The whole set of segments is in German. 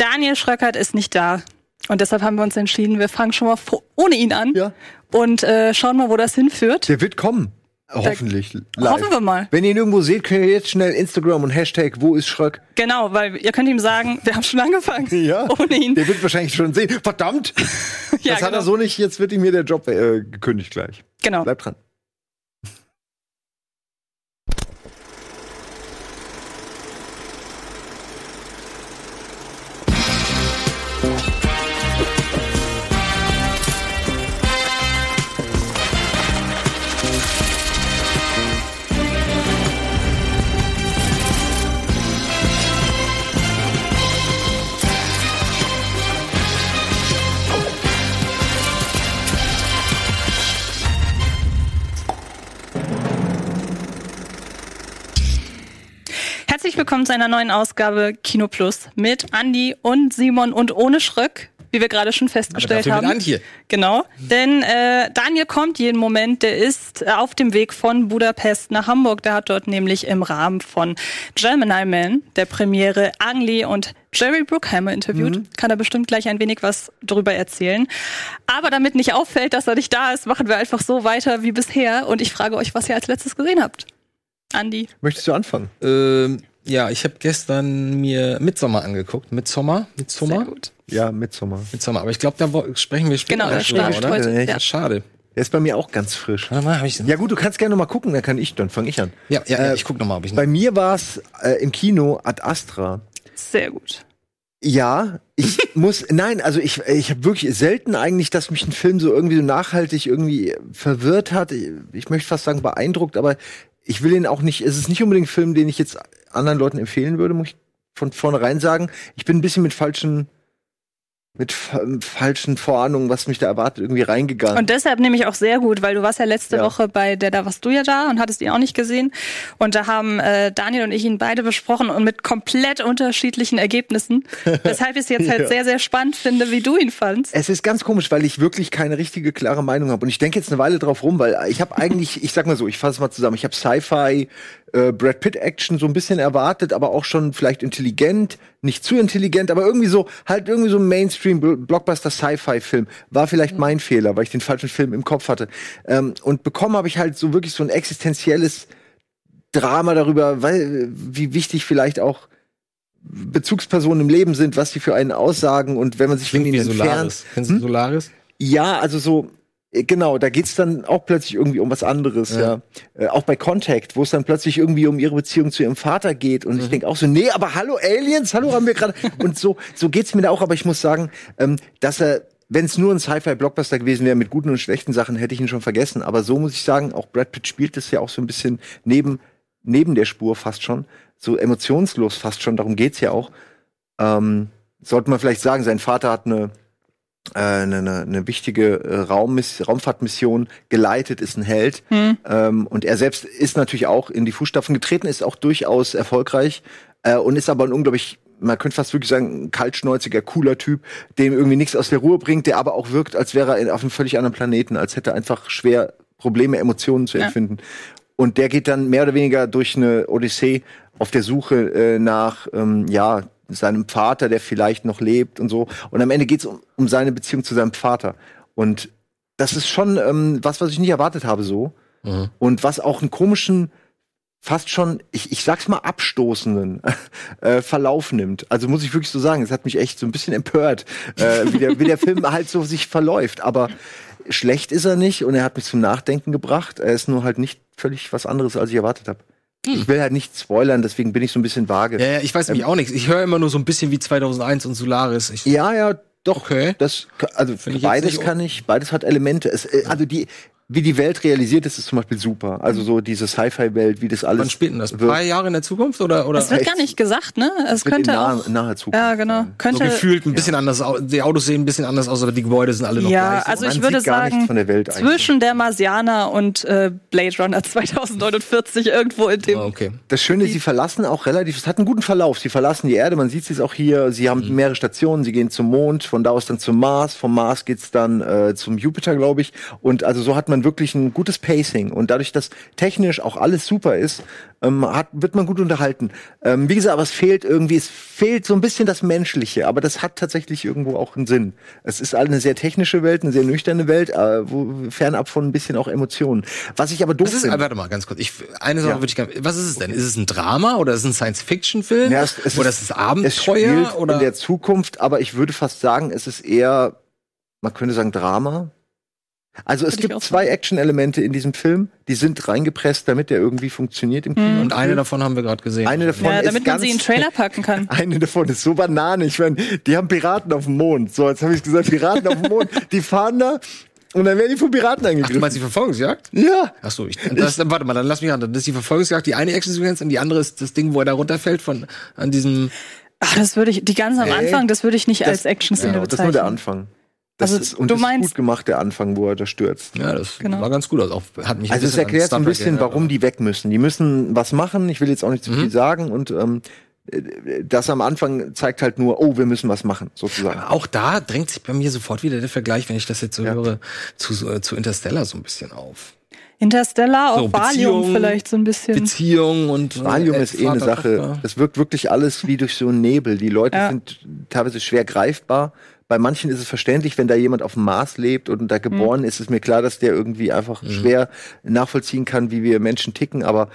Daniel Schröckert ist nicht da. Und deshalb haben wir uns entschieden, wir fangen schon mal ohne ihn an. Ja. Und äh, schauen mal, wo das hinführt. Der wird kommen. Hoffentlich. Live. Hoffen wir mal. Wenn ihr ihn irgendwo seht, könnt ihr jetzt schnell Instagram und Hashtag Wo ist Schröck? Genau, weil ihr könnt ihm sagen, wir haben schon angefangen. Ja. Ohne ihn. Der wird wahrscheinlich schon sehen. Verdammt! ja, das hat er genau. so nicht, jetzt wird ihm hier der Job äh, gekündigt gleich. Genau. Bleibt dran. Willkommen zu einer neuen Ausgabe Kino Plus mit Andy und Simon und ohne Schröck, wie wir gerade schon festgestellt haben. Mit Antje. Genau, denn äh, Daniel kommt jeden Moment, der ist äh, auf dem Weg von Budapest nach Hamburg. Der hat dort nämlich im Rahmen von Gemini Man, der Premiere, Ang Lee und Jerry Bruckheimer interviewt. Mhm. Kann er bestimmt gleich ein wenig was drüber erzählen. Aber damit nicht auffällt, dass er nicht da ist, machen wir einfach so weiter wie bisher. Und ich frage euch, was ihr als letztes gesehen habt. Andi. Möchtest du anfangen? Ähm, ja, ich habe gestern mir Midsommar angeguckt. Midsommar? Midsommar? Sehr gut. Ja, Midsommar. Midsommar. Aber ich glaube, da sprechen wir später genau, drüber, oder? Heute, ja. Schade. Der ist bei mir auch ganz frisch. Mal, ja gut, du kannst gerne noch mal gucken, dann kann ich, dann fange ich an. Ja, ja, äh, ich guck noch mal, ob ich. Bei mir war es äh, im Kino Ad Astra. Sehr gut. Ja, ich muss, nein, also ich, ich habe wirklich selten eigentlich, dass mich ein Film so irgendwie so nachhaltig irgendwie verwirrt hat. Ich, ich möchte fast sagen beeindruckt, aber ich will ihn auch nicht, es ist nicht unbedingt ein Film, den ich jetzt anderen Leuten empfehlen würde, muss ich von vornherein sagen. Ich bin ein bisschen mit falschen mit falschen Vorahnungen, was mich da erwartet, irgendwie reingegangen. Und deshalb nehme ich auch sehr gut, weil du warst ja letzte ja. Woche bei der, da warst du ja da und hattest ihn auch nicht gesehen. Und da haben äh, Daniel und ich ihn beide besprochen und mit komplett unterschiedlichen Ergebnissen. Weshalb ich es jetzt halt ja. sehr, sehr spannend finde, wie du ihn fandst. Es ist ganz komisch, weil ich wirklich keine richtige, klare Meinung habe. Und ich denke jetzt eine Weile drauf rum, weil ich habe eigentlich, ich sag mal so, ich fasse es mal zusammen, ich habe Sci-Fi, äh, Brad Pitt Action so ein bisschen erwartet, aber auch schon vielleicht intelligent, nicht zu intelligent, aber irgendwie so halt irgendwie so ein Mainstream Blockbuster Sci-Fi Film war vielleicht mhm. mein Fehler, weil ich den falschen Film im Kopf hatte. Ähm, und bekommen habe ich halt so wirklich so ein existenzielles Drama darüber, weil wie wichtig vielleicht auch Bezugspersonen im Leben sind, was sie für einen aussagen und wenn man sich Klingt von ihnen entfernt. Solaris. Kennst du hm? Solaris? Ja, also so Genau, da geht's dann auch plötzlich irgendwie um was anderes, ja. ja. Äh, auch bei Contact, wo es dann plötzlich irgendwie um ihre Beziehung zu ihrem Vater geht. Und mhm. ich denke auch so, nee, aber hallo Aliens, hallo haben wir gerade. und so, so geht's mir da auch, aber ich muss sagen, ähm, dass er wenn es nur ein Sci-Fi-Blockbuster gewesen wäre mit guten und schlechten Sachen, hätte ich ihn schon vergessen. Aber so muss ich sagen, auch Brad Pitt spielt das ja auch so ein bisschen neben, neben der Spur fast schon. So emotionslos fast schon, darum geht's ja auch. Ähm, sollte man vielleicht sagen, sein Vater hat eine äh, eine, eine, eine wichtige äh, Raummiss Raumfahrtmission geleitet, ist ein Held. Hm. Ähm, und er selbst ist natürlich auch in die Fußstapfen getreten, ist auch durchaus erfolgreich äh, und ist aber ein unglaublich man könnte fast wirklich sagen, ein kaltschnäuziger, cooler Typ, dem irgendwie nichts aus der Ruhe bringt, der aber auch wirkt, als wäre er auf einem völlig anderen Planeten, als hätte er einfach schwer Probleme, Emotionen zu empfinden. Ja. Und der geht dann mehr oder weniger durch eine Odyssee auf der Suche äh, nach, ähm, ja, seinem Vater, der vielleicht noch lebt und so. Und am Ende geht es um, um seine Beziehung zu seinem Vater. Und das ist schon ähm, was, was ich nicht erwartet habe so. Mhm. Und was auch einen komischen, fast schon, ich, ich sag's mal, abstoßenden äh, Verlauf nimmt. Also muss ich wirklich so sagen, es hat mich echt so ein bisschen empört, äh, wie, der, wie der Film halt so sich verläuft. Aber schlecht ist er nicht und er hat mich zum Nachdenken gebracht. Er ist nur halt nicht völlig was anderes, als ich erwartet habe. Hm. Ich will halt nicht spoilern, deswegen bin ich so ein bisschen vage. Ja, ja ich weiß nämlich ähm, auch nichts. Ich höre immer nur so ein bisschen wie 2001 und Solaris. Ich ja, ja, doch. Okay. Das, also beides kann ich, beides hat Elemente. Es, äh, also die, wie die Welt realisiert ist, ist zum Beispiel super. Also so diese Sci-Fi-Welt, wie das alles. Wann spielt denn das? Ein paar Jahre in der Zukunft oder? oder? Das wird gar nicht gesagt, ne? Es könnte nahe, auch. Nahe Zukunft. Ja, genau. Könnte. So gefühlt ein bisschen ja. anders. Die Autos sehen ein bisschen anders aus, aber die Gebäude sind alle noch ja, gleich. Ja, also ich würde sagen, zwischen der Marsianer und äh, Blade Runner 2049 irgendwo in dem. Oh, okay. Das Schöne ist, sie verlassen auch relativ, es hat einen guten Verlauf. Sie verlassen die Erde, man sieht es auch hier. Sie haben mhm. mehrere Stationen, sie gehen zum Mond, von da aus dann zum Mars. Vom Mars geht's dann äh, zum Jupiter, glaube ich. Und also so hat man man wirklich ein gutes Pacing. Und dadurch, dass technisch auch alles super ist, ähm, hat, wird man gut unterhalten. Ähm, wie gesagt, aber es fehlt irgendwie, es fehlt so ein bisschen das Menschliche, aber das hat tatsächlich irgendwo auch einen Sinn. Es ist eine sehr technische Welt, eine sehr nüchterne Welt, äh, wo, fernab von ein bisschen auch Emotionen. Was ich aber doof ist, finde. warte mal, ganz kurz. Ich, eine Sache Ja. würde ich gerne, was ist es denn? Ist es ein Drama oder ist es ein Science-Fiction-Film? Ja, es- es oder ist- es Es Abenteuer? spielt Oder? in der Zukunft, aber ich würde fast sagen, es ist eher, man könnte sagen, Drama. Also es ich gibt zwei Action-Elemente in diesem Film, die sind reingepresst, damit der irgendwie funktioniert im Kino. Und eine davon haben wir gerade gesehen. Eine davon Ja, ist damit man ganz, sie in den Trailer packen kann. Eine davon ist so Banane. Ich meine, die haben Piraten auf dem Mond. So, jetzt habe ich gesagt, Piraten auf dem Mond. Die fahren da und dann werden die von Piraten Ach, du angegriffen. meinst die Verfolgungsjagd? ja. Ach so, ich, das, warte mal, dann lass mich an. Das ist die Verfolgungsjagd, die eine Action-Sequenz und die andere ist das Ding, wo er da runterfällt von, an diesem, Ach, das würde ich, die ganz am Anfang, das würde ich nicht das- als Action-Szene Das ist nur der bezeichnen. Anfang. Das Also, ist, und du das meinst- ist gut gemacht, der Anfang, wo er da stürzt. ja, das Genau. war ganz gut aus. Auch, hat mich Also es erklärt so ein bisschen, erinnert. warum die weg müssen. Die müssen was machen. Ich will jetzt auch nicht zu Mhm. viel sagen und ähm, äh, das am Anfang zeigt halt nur, oh, wir müssen was machen, sozusagen. Auch da drängt sich bei mir sofort wieder der Vergleich, wenn ich das jetzt so Ja. höre, zu, äh, zu Interstellar so ein bisschen auf. Interstellar, So, auch Valium Beziehung, vielleicht so ein bisschen. Beziehung und äh, Valium ist eh eine Sache. Das wirkt wirklich alles wie durch so einen Nebel. Die Leute Ja. sind teilweise schwer greifbar. Bei manchen ist es verständlich, wenn da jemand auf dem Mars lebt und da geboren ist, ist mir klar, dass der irgendwie einfach Mhm. schwer nachvollziehen kann, wie wir Menschen ticken. Aber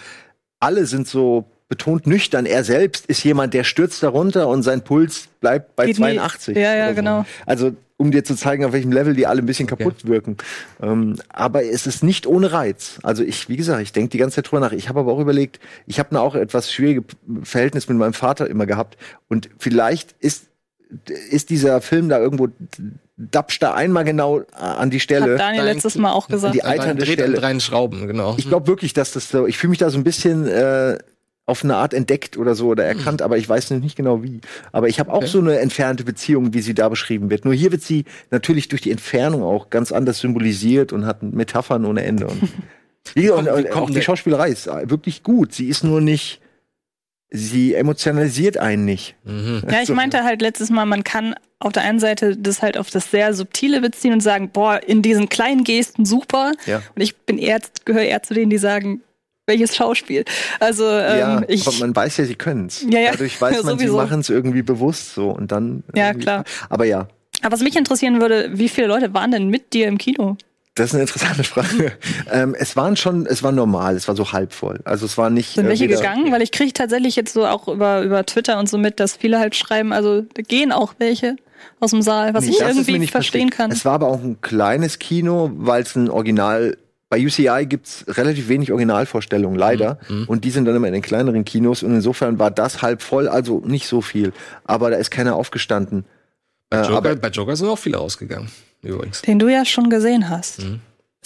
alle sind so betont nüchtern. Er selbst ist jemand, der stürzt da runter und sein Puls bleibt bei Geht nie. 82. Ja, ja, oder so. genau. Also um dir zu zeigen, auf welchem Level die alle ein bisschen Okay. kaputt wirken. Ähm, aber es ist nicht ohne Reiz. Also ich, wie gesagt, ich denke die ganze Zeit drüber nach. Ich habe aber auch überlegt, ich habe auch etwas schwierige Verhältnis mit meinem Vater immer gehabt. Und vielleicht ist, ist dieser Film da irgendwo, dapscht da einmal genau an die Hat Stelle. Daniel Dein- letztes Mal auch gesagt. Die alternde Stelle. drei Schrauben, genau. Ich glaube wirklich, dass das so, ich fühle mich da so ein bisschen äh, auf eine Art entdeckt oder so oder erkannt, aber ich weiß noch nicht genau wie. Aber ich habe auch Okay. so eine entfernte Beziehung, wie sie da beschrieben wird. Nur hier wird sie natürlich durch die Entfernung auch ganz anders symbolisiert und hat Metaphern ohne Ende. Und, wie, und, und auch die Schauspielerei ist wirklich gut. Sie ist nur nicht, sie emotionalisiert einen nicht. Mhm. Ja, ich meinte halt letztes Mal, man kann auf der einen Seite das halt auf das sehr Subtile beziehen und sagen, boah, in diesen kleinen Gesten super. Ja. Und ich bin eher, gehöre eher zu denen, die sagen, welches Schauspiel. Also ähm, ja, ich, aber man weiß ja, sie können's. Ja, ja. Dadurch weiß Ja, man, sie machen es irgendwie bewusst so und dann. Ja, klar. Aber ja, aber was mich interessieren würde, wie viele Leute waren denn mit dir im Kino? Das ist eine interessante Frage. ähm, es waren schon, es war normal, es war so halb voll. Also es war nicht. Sind äh, welche gegangen? Weil ich kriege tatsächlich jetzt so auch über, über Twitter und so mit, dass viele halt schreiben, also da gehen auch welche aus dem Saal, was Nee, ich irgendwie nicht verstehen passiert. kann. Es war aber auch ein kleines Kino, weil es ein Original. Bei UCI gibt's relativ wenig Originalvorstellungen, leider. Mhm. Und die sind dann immer in den kleineren Kinos. Und insofern war das halb voll, also nicht so viel. Aber da ist keiner aufgestanden. Bei, Äh, Joker, aber bei Joker sind auch viele rausgegangen, übrigens. Den du ja schon gesehen hast. Mhm.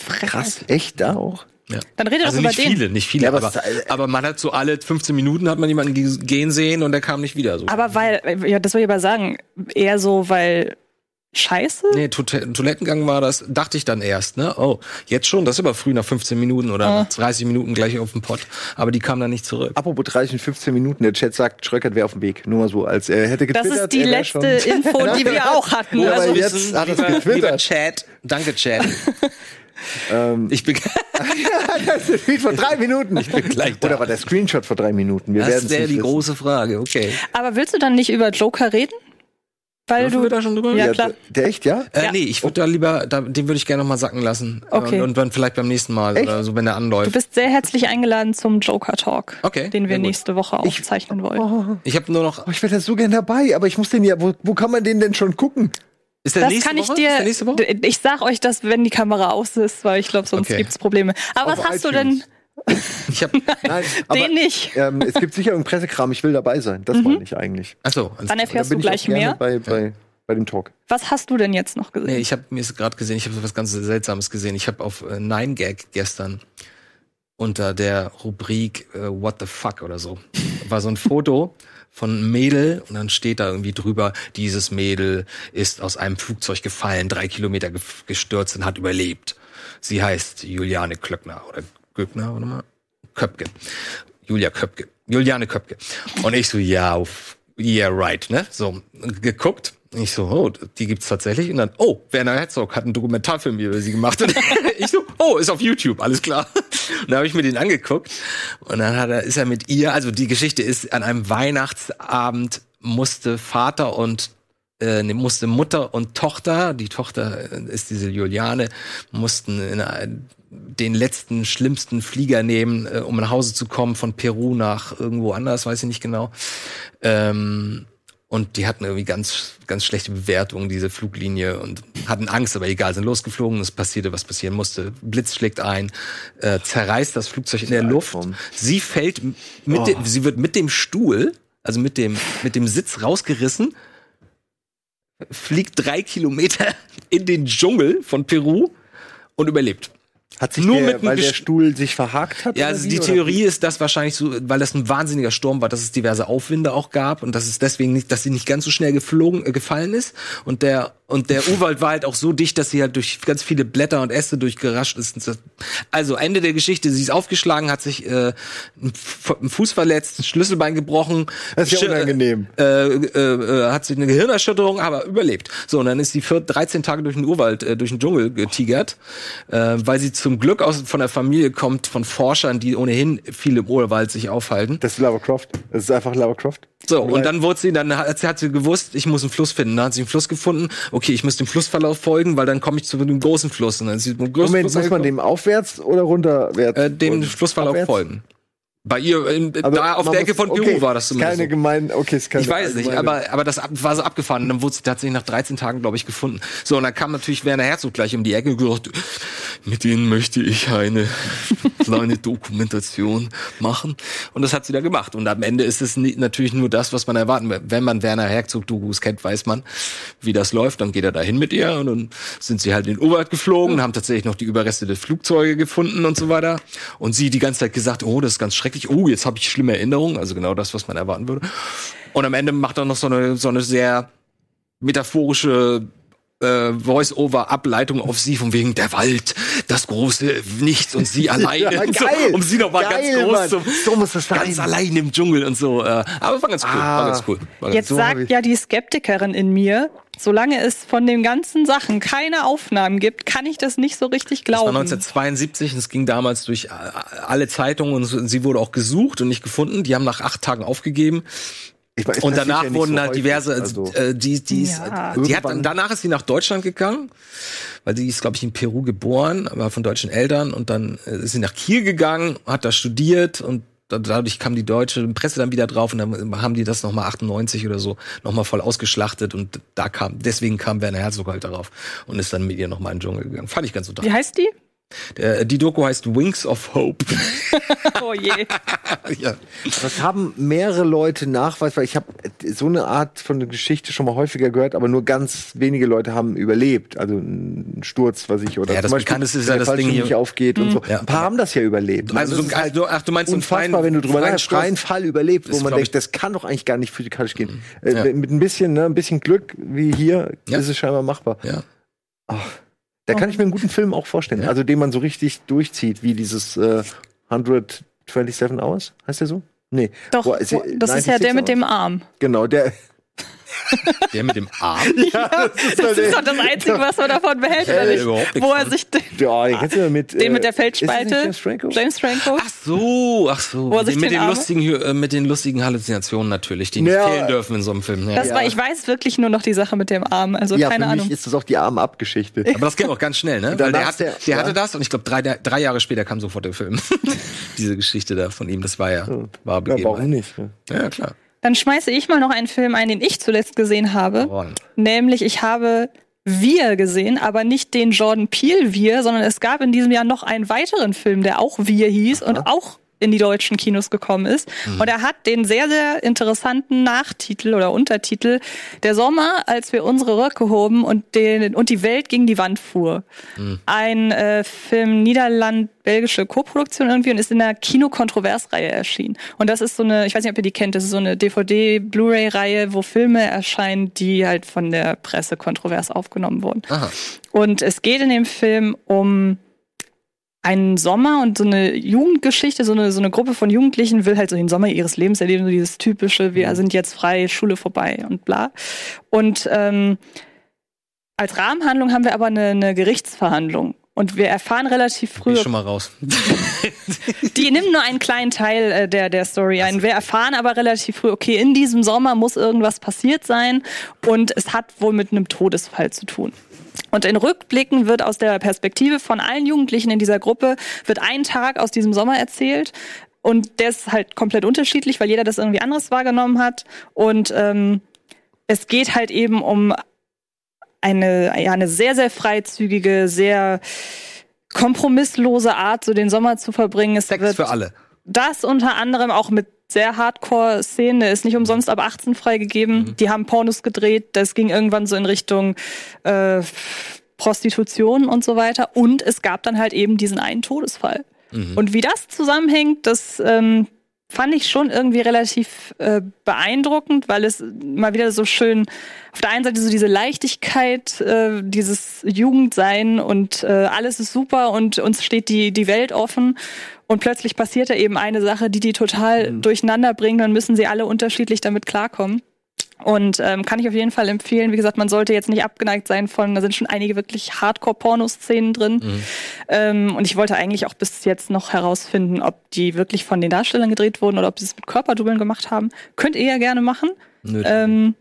Krass, echt da auch? Ja. Dann rede Also doch über nicht den. viele, nicht viele, Ja, aber aber, es- aber man hat so alle 15 Minuten hat man jemanden ge- gehen sehen und der kam nicht wieder. So. Aber weil, ja, das will ich aber sagen, eher so, weil Scheiße? Nee, Toilettengang war das, dachte ich dann erst, ne? Oh, jetzt schon, das ist aber früh nach 15 Minuten oder Ah. nach 30 Minuten gleich auf den Pott. Aber die kam dann nicht zurück. Apropos 30 und 15 Minuten, der Chat sagt, Schröckert wäre auf dem Weg. Nur mal so, als er hätte Das getwittert. ist die er letzte Info, die wir auch hatten. Ja, aber Also, jetzt hat er's lieber, getwittert. Chat, danke Chat. Ähm, Ich bin, das ist ein Tweet vor drei Minuten. Ich bin gleich da. Oder war der Screenshot vor drei Minuten? Wir das wäre die wissen. große Frage, okay. aber willst du dann nicht über Joker reden? Weil Dürfen du. wir da schon drüber Ja, Ja, klar. der, der echt, ja? Äh, Ja. Nee, ich würde da lieber, da, den würde ich gerne noch mal sacken lassen. Okay. Und, und dann vielleicht beim nächsten Mal Echt? oder so, wenn er Du anläuft. bist sehr herzlich eingeladen zum Joker Talk, Okay, den wir nächste Woche Ich- aufzeichnen wollen. Oh, Ich habe nur noch. oh, ich wäre da so gern dabei, aber ich muss den ja, wo, wo kann man den denn schon gucken? Ist der Das nächste kann ich Woche? Ist der nächste dir. Woche? Ich sag euch das, wenn die Kamera aus ist, weil ich glaube, sonst Okay. gibt's Probleme. Aber Auf was hast du denn? Ich hab, Nein, aber Den nicht. ähm, es gibt sicher irgendeinen Pressekram, ich will dabei sein. Das meine ich eigentlich. achso. Dann Da erfährst bin du gleich gerne mehr. Bei, bei, bei dem Talk. Was hast du denn jetzt noch gesehen? Nee, ich habe mir gerade gesehen, ich habe so was ganz Seltsames gesehen. Ich habe auf äh, 9gag gestern unter der Rubrik äh, What the fuck oder so war so ein Foto von einem Mädel und dann steht da irgendwie drüber, dieses Mädel ist aus einem Flugzeug gefallen, drei Kilometer ge gestürzt und hat überlebt. Sie heißt Juliane Klöckner oder Glöckner, warte mal, Köpke. Julia Köpke. Juliane Köpke. Und ich so, ja, auf, yeah, right, ne? So, geguckt Ich so, oh, die gibt's tatsächlich. Und dann, oh, Werner Herzog hat einen Dokumentarfilm über sie gemacht. Und ich so, oh, ist auf YouTube, alles klar. Und da habe ich mir den angeguckt. Und dann hat er, ist er mit ihr, also die Geschichte ist, an einem Weihnachtsabend musste Vater und äh, musste Mutter und Tochter, die Tochter ist diese Juliane, mussten in den letzten schlimmsten Flieger nehmen, äh, um nach Hause zu kommen von Peru nach irgendwo anders, weiß ich nicht genau. Ähm, und die hatten irgendwie ganz, ganz schlechte Bewertungen, diese Fluglinie, und hatten Angst, aber egal, sind losgeflogen, es passierte, was passieren musste. Blitz schlägt ein, äh, zerreißt das Flugzeug in der Luft. Sie fällt mit Oh. dem, sie wird mit dem Stuhl, also mit dem, mit dem Sitz rausgerissen, fliegt drei Kilometer in den Dschungel von Peru und überlebt. Hat sich Nur der, mit weil der Stuhl sich verhakt hat? Ja, also die? Theorie ist, dass wahrscheinlich so, weil das ein wahnsinniger Sturm war, dass es diverse Aufwinde auch gab und dass es deswegen nicht, dass sie nicht ganz so schnell geflogen, äh, gefallen ist und der und der Urwald war halt auch so dicht, dass sie halt durch ganz viele Blätter und Äste durchgerascht ist. Also Ende der Geschichte, sie ist aufgeschlagen, hat sich äh, einen Fu- einen Fuß verletzt, ein Schlüsselbein gebrochen. Das ist ja unangenehm. Äh, äh, äh, hat sich eine Gehirnerschütterung, aber überlebt. So, und dann ist sie vier, 13 Tage durch den Urwald, äh, durch den Dschungel getigert, äh, weil sie zum Glück aus, von der Familie kommt, von Forschern, die ohnehin viel im Urwald sich aufhalten. Das ist Lara Croft. Das ist einfach Lara Croft. So, und dann wurde sie, dann hat, hat sie gewusst, ich muss einen Fluss finden. Dann hat sie einen Fluss gefunden. Okay, ich muss dem Flussverlauf folgen, weil dann komme ich zu dem großen Fluss. Und dann ist sie großen Moment, Fluss muss man dem aufwärts oder runterwärts? äh, dem? Flussverlauf Abwärts? folgen. Bei ihr, in, Also da auf der Ecke von Peru okay, war das zumindest. Keine so. gemein, okay, ist keine Ich weiß nicht, allgemeine- aber, aber das war so abgefahren. Und dann wurde sie tatsächlich nach 13 Tagen, glaube ich, gefunden. So, und dann kam natürlich Werner Herzog gleich um die Ecke und gesagt, mit denen möchte ich eine kleine Dokumentation machen. Und das hat sie da gemacht. Und am Ende ist es natürlich nur das, was man erwarten will. Wenn man Werner Herzog-Dokus kennt, weiß man, wie das läuft. Dann geht er dahin mit ihr und dann sind sie halt in den Urwald geflogen haben tatsächlich noch die Überreste der Flugzeuge gefunden und so weiter. Und sie die ganze Zeit gesagt, oh, das ist ganz schrecklich. Oh, jetzt habe ich schlimme Erinnerungen. Also genau das, was man erwarten würde. Und am Ende macht er noch so eine, so eine sehr metaphorische äh, Voice-Over-Ableitung auf sie von wegen der Wald, das große Nichts und sie alleine. Ja, so, um sie noch mal ganz groß Mann. zu, So muss das ganz sein. allein im Dschungel und so. Äh, aber war ganz cool, Ah. war ganz cool. War Jetzt ganz, so hab sagt ich- ja die Skeptikerin in mir, solange es von den ganzen Sachen keine Aufnahmen gibt, kann ich das nicht so richtig das war glauben. 1972 und es ging damals durch äh, alle Zeitungen und sie wurde auch gesucht und nicht gefunden. Die haben nach acht Tagen aufgegeben. Ich es Und danach ja wurden so halt häufig, diverse, also- äh, die, die, Ja. die hat, danach ist sie nach Deutschland gegangen, weil die ist, glaube ich, in Peru geboren, aber von deutschen Eltern und dann äh, ist sie nach Kiel gegangen, hat da studiert und dadurch kam die deutsche Presse dann wieder drauf und dann haben die das nochmal 98 oder so nochmal voll ausgeschlachtet und da kam, deswegen kam Werner Herzog halt darauf und ist dann mit ihr nochmal in den Dschungel gegangen. Fand ich ganz Wie unterhaltsam. heißt die? Der- Die Doku heißt Wings of Hope. Oh je. ja. Das haben mehrere Leute nachweis, weil ich habe so eine Art von Geschichte schon mal häufiger gehört, aber nur ganz wenige Leute haben überlebt. Also ein Sturz, was ich oder Ja, das Beispiel, bekannteste ist wenn ja der das Ding hier- nicht aufgeht und so. Ja. Ein paar haben das ja überlebt. Also Das so, halt also, ach, du meinst so einen unfassbar, freien, wenn du drüber nachdenkst, freien Fall überlebt, wo man denkt, das kann doch eigentlich gar nicht physikalisch gehen. Äh, Ja. Mit ein bisschen, ne, ein bisschen Glück wie hier Ja. ist es scheinbar machbar. Ja. Ach, da kann ich mir einen guten Film auch vorstellen. Ja. Also den man so richtig durchzieht, wie dieses äh, 127 Hours, heißt der so? Nee. Doch, Boah, ist- das ist ja 96 der mit dem Arm. Genau, der. Der mit dem Arm. ja, das ist, Das ist doch das Einzige, was man davon behält, oder nicht? Wo er sich den, Ja, den mit. den mit der Feldspalte, James Franco? James Franco. Ach so, ach so. Wo er sich mit, den den Arm- lustigen, äh, mit den lustigen Halluzinationen natürlich, die nicht Ja. fehlen dürfen in so einem Film. Ja. Das war, ich weiß wirklich nur noch die Sache mit dem Arm, also ja, keine für mich Ahnung. ist das auch die Arm-Ab-Geschichte. Aber das ging auch ganz schnell, ne? Weil der, hat, der- der ja. hatte das und ich glaube drei, drei Jahre später kam sofort der Film. Diese Geschichte da von ihm, das war ja, war Ja, warum nicht? ne? Ja, klar. Dann schmeiße ich mal noch einen Film ein, den ich zuletzt gesehen habe. Warum? Nämlich, ich habe Wir gesehen, aber nicht den Jordan Peele Wir, sondern es gab in diesem Jahr noch einen weiteren Film, der auch Wir hieß und auch in die deutschen Kinos gekommen ist. Und er hat den sehr, sehr interessanten Nachtitel oder Untertitel Der Sommer, als wir unsere Röcke hoben und, den, und die Welt gegen die Wand fuhr. Ein äh, Film Niederland-belgische Koproduktion irgendwie und ist in der Kino-Kontroversreihe erschienen. Und das ist so eine, ich weiß nicht, ob ihr die kennt, das ist so eine DVD-Blu-ray-Reihe, wo Filme erscheinen, die halt von der Presse kontrovers aufgenommen wurden. Aha. Und es geht in dem Film um einen Sommer und so eine Jugendgeschichte, so eine, so eine Gruppe von Jugendlichen will halt so den Sommer ihres Lebens erleben, so dieses typische, wir sind jetzt frei, Schule vorbei und bla. Und ähm, als Rahmenhandlung haben wir aber eine, eine Gerichtsverhandlung. Und wir erfahren relativ früh. Ich schon mal raus. Die nimmt nur einen kleinen Teil äh, der, der Story ein. Wir erfahren aber relativ früh, okay, in diesem Sommer muss irgendwas passiert sein und es hat wohl mit einem Todesfall zu tun. Und in Rückblicken wird aus der Perspektive von allen Jugendlichen in dieser Gruppe, wird ein Tag aus diesem Sommer erzählt. Und der ist halt komplett unterschiedlich, weil jeder das irgendwie anderes wahrgenommen hat. Und ähm, es geht halt eben um eine, ja, eine sehr, sehr freizügige, sehr kompromisslose Art, so den Sommer zu verbringen. Es Sex für alle. das unter anderem auch mit sehr Hardcore-Szenen, der ist nicht umsonst ab 18 freigegeben. Die haben Pornos gedreht, das ging irgendwann so in Richtung äh, Prostitution und so weiter. Und es gab dann halt eben diesen einen Todesfall. Und wie das zusammenhängt, das ähm, fand ich schon irgendwie relativ äh, beeindruckend, weil es mal wieder so schön auf der einen Seite so diese Leichtigkeit, äh, dieses Jugendsein und äh, alles ist super und uns steht die, die Welt offen. Und plötzlich passiert da eben eine Sache, die die total durcheinander bringt. Dann müssen sie alle unterschiedlich damit klarkommen. Und ähm, kann ich auf jeden Fall empfehlen. Wie gesagt, man sollte jetzt nicht abgeneigt sein von, da sind schon einige wirklich Hardcore-Porno-Szenen drin. Ähm, und ich wollte eigentlich auch bis jetzt noch herausfinden, ob die wirklich von den Darstellern gedreht wurden oder ob sie es mit Körperdubbeln gemacht haben. Könnt ihr ja gerne machen. Nö. Ähm,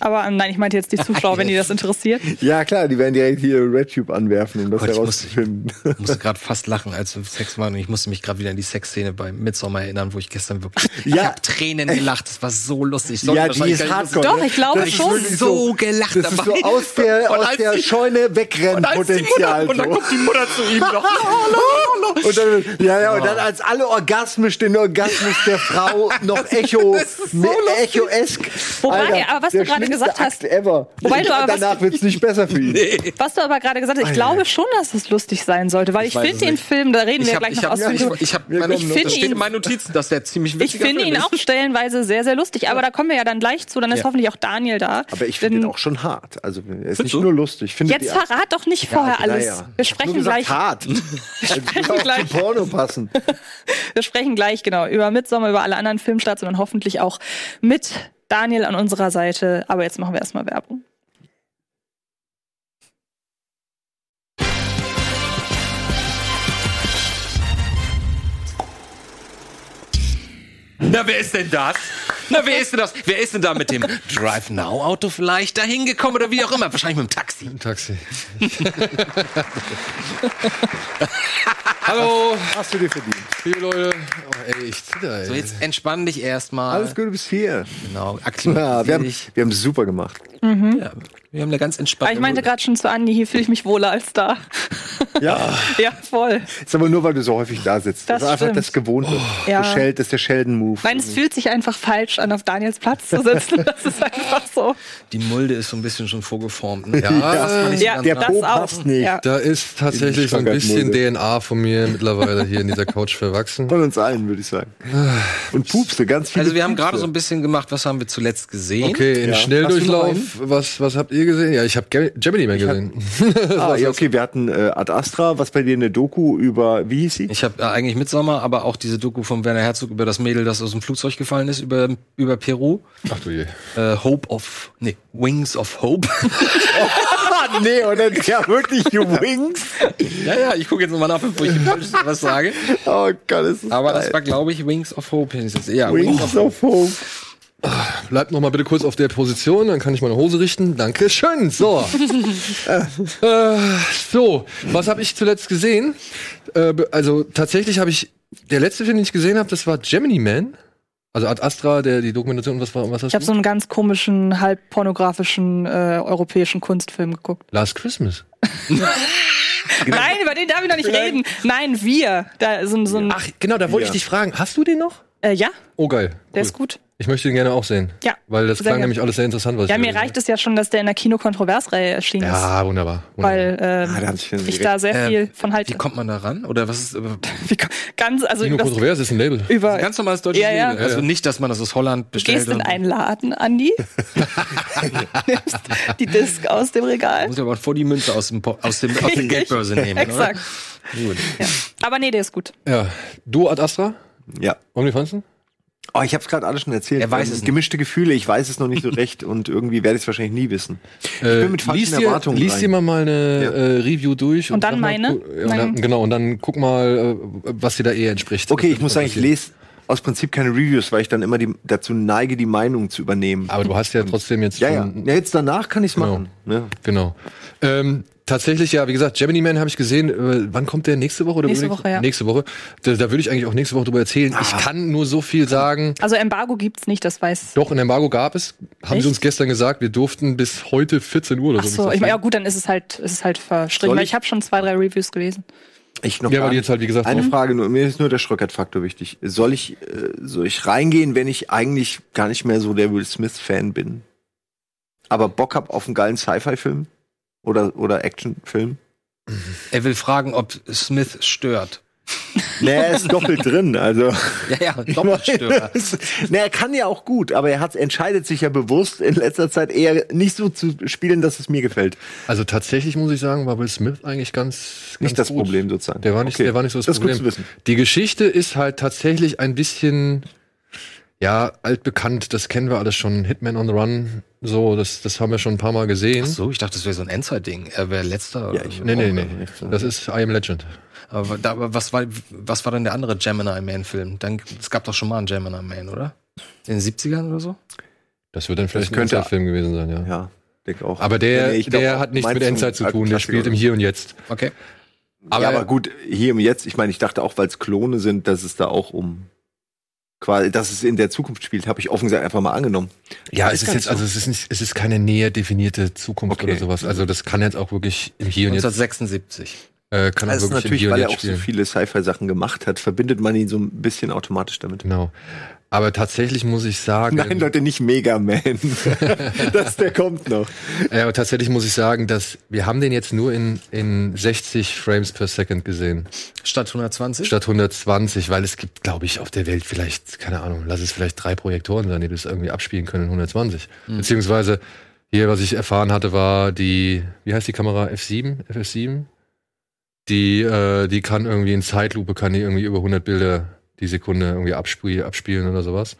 aber ähm, nein, ich meinte jetzt die Zuschauer, wenn die das interessiert. Ja, klar, die werden direkt hier RedTube anwerfen, um das Gott, ich herauszufinden. Ich musste gerade fast lachen, als wir Sex waren. Und ich musste mich gerade wieder an die Sexszene bei Midsommar erinnern, wo ich gestern wirklich ich Ja. hab Tränen gelacht. Das war so lustig. Ich Ja, die ist hardcore. Doch, ne? ich glaube Das ist schon. wirklich so gelacht Das ist so dabei. aus der, Und aus der die- Scheune Und als die Wegrennpotenzial. Mutter, und dann so. kommt die Mutter zu ihm noch. Und dann, ja, ja, und dann als alle orgasmisch den Orgasmus der Frau noch Echo, mit Echo-esk. Wobei, aber was du gerade gesagt hast- Akt ever. Wobei du aber Danach wird's nicht besser für ihn. Was du aber gerade gesagt hast, ich glaube schon, dass es lustig sein sollte, weil ich, weiß finde es den nicht. Film, da reden Ich wir habe gleich ich noch hab, ausführlich ich, ich hab, Wir meine, dazu. steht in meinen Notizen, dass der ziemlich Ich witziger finde ihn auch ist. stellenweise sehr, sehr lustig, aber da kommen wir ja dann gleich zu, dann ist Ja. hoffentlich auch Daniel da. Aber ich finde ihn auch schon hart. Also, er ist nicht du? nur lustig. Findet Jetzt verrat doch nicht vorher alles. Wir Ich hab sprechen gleich. hart. Also, sprechen gleich. Porno passen. Wir sprechen gleich genau über Midsommar, über alle anderen Filmstarts und dann hoffentlich auch mit Daniel an unserer Seite. Aber jetzt machen wir erstmal Werbung. Na, wer ist denn das? Na, wer ist denn das? Wer ist denn da mit dem Drive Now Auto vielleicht dahin gekommen oder wie auch immer? Wahrscheinlich mit dem Taxi. Im Taxi. Hallo, Hast du dir verdient. liebe Leute. Oh, ey, ich zitter, ey. So, jetzt entspann dich erstmal. Alles Gute bis hier. Genau, Ja, aktivier wir haben wir haben es super gemacht. Ja, wir haben eine ganz Aber entspannte ich meinte gerade schon zu Andi, hier fühle ich mich wohler als da. Ja, ja, voll. ist aber nur, weil du so häufig da sitzt. Das ist einfach das Gewohnte. Ja. So Sheld, das ist der Sheldon-Move. Nein, es fühlt sich einfach falsch an, auf Daniels Platz zu sitzen. Das ist einfach so. Die Mulde ist so ein bisschen schon vorgeformt. ne? Ja, Das war nicht Ja, der das Po auch. passt nicht. Ja. Da ist tatsächlich so ein bisschen. DNA von mir mittlerweile hier in dieser Couch verwachsen. Von uns allen, würde ich sagen. Und Pupse, ganz viele Also wir haben gerade so ein bisschen gemacht, was haben wir zuletzt gesehen? Okay, in Ja. Schnelldurchlauf, was, was habt ihr gesehen? Ja, ich habe Gemini Man gesehen. Ah, ja, okay, wir hatten äh, Ad Astra, was bei dir eine Doku über, wie hieß sie? Ich habe äh, eigentlich Midsommer, aber auch diese Doku von Werner Herzog über das Mädel, das aus dem Flugzeug gefallen ist, über, über Peru. Ach du je. Äh, Hope of, nee, Wings of Hope. Ah, nee, oder ja, wirklich Wings. ja, ja, ich gucke jetzt nochmal nach, bevor ich was sage. Oh Gott, das ist Aber das geil. war, glaube ich, Wings of Hope. Ja, Wings of Hope. Bleibt noch mal bitte kurz auf der Position, dann kann ich meine Hose richten. Dankeschön. So. äh, so, was habe ich zuletzt gesehen? Äh, also tatsächlich habe ich der letzte Film, den ich gesehen habe, das war Gemini Man. Also Ad Astra, der die Dokumentation, was war was hast Ich habe so einen ganz komischen, halb pornografischen äh, europäischen Kunstfilm geguckt. Last Christmas. Nein, über den darf ich noch nicht reden. Nein, wir. Da so, ein- so ein, Ach, genau, da wollte Ja. ich dich fragen. Hast du den noch? äh, ja, Oh geil. der Cool. ist gut. Ich möchte ihn gerne auch sehen. Ja, Weil das klang gerne. nämlich alles sehr interessant, was Ja, ich mir reicht es ja schon, dass der in der Kinokontroversreihe erschienen ist. Ja, wunderbar. wunderbar. Weil ähm, Ah, da hat sich ich da sehr Äh, viel von halte. Wie kommt man da ran? Oder was ist äh, Wie ganz, also Kino übers- Kontrovers ist ein Label. über, ganz normales deutsches Ja, ja. Label? Also nicht, dass man das aus Holland du bestellt. gehst in einen Laden, Andi, nimmst die Disc aus dem Regal. Muss ich aber vor die Münze aus dem, aus dem, aus der Richtig. Geldbörse nehmen. Exakt. Oder? Gut. Ja. Aber nee, der ist gut. Ja. Du Ad Astra? Ja. Und wie fandest du? Oh, ich habe es gerade alles schon erzählt. Er weiß Ähm, es nicht. Gemischte Gefühle, ich weiß es noch nicht so recht und irgendwie werde ich es wahrscheinlich nie wissen. Ich Äh, bin mit falschen lies dir, Erwartungen lies rein. dir mal, mal eine Ja. äh, Review durch. Und dann sag mal, meine? ja, und dann, genau, und dann guck mal, äh, was dir da eher entspricht. Okay, ich muss sagen, ich lese aus Prinzip keine Reviews, weil ich dann immer die, dazu neige, die Meinung zu übernehmen. Aber du hast ja trotzdem jetzt ja, ja. schon ja, jetzt danach kann ich es Genau. machen. Ne? Genau. Ähm, tatsächlich, ja, wie gesagt, Gemini Man habe ich gesehen. Äh, wann kommt der nächste Woche? Oder Nächste übernächste- Woche, ja. Nächste Woche. Da, da würde ich eigentlich auch nächste Woche drüber erzählen. Ich kann nur so viel sagen. Also Embargo gibt's nicht, das weiß. Doch, ein Embargo gab es. Haben Echt? sie uns gestern gesagt, wir durften bis heute 14 Uhr oder Ach so. so, ich meine, ja gut, dann ist es halt, ist es halt verstrichen, weil ich- ich habe schon zwei, drei Reviews gelesen. Ich noch Ja, weil jetzt halt, wie gesagt, Eine Frage nur, mir ist nur der Schröckert-Faktor wichtig. Soll ich, äh, soll ich reingehen, wenn ich eigentlich gar nicht mehr so der Will Smith-Fan bin? Aber Bock hab auf einen geilen Sci-Fi-Film? Oder, oder Action-Film? Er will fragen, ob Smith stört. Nee, er ist doppelt drin, also. Ja, ja, Doppelstörer. nee, er kann ja auch gut, aber er hat, entscheidet sich ja bewusst in letzter Zeit eher nicht so zu spielen, dass es mir gefällt. Also tatsächlich muss ich sagen, war Will Smith eigentlich ganz, ganz Nicht das gut. Problem sozusagen. Der war nicht, Okay. der war nicht so das, Das ist gut Problem. zu wissen. Die Geschichte ist halt tatsächlich ein bisschen, ja, altbekannt. Das kennen wir alles schon. Hitman on the Run, so, das, das haben wir schon ein paar Mal gesehen. Ach so, ich dachte, das wäre so ein Endzeit-Ding. Er wäre letzter. Ja, ich- Nee, nee, nee. So. Das ist I Am Legend. Aber, da, was war, was war denn der andere Gemini Man-Film? Dann, es gab doch schon mal einen Gemini Man, oder? In den 70ern oder so? Das wird dann vielleicht könnte- ein Film gewesen sein, ja. Ja, denke auch. Aber der, Nee, glaub der hat nichts mit Endzeit zu tun. Der spielt im? Hier und Jetzt. Okay. Aber, ja, aber gut, hier und jetzt, ich meine, ich dachte auch, weil es Klone sind, dass es da auch um quasi, dass es in der Zukunft spielt, habe ich offen gesagt einfach mal angenommen. Ja, Weiß es ist jetzt, so. also es ist nicht, es ist keine näher definierte Zukunft Okay. oder sowas. Also das kann jetzt auch wirklich im Hier und Jetzt, 1976. äh, kann auch Das ist wirklich im natürlich, Hier und weil er auch so spielen. viele Sci-Fi-Sachen gemacht hat, verbindet man ihn so ein bisschen automatisch damit. Genau. Aber tatsächlich muss ich sagen, Nein, Leute, nicht Mega Man. das, der kommt noch. äh, aber tatsächlich muss ich sagen, dass wir haben den jetzt nur in, in 60 Frames per Second gesehen. Statt 120? Statt 120, weil es gibt, glaube ich, auf der Welt vielleicht, keine Ahnung, lass es vielleicht drei Projektoren sein, die das irgendwie abspielen können in 120. Beziehungsweise hier, was ich erfahren hatte, war die, wie heißt die Kamera? F7? FS7? Die, äh, die kann irgendwie in Zeitlupe, kann die irgendwie über 100 Bilder die Sekunde irgendwie abspiel, abspielen oder sowas.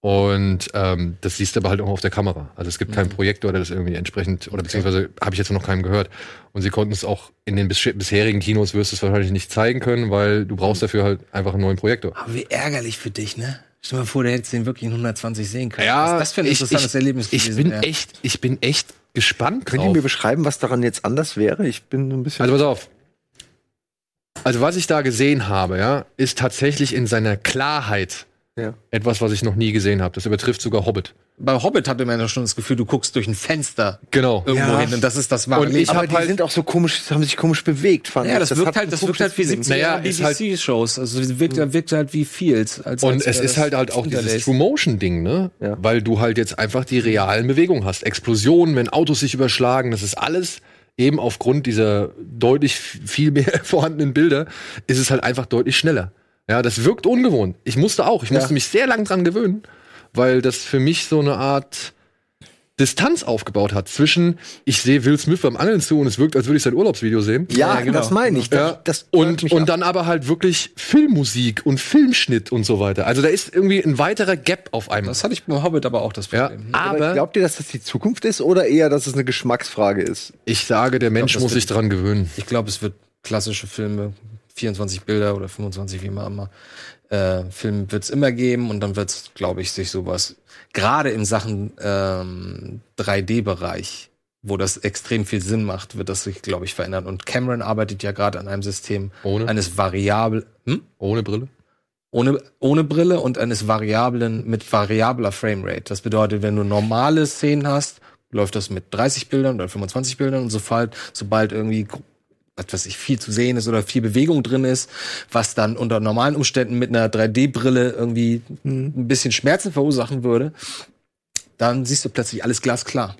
Und ähm, das siehst du aber halt auch auf der Kamera. Also es gibt keinen Projektor, der das irgendwie entsprechend, oder beziehungsweise habe ich jetzt noch keinem gehört. Und sie konnten es auch in den bis bisherigen Kinos wirst du es wahrscheinlich nicht zeigen können, weil du brauchst dafür halt einfach einen neuen Projektor. Aber wie ärgerlich für dich, ne? Stell dir mal vor, du hättest den wirklich in 120 sehen können. Ja, Was ist das für ein ich- interessantes ich- Erlebnis Ich gewesen bin wäre. echt, ich bin echt gespannt Könnt ihr mir beschreiben, was daran jetzt anders wäre? Ich bin so ein bisschen. Also pass auf. Also was ich da gesehen habe, ja, ist tatsächlich in seiner Klarheit ja. etwas, was ich noch nie gesehen habe. Das übertrifft sogar Hobbit. Bei Hobbit hatte man ja schon das Gefühl, du guckst durch ein Fenster Genau. irgendwo Ja. hin und das ist das wahre Und ich aber die halt- sind auch so komisch, haben sich komisch bewegt, fand ja, ich. das, wirkt hat halt, das wirkt halt wie komisches 70 Naja, halt- BBC-Shows. Also wirkt, wirkt halt wie Fields. Als, Und als, es ist halt halt auch dieses True-Motion-Ding, ne? Ja. Weil du halt jetzt einfach die realen Bewegungen hast. Explosionen, wenn Autos sich überschlagen, das ist alles eben aufgrund dieser deutlich viel mehr vorhandenen Bilder, ist es halt einfach deutlich schneller. Ja, das wirkt ungewohnt. Ich musste auch, ich musste mich sehr lang dran gewöhnen, weil das für mich so eine Art Distanz aufgebaut hat zwischen, ich sehe Will Smith beim Angeln zu und es wirkt, als würde ich sein Urlaubsvideo sehen. Ja, Ja, genau. das meine ich. Ja, Das, das und, und ab. dann aber halt wirklich Filmmusik und Filmschnitt und so weiter. Also da ist irgendwie ein weiterer Gap auf einmal. Das hatte ich beim Hobbit aber auch das ja, Problem. aber aber glaubt ihr, dass das die Zukunft ist oder eher, dass es eine Geschmacksfrage ist? ich sage, der Mensch das muss sich dran gewöhnen. Ich glaube, es wird klassische Filme, 24 Bilder oder 25, wie man immer. Äh, Film wird es immer geben und dann wird es, glaube ich, sich sowas, gerade in Sachen ähm, 3D-Bereich, wo das extrem viel Sinn macht, wird das sich, glaube ich, verändern. Und Cameron arbeitet ja gerade an einem System Ohne, eines variabel, hm? ohne Brille. ohne, ohne Brille und eines variablen, mit variabler Framerate. Das bedeutet, wenn du normale Szenen hast, läuft das mit 30 Bildern oder 25 Bildern und sobald, sobald irgendwie was weiß ich, viel zu sehen ist oder viel Bewegung drin ist, was dann unter normalen Umständen mit einer 3D-Brille irgendwie ein bisschen Schmerzen verursachen würde, dann siehst du plötzlich alles glasklar.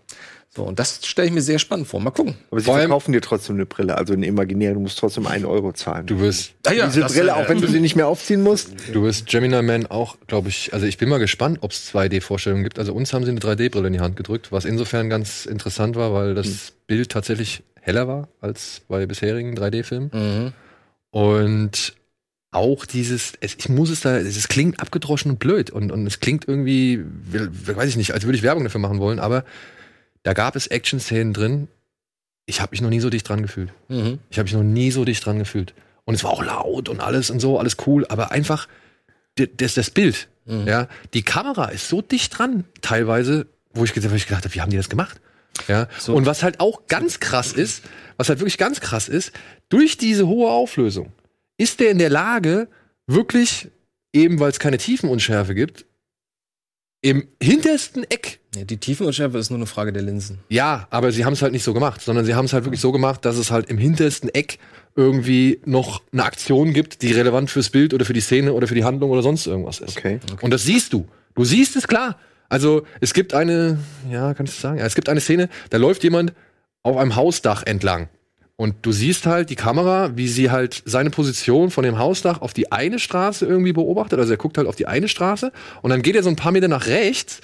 So, und das stelle ich mir sehr spannend vor. Mal gucken. Aber sie Vor allem- verkaufen dir trotzdem eine Brille, also eine imaginäre. Du musst trotzdem einen Euro zahlen. Du wirst, Ah ja, Diese das, Brille, äh, auch wenn du sie nicht mehr aufziehen musst. du wirst Gemini Man auch, glaube ich, also ich bin mal gespannt, ob es 2D-Vorstellungen gibt. Also uns haben sie eine 3D-Brille in die Hand gedrückt, was insofern ganz interessant war, weil das Bild tatsächlich heller war als bei bisherigen 3D-Filmen. Mhm. Und auch dieses, es, ich muss es da, es klingt abgedroschen und blöd und, und es klingt irgendwie, weiß ich nicht, als würde ich Werbung dafür machen wollen, aber da gab es Action-Szenen drin. Ich habe mich noch nie so dicht dran gefühlt. Mhm. Ich habe mich noch nie so dicht dran gefühlt. Und es war auch laut und alles und so, alles cool, aber einfach das, das Bild, Mhm. ja, die Kamera ist so dicht dran, teilweise, wo ich, wo ich gedacht habe, wie haben die das gemacht? Ja, So. und was halt auch ganz krass ist, was halt wirklich ganz krass ist, durch diese hohe Auflösung ist der in der Lage, wirklich, eben weil es keine Tiefenunschärfe gibt, im hintersten Eck Ja, die Tiefenunschärfe ist nur eine Frage der Linsen. ja, aber sie haben es halt nicht so gemacht, sondern sie haben es halt wirklich so gemacht, dass es halt im hintersten Eck irgendwie noch eine Aktion gibt, die relevant fürs Bild oder für die Szene oder für die Handlung oder sonst irgendwas ist. Okay. Und das siehst du. Du siehst es klar. Also es gibt eine, ja, kannst du sagen, ja, es gibt eine Szene, da läuft jemand auf einem Hausdach entlang. Und du siehst halt die Kamera, wie sie halt seine Position von dem Hausdach auf die eine Straße irgendwie beobachtet. Also er guckt halt auf die eine Straße und dann geht er so ein paar Meter nach rechts.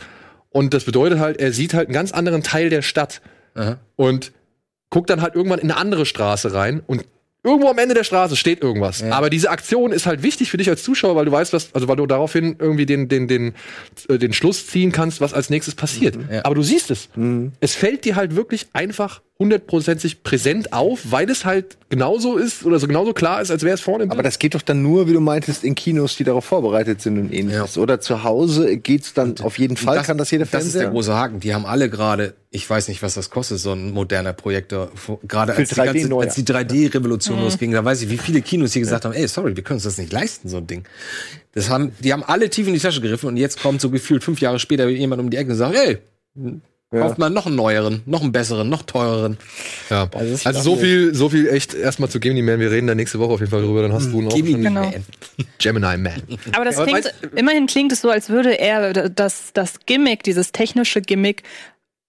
Und das bedeutet halt, er sieht halt einen ganz anderen Teil der Stadt Aha. und guckt dann halt irgendwann in eine andere Straße rein und irgendwo am Ende der Straße steht irgendwas. Ja. Aber diese Aktion ist halt wichtig für dich als Zuschauer, weil du weißt, was, also weil du daraufhin irgendwie den, den, den, äh, den Schluss ziehen kannst, was als nächstes passiert. Ja. Aber du siehst es. Mhm. Es fällt dir halt wirklich einfach hundertprozentig präsent auf, weil es halt genauso ist oder so genauso klar ist, als wäre es vorne im Aber das geht doch dann nur, wie du meintest, in Kinos, die darauf vorbereitet sind und ähnliches. Oder zu Hause geht's dann auf jeden Fall, kann das jeder Das ist der Fernseher. große Haken. Die haben alle gerade, ich weiß nicht, was das kostet, so ein moderner Projektor. Gerade als, die 3D ganze- neuer. als die 3D-Revolution losging, da weiß ich, wie viele Kinos hier gesagt haben, ey, sorry, wir können uns das nicht leisten, so ein Ding. Das haben, die haben alle tief in die Tasche gegriffen und jetzt kommt so gefühlt fünf Jahre später jemand um die Ecke und sagt, ey, kauft mal noch einen neueren, noch einen besseren, noch teureren. Ja. Also Also so viel, so viel echt erstmal zu Gemini Man. Wir reden da nächste Woche auf jeden Fall drüber. Dann hast du noch ihn Genau. Man. Gemini Man. Aber das Aber klingt, weißt- immerhin klingt es so, als würde er das, das Gimmick, dieses technische Gimmick,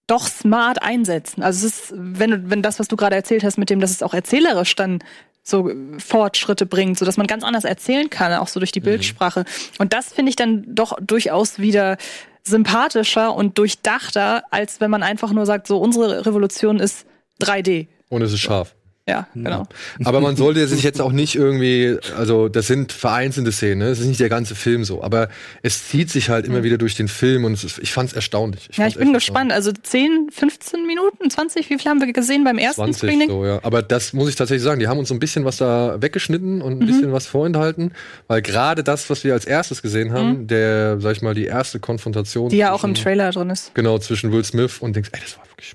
doch smart einsetzen. Also es ist, wenn, du- wenn das, was du gerade erzählt hast, mit dem, dass es auch erzählerisch dann so äh, Fortschritte bringt, so dass man ganz anders erzählen kann, auch so durch die Bildsprache. Und das finde ich dann doch durchaus wieder sympathischer und durchdachter, als wenn man einfach nur sagt, so unsere Revolution ist 3D. Und es ist scharf. Ja, genau. Aber man sollte sich jetzt auch nicht irgendwie, also das sind vereinzelte Szenen, ne? es ist nicht der ganze Film so, aber es zieht sich halt immer wieder durch den Film und ist, ich fand es erstaunlich. Ja, fand's ich bin gespannt. Also 10, 15 Minuten, 20, wie viel haben wir gesehen beim ersten 20 Screening? so, ja. Aber das muss ich tatsächlich sagen, die haben uns so ein bisschen was da weggeschnitten und ein Mhm. bisschen was vorenthalten, weil gerade das, was wir als erstes gesehen haben, der, sag ich mal, die erste Konfrontation. Mhm. Die ja auch im zwischen- Trailer drin ist. Genau, zwischen Will Smith und denkst, ey, das war wirklich.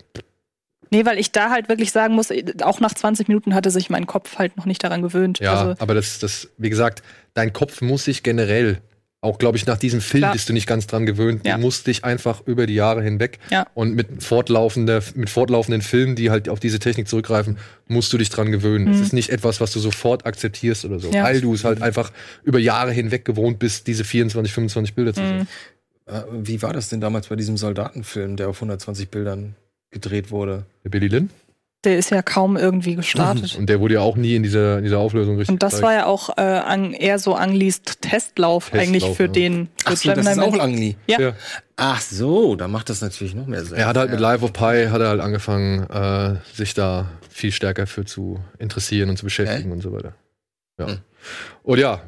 Nee, weil ich da halt wirklich sagen muss, auch nach 20 Minuten hatte sich mein Kopf halt noch nicht daran gewöhnt. Ja, Also, aber das, das, wie gesagt, dein Kopf muss sich generell, auch glaube ich, nach diesem Film Klar. bist du nicht ganz dran gewöhnt. Ja. Du musst dich einfach über die Jahre hinweg Ja. und mit fortlaufender, mit fortlaufenden Filmen, die halt auf diese Technik zurückgreifen, musst du dich dran gewöhnen. Es ist nicht etwas, was du sofort akzeptierst oder so, Mhm. Ja. weil du es halt einfach über Jahre hinweg gewohnt bist, diese 24, 25 Bilder zu Mhm. sehen. Äh, Wie war das denn damals bei diesem Soldatenfilm, der auf 120 Bildern gedreht wurde? Der Billy Lynn. der ist ja kaum irgendwie gestartet. Und der wurde ja auch nie in dieser, in dieser Auflösung richtig Und das gezeigt. war ja auch äh, an, eher so Anglis Testlauf, Testlauf, eigentlich für ja. den. für Ach so, das ist auch Langli. Ja. Ja. Ach so, da macht das natürlich noch mehr Sinn. Er hat halt mit ja. Life of Pi hat er halt angefangen, äh, sich da viel stärker für zu interessieren und zu beschäftigen und so weiter. Ja. Hm. Und ja,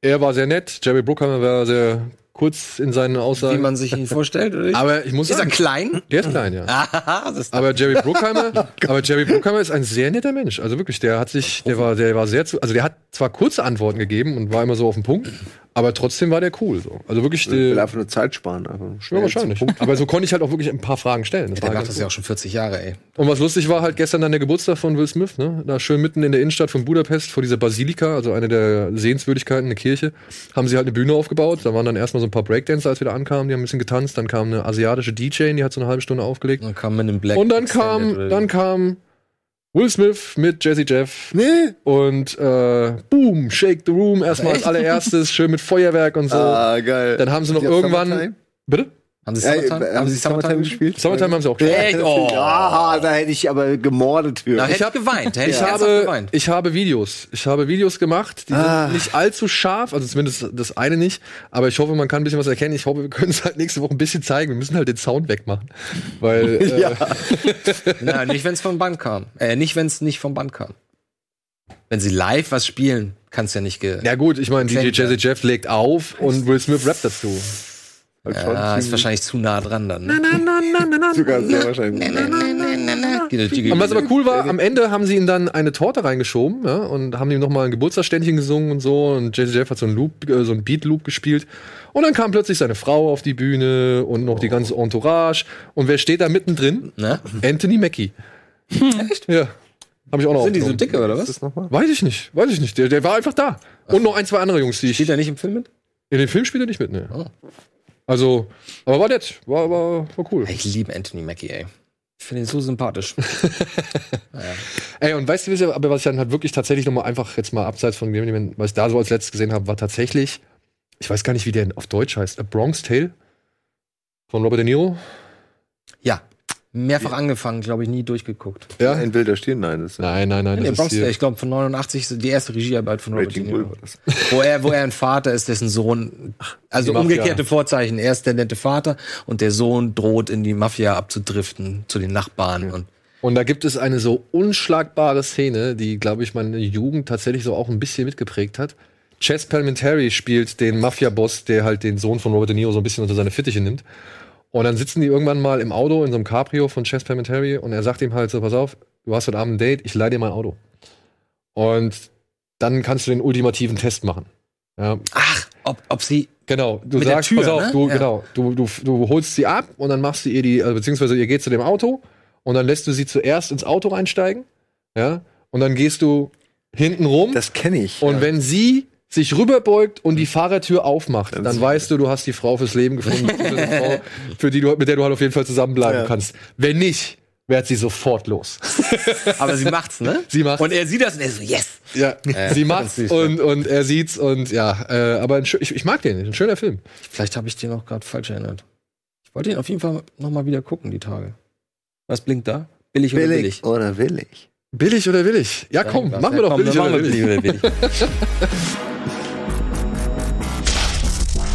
er war sehr nett. Jerry Bruckheimer war sehr kurz in seinen Wie Aussagen. man sich ihn vorstellt, oder? aber ich muss ist er sagen, klein? der ist klein, ja. Ah, ist Aber Jerry Bruckheimer, aber Jerry Bruckheimer ist ein sehr netter Mensch. Also wirklich, der hat sich, der war, der war sehr zu, also der hat zwar kurze Antworten gegeben und war immer so auf den Punkt, aber trotzdem war der cool. So. Also wirklich, Ich will einfach nur Zeit sparen. Einfach ja, wahrscheinlich. Aber so konnte ich halt auch wirklich ein paar Fragen stellen. Das der war macht das gut. ja auch schon 40 Jahre, ey. Und was lustig war, halt gestern dann der Geburtstag von Will Smith, ne? Da schön mitten in der Innenstadt von Budapest vor dieser Basilika, also eine der Sehenswürdigkeiten, eine Kirche, haben sie halt eine Bühne aufgebaut. Da waren dann erstmal so ein paar Breakdancer, als wir da ankamen, die haben ein bisschen getanzt. Dann kam eine asiatische DJ, die hat so eine halbe Stunde aufgelegt. Dann kam man in Black. Und dann Extended kam, dann kam Will Smith mit Jesse Jeff Nee. und äh, boom, Shake the Room erstmal als allererstes, schön mit Feuerwerk und so. Ah, geil. Dann haben sie noch irgendwann. Bitte? Haben Sie Ja, Summertime? äh, haben Sie Summertime gespielt? Summertime haben sie auch gespielt. Echt? Oh. Ja, da hätte ich aber gemordet für. Da hätte Ich hab- geweint. Hätte ich, habe, geweint. ich habe Videos. Ich habe Videos gemacht, die Ah. sind nicht allzu scharf, also zumindest das eine nicht. Aber ich hoffe, man kann ein bisschen was erkennen. Ich hoffe, wir können es halt nächste Woche ein bisschen zeigen. Wir müssen halt den Sound wegmachen. Weil, äh, ja. Nein, nicht wenn es vom Band kam. Äh, nicht wenn es nicht vom Band kam. Wenn sie live was spielen, kann es ja nicht ge. ja gut, ich meine, DJ Jazzy Jeff legt auf und Will Smith rappt dazu. Ja, ist wahrscheinlich zu nah dran dann. Ne? sogar sehr wahrscheinlich. Und was aber cool war, am Ende haben sie ihm dann eine Torte reingeschoben ja, und haben ihm nochmal ein Geburtstagsständchen gesungen und so. Und Jazzy Jeff hat so einen Loop, äh, so einen Beat-Loop gespielt. Und dann kam plötzlich seine Frau auf die Bühne und noch die ganze Entourage. Und wer steht da mittendrin? Ne? Anthony Mackie. Echt? Ja. Habe ich auch noch Sind die so dicke oder was? Weiß ich nicht, weiß ich nicht. Der, der war einfach da. Und noch ein, zwei andere Jungs, die ich. Steht er nicht im Film mit? In den Film spielt er nicht mit, ne. Oh. Also, aber war nett. War, war, war cool. Ich liebe Anthony Mackie, ey. Ich finde ihn so sympathisch. Ey, und weißt du, aber was ich dann halt wirklich tatsächlich nochmal einfach jetzt mal abseits von dem, was ich da so als letztes gesehen habe, war tatsächlich, ich weiß gar nicht, wie der auf Deutsch heißt, A Bronx Tale von Robert De Niro. ja. Mehrfach angefangen, glaube ich, nie durchgeguckt. Ja? Ein wilder Stirn, nein. Das ist Nein, nein, nein. Das Bronx, ist hier- ich glaube, von 89 ist die erste Regiearbeit von Robert De Niro. war das. Wo er, wo er ein Vater ist, dessen Sohn, also umgekehrte Vorzeichen. Er ist der nette Vater und der Sohn droht in die Mafia abzudriften zu den Nachbarn. Und Und da gibt es eine so unschlagbare Szene, die, glaube ich, meine Jugend tatsächlich so auch ein bisschen mitgeprägt hat. Chess Palminteri spielt den Mafia-Boss, der halt den Sohn von Robert De Niro so ein bisschen unter seine Fittiche nimmt. Und dann sitzen die irgendwann mal im Auto in so einem Cabrio von Chess Palminteri und er sagt ihm halt so, pass auf, du hast heute Abend ein Date, ich leih dir mein Auto. Und dann kannst du den ultimativen Test machen. Ja, ach, ob, ob sie Genau, du sagst, Tür, pass auf, ne? du, Ja. genau, du, du, du holst sie ab und dann machst du ihr die, also beziehungsweise ihr geht zu dem Auto und dann lässt du sie zuerst ins Auto einsteigen, ja, und dann gehst du hinten rum Das kenne ich. und wenn sie sich rüberbeugt und die Fahrertür aufmacht, Dann weißt du, du hast die Frau fürs Leben gefunden, die Frau, für die du, mit der du halt auf jeden Fall zusammenbleiben Ja. kannst. Wenn nicht, wärt sie sofort los. aber sie macht's, ne? Sie macht's. Und er sieht das und er so, yes. Ja, sie macht's und, und er sieht's und ja, äh, aber ein, ich, ich mag den, ein schöner Film. Vielleicht habe ich den auch gerade falsch erinnert. Ich wollte ihn auf jeden Fall noch mal wieder gucken, die Tage. Was blinkt da? Billig, oder billig? billig oder willig? Billig oder willig? Ja, komm, machen Ja, wir doch komm, billig oder willig. billig oder billig.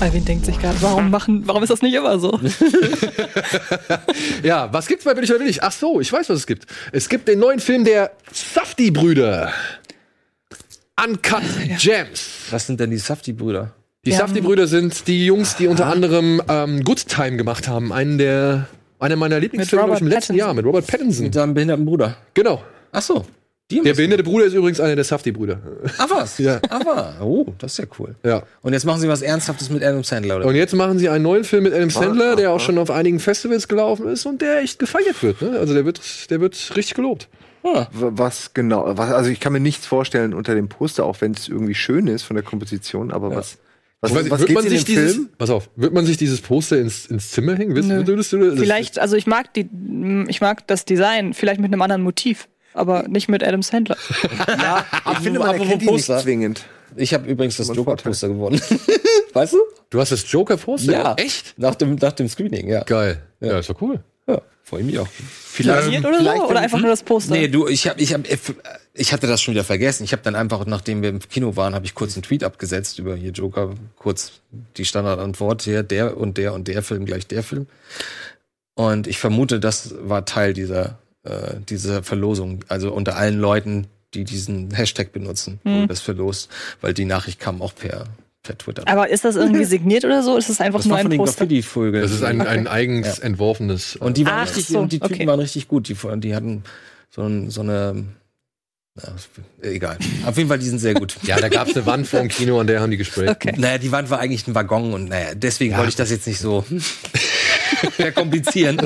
Alvin denkt sich gerade, warum machen, warum ist das nicht immer so? Ja, was gibt's bei billig oder willig? Ach so, ich weiß, was es gibt. Es gibt den neuen Film der Safdie-Brüder. Uncut Gems. Was sind denn die Safti-Brüder? Die Ja. Safdie-Brüder sind die Jungs, die unter anderem ähm, Good Time gemacht haben. Einen der, einer meiner Lieblingsfilme glaub Robert ich, im letzten Pattinson. Jahr mit Robert Pattinson. Mit seinem behinderten Bruder. Genau. Ach so. Die Der behinderte Bruder ist übrigens einer der Safdie-Brüder. Ach was? Ja. Was? Oh, das ist ja cool. Ja. Und jetzt machen sie was Ernsthaftes mit Adam Sandler, oder? Und jetzt machen sie einen neuen Film mit Adam Sandler, der auch schon auf einigen Festivals gelaufen ist und der echt gefeiert wird. Ne? Also der wird, der wird richtig gelobt. Ah, Was genau? Was, also ich kann mir nichts vorstellen unter dem Poster, auch wenn es irgendwie schön ist von der Komposition, aber was, was, weiß nicht, was wird man sich dieses, Film? pass auf, wird man sich dieses Poster ins, ins Zimmer hängen? Würdest du, das- Vielleicht, also ich mag die, ich mag das Design, vielleicht mit einem anderen Motiv, aber nicht mit Adam Sandler. Ja, ich finde, man apropos erkennt ihn nicht Poster. zwingend. Ich habe übrigens das. Joker-Poster gewonnen. weißt du? Du hast das Joker-Poster? Echt? Nach dem, nach dem Screening, ja. Geil. Ja, ist doch cool. Ja, freue ich mich auch. Signiert oder vielleicht, so? Oder einfach nur das Poster? Nee, du, ich hab, ich hab, ich hatte das schon wieder vergessen. Ich habe dann einfach, nachdem wir im Kino waren, habe ich kurz einen Tweet abgesetzt über hier Joker, kurz die Standardantwort hier, der und der und der Film gleich der Film. Und ich vermute, das war Teil dieser, äh, dieser Verlosung. Also unter allen Leuten, die diesen Hashtag benutzen, wurde das verlost, weil die Nachricht kam auch per, per Twitter. Aber ist das irgendwie signiert oder so? Ist das einfach das nur ein von den Poster? Graffiti-Vögeln. Das ist ein, Okay. ein eigens entworfenes. Und die waren Ach richtig, so, und die Typen okay. waren richtig gut. Die, die hatten so, ein, so eine, ja, egal. Auf jeden Fall, die sind sehr gut. ja, da gab es eine Wand vor dem Kino, an der haben die gesprayt. Okay. Naja, die Wand war eigentlich ein Waggon und naja, deswegen wollte ich das jetzt nicht so verkomplizieren.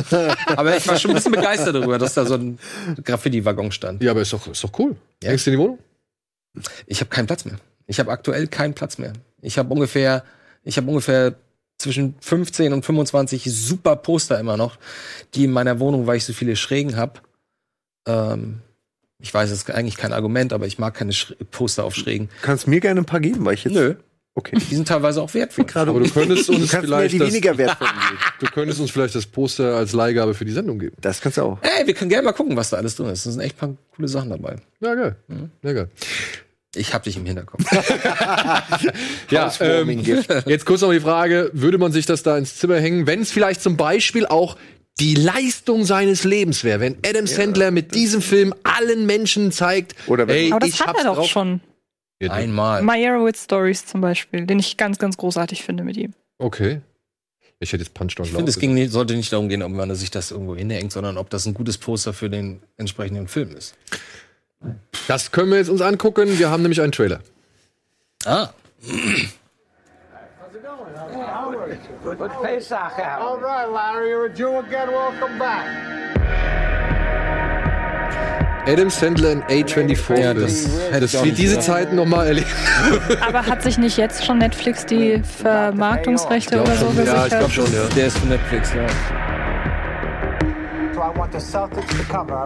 Aber ich war schon ein bisschen begeistert darüber, dass da so ein Graffiti-Waggon stand. Ja, aber ist doch, ist doch cool. Ja. Hängst du in die Wohnung? Ich habe keinen Platz mehr. Ich habe aktuell keinen Platz mehr. Ich habe ungefähr, ich habe ungefähr zwischen 15 und 25 super Poster immer noch, die in meiner Wohnung, weil ich so viele Schrägen habe, ähm, Ich weiß, es ist eigentlich kein Argument, aber ich mag keine Sch Poster auf Schrägen. Kannst mir gerne ein paar geben, weil ich jetzt. Nö. Okay. Die sind teilweise auch wertvoll. Gerade Aber du könntest uns vielleicht die das, weniger wertvollen geben. du könntest uns vielleicht das Poster als Leihgabe für die Sendung geben. Das kannst du auch. Ey, wir können gerne mal gucken, was da alles drin ist. Da sind echt ein paar coole Sachen dabei. Ja, geil. Mhm. Ja, geil. Ich hab dich im Hinterkopf. Ja, ähm, jetzt kurz noch die Frage, würde man sich das da ins Zimmer hängen, wenn es vielleicht zum Beispiel auch die Leistung seines Lebens wäre, wenn Adam Sandler mit diesem Film allen Menschen zeigt, Oder wenn- ey, Aber das ich hat er doch drauf. schon. Ja, Einmal. My Arrowhead Stories zum Beispiel, den ich ganz, ganz großartig finde mit ihm. Okay. Ich hätte jetzt Punchdown Ich finde, es ging nicht, sollte nicht darum gehen, ob man sich das irgendwo hinhängt, sondern ob das ein gutes Poster für den entsprechenden Film ist. Das können wir jetzt uns angucken. Wir haben nämlich einen Trailer. Ah. Good Pesach out. All right, Larry, you're a Jew again. Welcome back. Adam Sandler in A24. Ja, das hätte das ich wie diese. Zeiten nochmal erlebt. Aber hat sich nicht jetzt schon Netflix die Vermarktungsrechte oder so schon, ja, gesichert? ich glaub schon, ja. Der ist von Netflix, ja.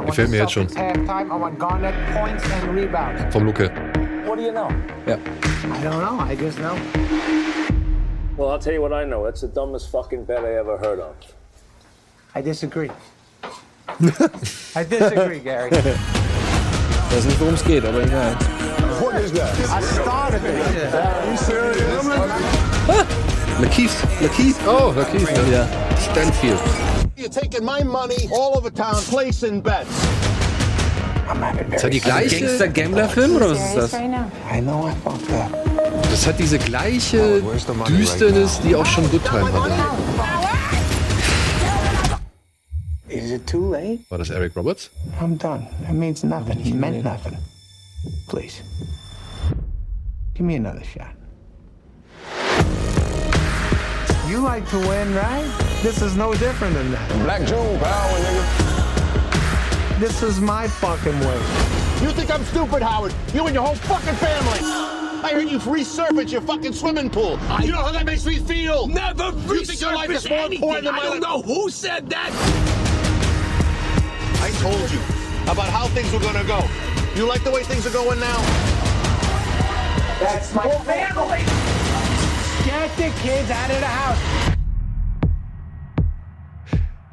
Gefällt mir jetzt schon. Vom Look her. Ja. I don't know. I just know. Well, I'll tell you what I know. That's the dumbest fucking bet I ever heard of. I disagree. I disagree, Gary. Ich weiß nicht, worum es geht, aber egal. I started it. you serious? Lakeith. Lakeith. Oh, Lakeith. Ja. Stanfield. You're taking my money all over town, placing bets. Das hat die gleiche, Gangster-Gambler-Film oder was ist das? I know I fucked up. das hat diese gleiche Düsternis, die auch schon Good Time hatte. It too late? War das Eric Roberts? I'm done. That means nothing. He meant nothing. Please. Give me another shot. You like to win, right? This is no different than that. Black Joe, power, nigga. This is my fucking way. You think I'm stupid, Howard? You and your whole fucking family. I heard you resurface your fucking swimming pool. you know how that makes me feel? Never You think your life is more important than my I my don't life? know who said that. Told you about how things were gonna go. You like the way things are going now? That's my family. Get the kids out of the house.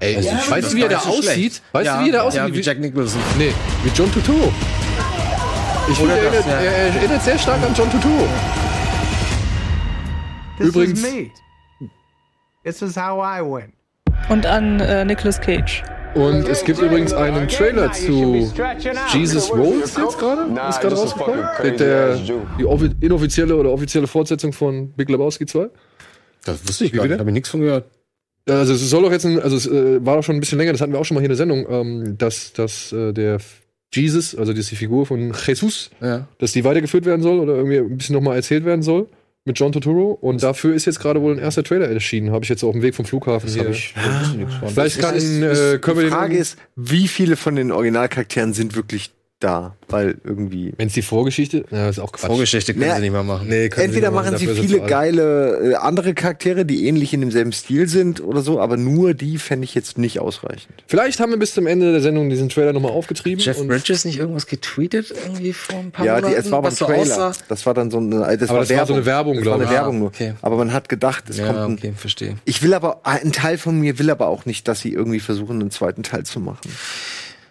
Ey, weißt du, wie er da aussieht? Weißt ja, du, wie er da aussieht? Ja, wie Jack Nicholson. Nee, wie John Turturro. Ich finde, er, das, erinnert- ja. er erinnert sehr stark an John Turturro. This Übrigens- is me. This is how I win. Und an äh, Nicolas Cage. Und es gibt übrigens einen Trailer zu Jesus Rolls jetzt gerade. ist gerade rausgekommen. Der, der, die offi- inoffizielle oder offizielle Fortsetzung von Big Lebowski 2. Das wusste ich gar nicht. Habe ich nichts von gehört. Also es soll doch jetzt, ein, also es äh, war doch schon ein bisschen länger, das hatten wir auch schon mal hier in der Sendung, ähm, dass, dass äh, der Jesus, also diese Figur von Jesus, Ja. dass die weitergeführt werden soll oder irgendwie ein bisschen nochmal erzählt werden soll mit John Turturro. Und dafür ist jetzt gerade wohl ein erster Trailer erschienen. Habe ich jetzt auf dem Weg vom Flughafen Das hier. ich, von. Vielleicht kann, Ist- äh, können wir die den. Frage ist, wie viele von den Originalcharakteren sind wirklich da? Weil irgendwie. Wenn es die Vorgeschichte, ja, ist auch Quatsch. Vorgeschichte können Ja. sie nicht mehr machen. Nee, können Entweder nicht machen sie viele geile äh, andere Charaktere, die ähnlich in demselben Stil sind oder so, aber nur die fände ich jetzt nicht ausreichend. Vielleicht haben wir bis zum Ende der Sendung diesen Trailer nochmal aufgetrieben. Jeff und- Bridges nicht irgendwas getweetet irgendwie vor ein paar Ja, Monaten? die, es war aber ein was so Trailer. aussah? Das war dann so eine, das Aber war das war so eine Werbung, das war glaub eine ich. Werbung Ah, nur. okay. Aber man hat gedacht, es kommt Ja, ein, okay, verstehe. Ich will aber, ein Teil von mir will aber auch nicht, dass sie irgendwie versuchen, einen zweiten Teil zu machen.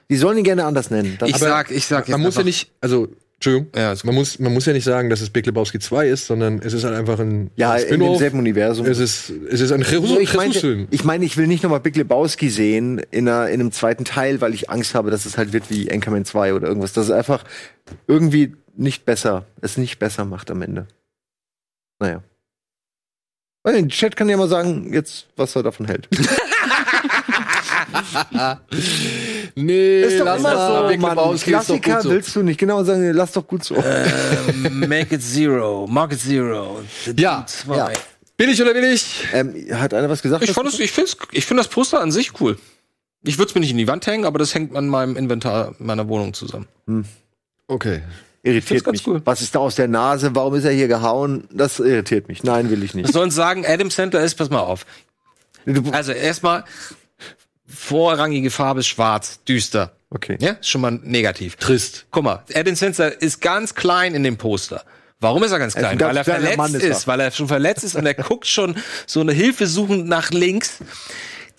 Die sollen ihn gerne anders nennen. Das Ich sag, ich sag jetzt man muss ja nicht, also, Entschuldigung, Ja, man, muss, man muss ja nicht sagen, dass es Big Lebowski 2 ist, sondern es ist halt einfach ein ja, ein in demselben Universum. Es ist, es ist ein Jesus- So, ich, meinte, ich meine, ich will nicht nochmal Big Lebowski sehen in, einer, in einem zweiten Teil, weil ich Angst habe, dass es halt wird wie Anchorman 2 oder irgendwas. Das ist einfach irgendwie nicht besser, es nicht besser macht am Ende. Naja. Weil Der Chat kann ja mal sagen, jetzt, was er davon hält. nee, ist doch lass immer mal, so, Mann. Doch Klassiker gut so. willst du nicht genau sagen, lass doch gut so. Ähm, Make it Zero, Market Zero. Ja, Doom 2. ja. Billig oder willig? ähm, hat einer was gesagt? Ich, fand ich finde ich find das Poster an sich cool. Ich würde es mir nicht in die Wand hängen, aber das hängt an meinem Inventar meiner Wohnung zusammen. Okay. irritiert mich. cool. Was ist da aus der Nase? Warum ist er hier gehauen? Das irritiert mich. Nein, will ich nicht. sollen sagen, Adam Sandler ist, pass mal auf. Also erstmal, vorrangige Farbe ist schwarz, düster. Okay. Ja, ist schon mal negativ. Trist. Guck mal, Adam Sandler ist ganz klein in dem Poster. Warum ist er ganz Er klein? ein Weil er ganz kleiner verletzt Mann, ist er. ist, weil er schon verletzt ist und er guckt schon so eine Hilfe suchend nach links.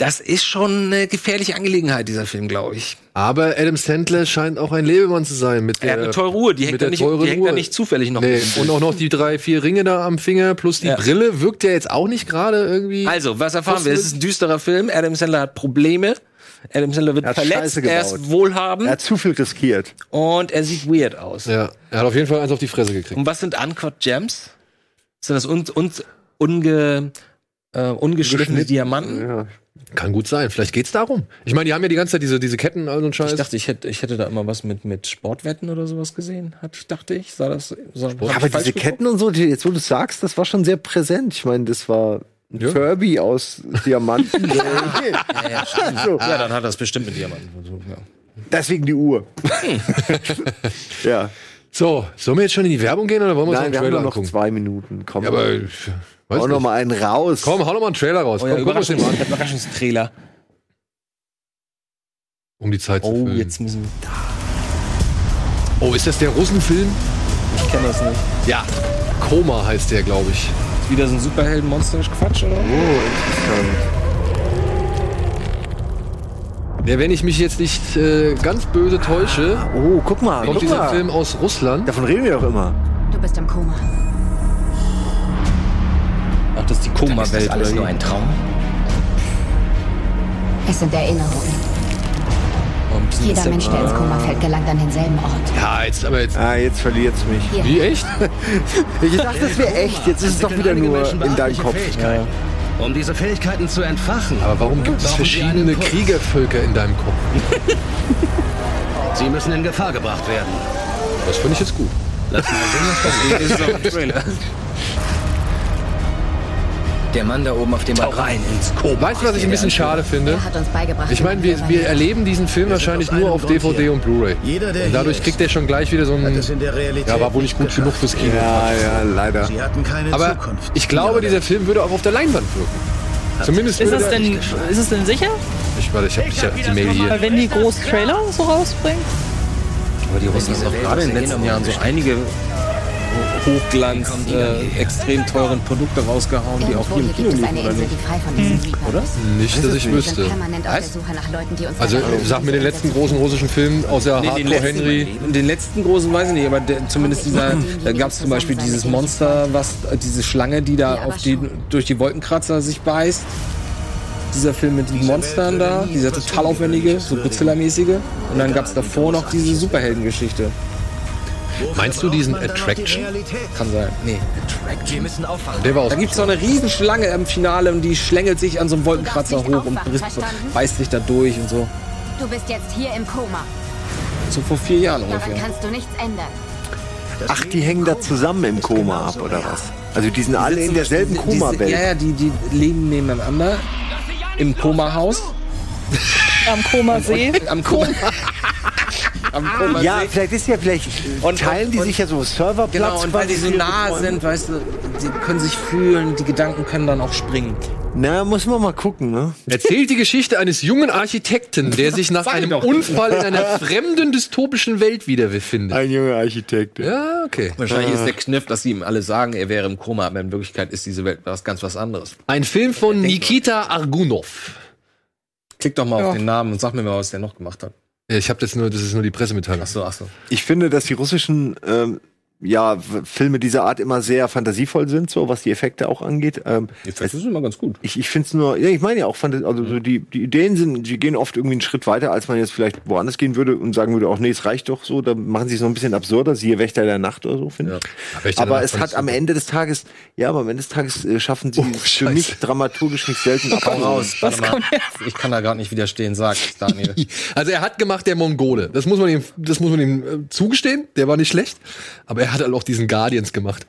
Das ist schon eine gefährliche Angelegenheit, dieser Film, glaube ich. Aber Adam Sandler scheint auch ein Lebemann zu sein. Mit Er der, hat eine teure Uhr, die hängt, mit da nicht, die hängt da nicht zufällig noch Nee. mit dem Und auch noch die drei, vier Ringe da am Finger plus die Ja. Brille wirkt ja jetzt auch nicht gerade irgendwie. Also, was erfahren wir? Es ist ein düsterer Film. Adam Sandler hat Probleme. Adam Sandler wird Er hat verletzt. Er ist wohlhabend Er hat zu viel riskiert. und er sieht weird aus. ja, er hat auf jeden Fall eins auf die Fresse gekriegt. Und was sind Uncut Gems? Sind das un, un, unge, äh, ungeschliffene Diamanten? Ja. Kann gut sein. Vielleicht geht's darum. Ich meine, die haben ja die ganze Zeit diese, diese Ketten und so einen Scheiß. Ich dachte, ich hätte, ich hätte da immer was mit, mit Sportwetten oder sowas gesehen. Hat, dachte ich. Sah das, sah, Ja, ich aber diese geguckt? Ketten und so, die, jetzt wo du sagst, das war schon sehr präsent. Ich meine, das war ein Ja. Furby aus Diamanten. Ja, ja, stimmt. So. ja, dann hat das bestimmt mit Diamanten. Also, ja. Deswegen die Uhr. ja. so, sollen wir jetzt schon in die Werbung gehen oder wollen wir uns Nein, wir noch haben einen nur Trailer noch angucken? zwei Minuten. Komm, Ja, aber ich weiß hau noch mal einen raus. Komm, hau noch mal einen Trailer raus. Oh ja, Komm, guck Überraschungstrailer. Um die Zeit zu Oh, füllen. jetzt müssen wir. Oh, ist das der Russenfilm? Ich kenne das nicht. Ja. Koma heißt der, glaube ich. Ist wieder so ein Superhelden-Monster-Quatsch, oder? Oh, interessant. Der, wenn ich mich jetzt nicht äh, ganz böse täusche, Oh, guck mal. kommt Guck dieser mal. Film aus Russland. Davon reden wir doch immer. Du bist im Koma. Ach, das ist die Koma-Welt, oder? wie? Traum? Es sind Erinnerungen. Ein Jeder ist der- Mensch, der ins Koma fällt, gelangt an denselben Ort. Ja, jetzt aber jetzt. Ah, jetzt verliert's mich. Hier. Wie echt? Ich dachte, das wäre echt. Jetzt ist es doch wieder nur in deinem Kopf. Um diese Fähigkeiten zu entfachen. Aber warum gibt es verschiedene. Kriegervölker in deinem Kopf? Sie müssen in Gefahr gebracht werden. Das finde ich jetzt gut. Lass mal sehen, was. Das ist ein Trailer. Der Mann da oben auf dem Balkon. rein ins Koma. Weißt du, was ich ein bisschen schade finde? Er hat uns beigebracht. Ich meine, wir, wir erleben diesen Film wahrscheinlich nur auf DVD und Blu-ray. Jeder, der Und dadurch kriegt er schon gleich wieder so hat es ein. in der Realität Ja, war wohl nicht gut genug fürs Kino. Ja, ja, leider. Sie hatten keine Aber Zukunft. ich glaube, dieser Film würde auch auf der Leinwand wirken. Zumindest Ist würde es der- denn, ist es denn sicher? Ich, warte, ich habe hab die Mail hier. Weil wenn die groß Trailer so rausbringen? Aber die Russen haben doch gerade in den letzten Jahren so einige Hochglanz, äh, extrem teuren Produkte rausgehauen, die auch hier im Kino eine oder nicht? Oder? Nicht, dass ich wüsste. Was? Also verraten. sag mir den letzten großen russischen Film außer Nee, den, Hardcore letzten, Henry. den letzten großen weiß ich nicht, aber der, zumindest dieser, da gab es zum Beispiel dieses Monster, was äh, diese Schlange, die da auf die, durch die Wolkenkratzer sich beißt. Dieser Film mit den Monstern da, dieser total aufwendige, so Godzilla-mäßige. Und dann gab es davor noch diese Superheldengeschichte. Meinst du diesen Attraction? Kann sein. Nee. Wir müssen aufwachen. Der war aus. Da gibt es so eine Riesenschlange im Finale und die schlängelt sich an so einem Wolkenkratzer hoch und beißt sich da durch und so. Du bist jetzt hier im Koma. So vor vier Jahren Daran ungefähr. kannst du nichts ändern. Ach, die hängen da zusammen im Koma ab, oder was? Also die sind alle in derselben Koma-Welt. Ja, ja, die, die leben nebeneinander im Koma-Haus. Am Komasee. Am Koma. Am Koma Ja, vielleicht ist ja vielleicht Und- teilen die und- sich ja so Serverplatz. Genau, und weil die so nah sind, weißt du, die können sich fühlen, die Gedanken können dann auch springen. Na, muss man mal gucken, ne? Erzählt die Geschichte eines jungen Architekten, der sich nach einem doch. Unfall in einer fremden dystopischen Welt wiederfindet. Ein junger Architekt. Ja. Ja, okay. Wahrscheinlich ist der Kniff, dass sie ihm alle sagen, er wäre im Koma, aber in Wirklichkeit ist diese Welt was ganz was anderes. Ein Film von Nikita Argunov. Klick doch mal Ja. auf den Namen und sag mir mal, was der noch gemacht hat. Ich habe das nur, das ist nur die Pressemitteilung. Ach so, ach so. Ich finde, dass die russischen ähm, ja, Filme dieser Art immer sehr fantasievoll sind, so was die Effekte auch angeht. Ähm, Die Effekte sind immer ganz gut. ich ich finde es nur, ja, ich meine ja auch, also so die, die Ideen sind, die gehen oft irgendwie einen Schritt weiter, als man jetzt vielleicht woanders gehen würde und sagen würde, auch nee, es reicht doch so, da machen sie es noch ein bisschen absurder, siehe Wächter der Nacht oder so, finde Ja. ich. Der Aber es hat am. Ende des Tages, ja, aber am Ende des Tages äh, schaffen sie Oh, es für mich dramaturgisch nicht selten ab. Raus, warte mal. Ich kann da gerade nicht widerstehen, sag Daniel. Also er hat gemacht der Mongole. Das muss man ihm, das muss man ihm äh, zugestehen. Der war nicht schlecht. Aber er hat halt auch diesen Guardians gemacht.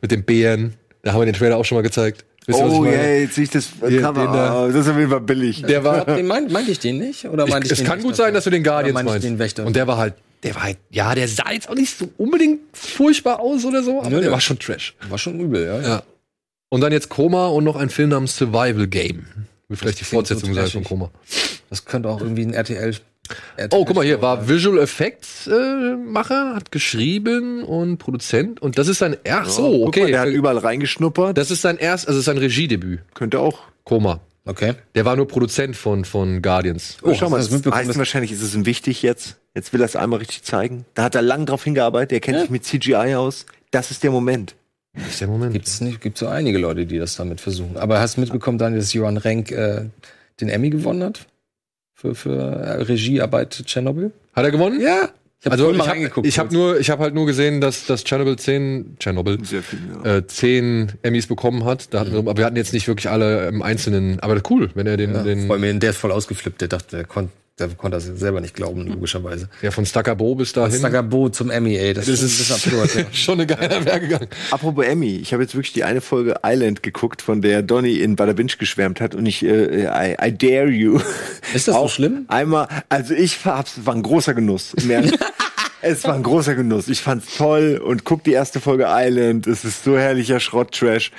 Mit dem Bären. Da haben wir den Trailer auch schon mal gezeigt. Wisst ihr, Oh ich ja, meine? jetzt sehe ich das Cover. den da. Ah, das ist auf jeden Fall billig. Der war, Den meint, meinte ich den nicht? Oder meinte ich es den kann Wächter? gut sein, dass du den Guardians ich meinst. den Wächter? Und der war halt, der war halt, ja, der sah jetzt auch nicht so unbedingt furchtbar aus oder so, aber Nö, der war schon Trash. war schon übel, ja. Ja. Und dann jetzt Koma und noch ein Film namens Survival Game. Wird vielleicht die klingt so Fortsetzung sein von. Koma. Das könnte auch irgendwie ein RTL. Oh, guck mal hier, war Visual Effects äh, Macher, hat geschrieben und Produzent und das ist sein ach so, Guck okay. Mal, der hat überall reingeschnuppert. das ist sein erst, also sein Regiedebüt. könnte auch. Koma. Okay. Der war nur Produzent von von Guardians. Oh, schau mal, das mitbekommen, meisten wahrscheinlich ist es ihm wichtig jetzt. Jetzt will er es einmal richtig zeigen. Da hat er lang drauf hingearbeitet. Er kennt sich mit CGI aus. Das ist der Moment. Das ist der Moment. Gibt's nicht, gibt so einige Leute, die das damit versuchen. Aber hast du mitbekommen, Daniel, dass Johann Renk äh, den Emmy gewonnen hat? Für, für äh, Regiearbeit Tschernobyl? Hat er gewonnen? Ja. Ich hab Also ich habe ich hab nur, ich habe halt nur gesehen, dass das Chernobyl 10, Chernobyl, Sehr viel, ja. äh, 10 Emmys bekommen hat. Da hatten wir, aber wir hatten jetzt nicht wirklich alle im Einzelnen. Aber cool, wenn er den, ja, den vor allem, der ist voll ausgeflippt. Der dachte, der konnte der konnte das selber nicht glauben, logischerweise. ja, von Staccato bis dahin. Stagabo zum Emmy, ey. Das, Das ist, ist absurd. ja. schon eine geile Werkgang. Apropos Emmy, ich habe jetzt wirklich die eine Folge Island geguckt, von der Donny in Bada Binge geschwärmt hat und ich, äh, I, I dare you. Ist das so Auch schlimm? Einmal, also ich hab's, war ein großer Genuss. Mehr, es war ein großer Genuss. Ich fand's toll und guck die erste Folge Island. Es ist so herrlicher Schrott-Trash.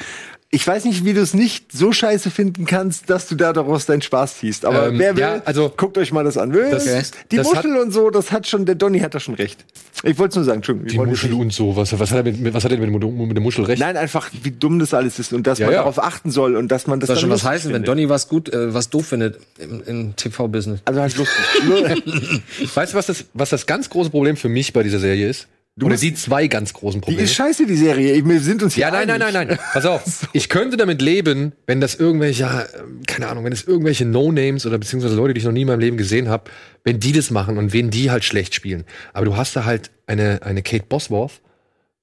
Ich weiß nicht, wie du es nicht so scheiße finden kannst, dass du da daraus deinen Spaß ziehst. Aber Ähm, wer will, ja, also- guckt euch mal das an. Will, Das- die das Muschel und so, das hat schon, der Donny hat da schon recht. Ich wollte nur sagen, Entschuldigung. Die Muschel und so. Was, was hat er mit, mit- was hat er mit, dem mit der Muschel recht? Nein, einfach, wie dumm das alles ist und dass Ja, man ja. darauf achten soll und dass man das Das soll dann schon was heißen, wenn findet. Donny was gut, äh, was doof findet im, im TV-Business. Also halt lustig. Weißt du, was das, was das ganz große Problem für mich bei dieser Serie ist? Oder musst- die zwei ganz großen die Probleme. ist scheiße, die Serie. Wir sind uns hier Ja, nein, nein, nein, nein. Pass auf. Ich könnte damit leben, wenn das irgendwelche, ja, ähm, keine Ahnung, wenn es irgendwelche No-Names oder beziehungsweise Leute, die ich noch nie in meinem Leben gesehen habe, wenn die das machen und wen die halt schlecht spielen. Aber du hast da halt eine, eine Kate Bosworth,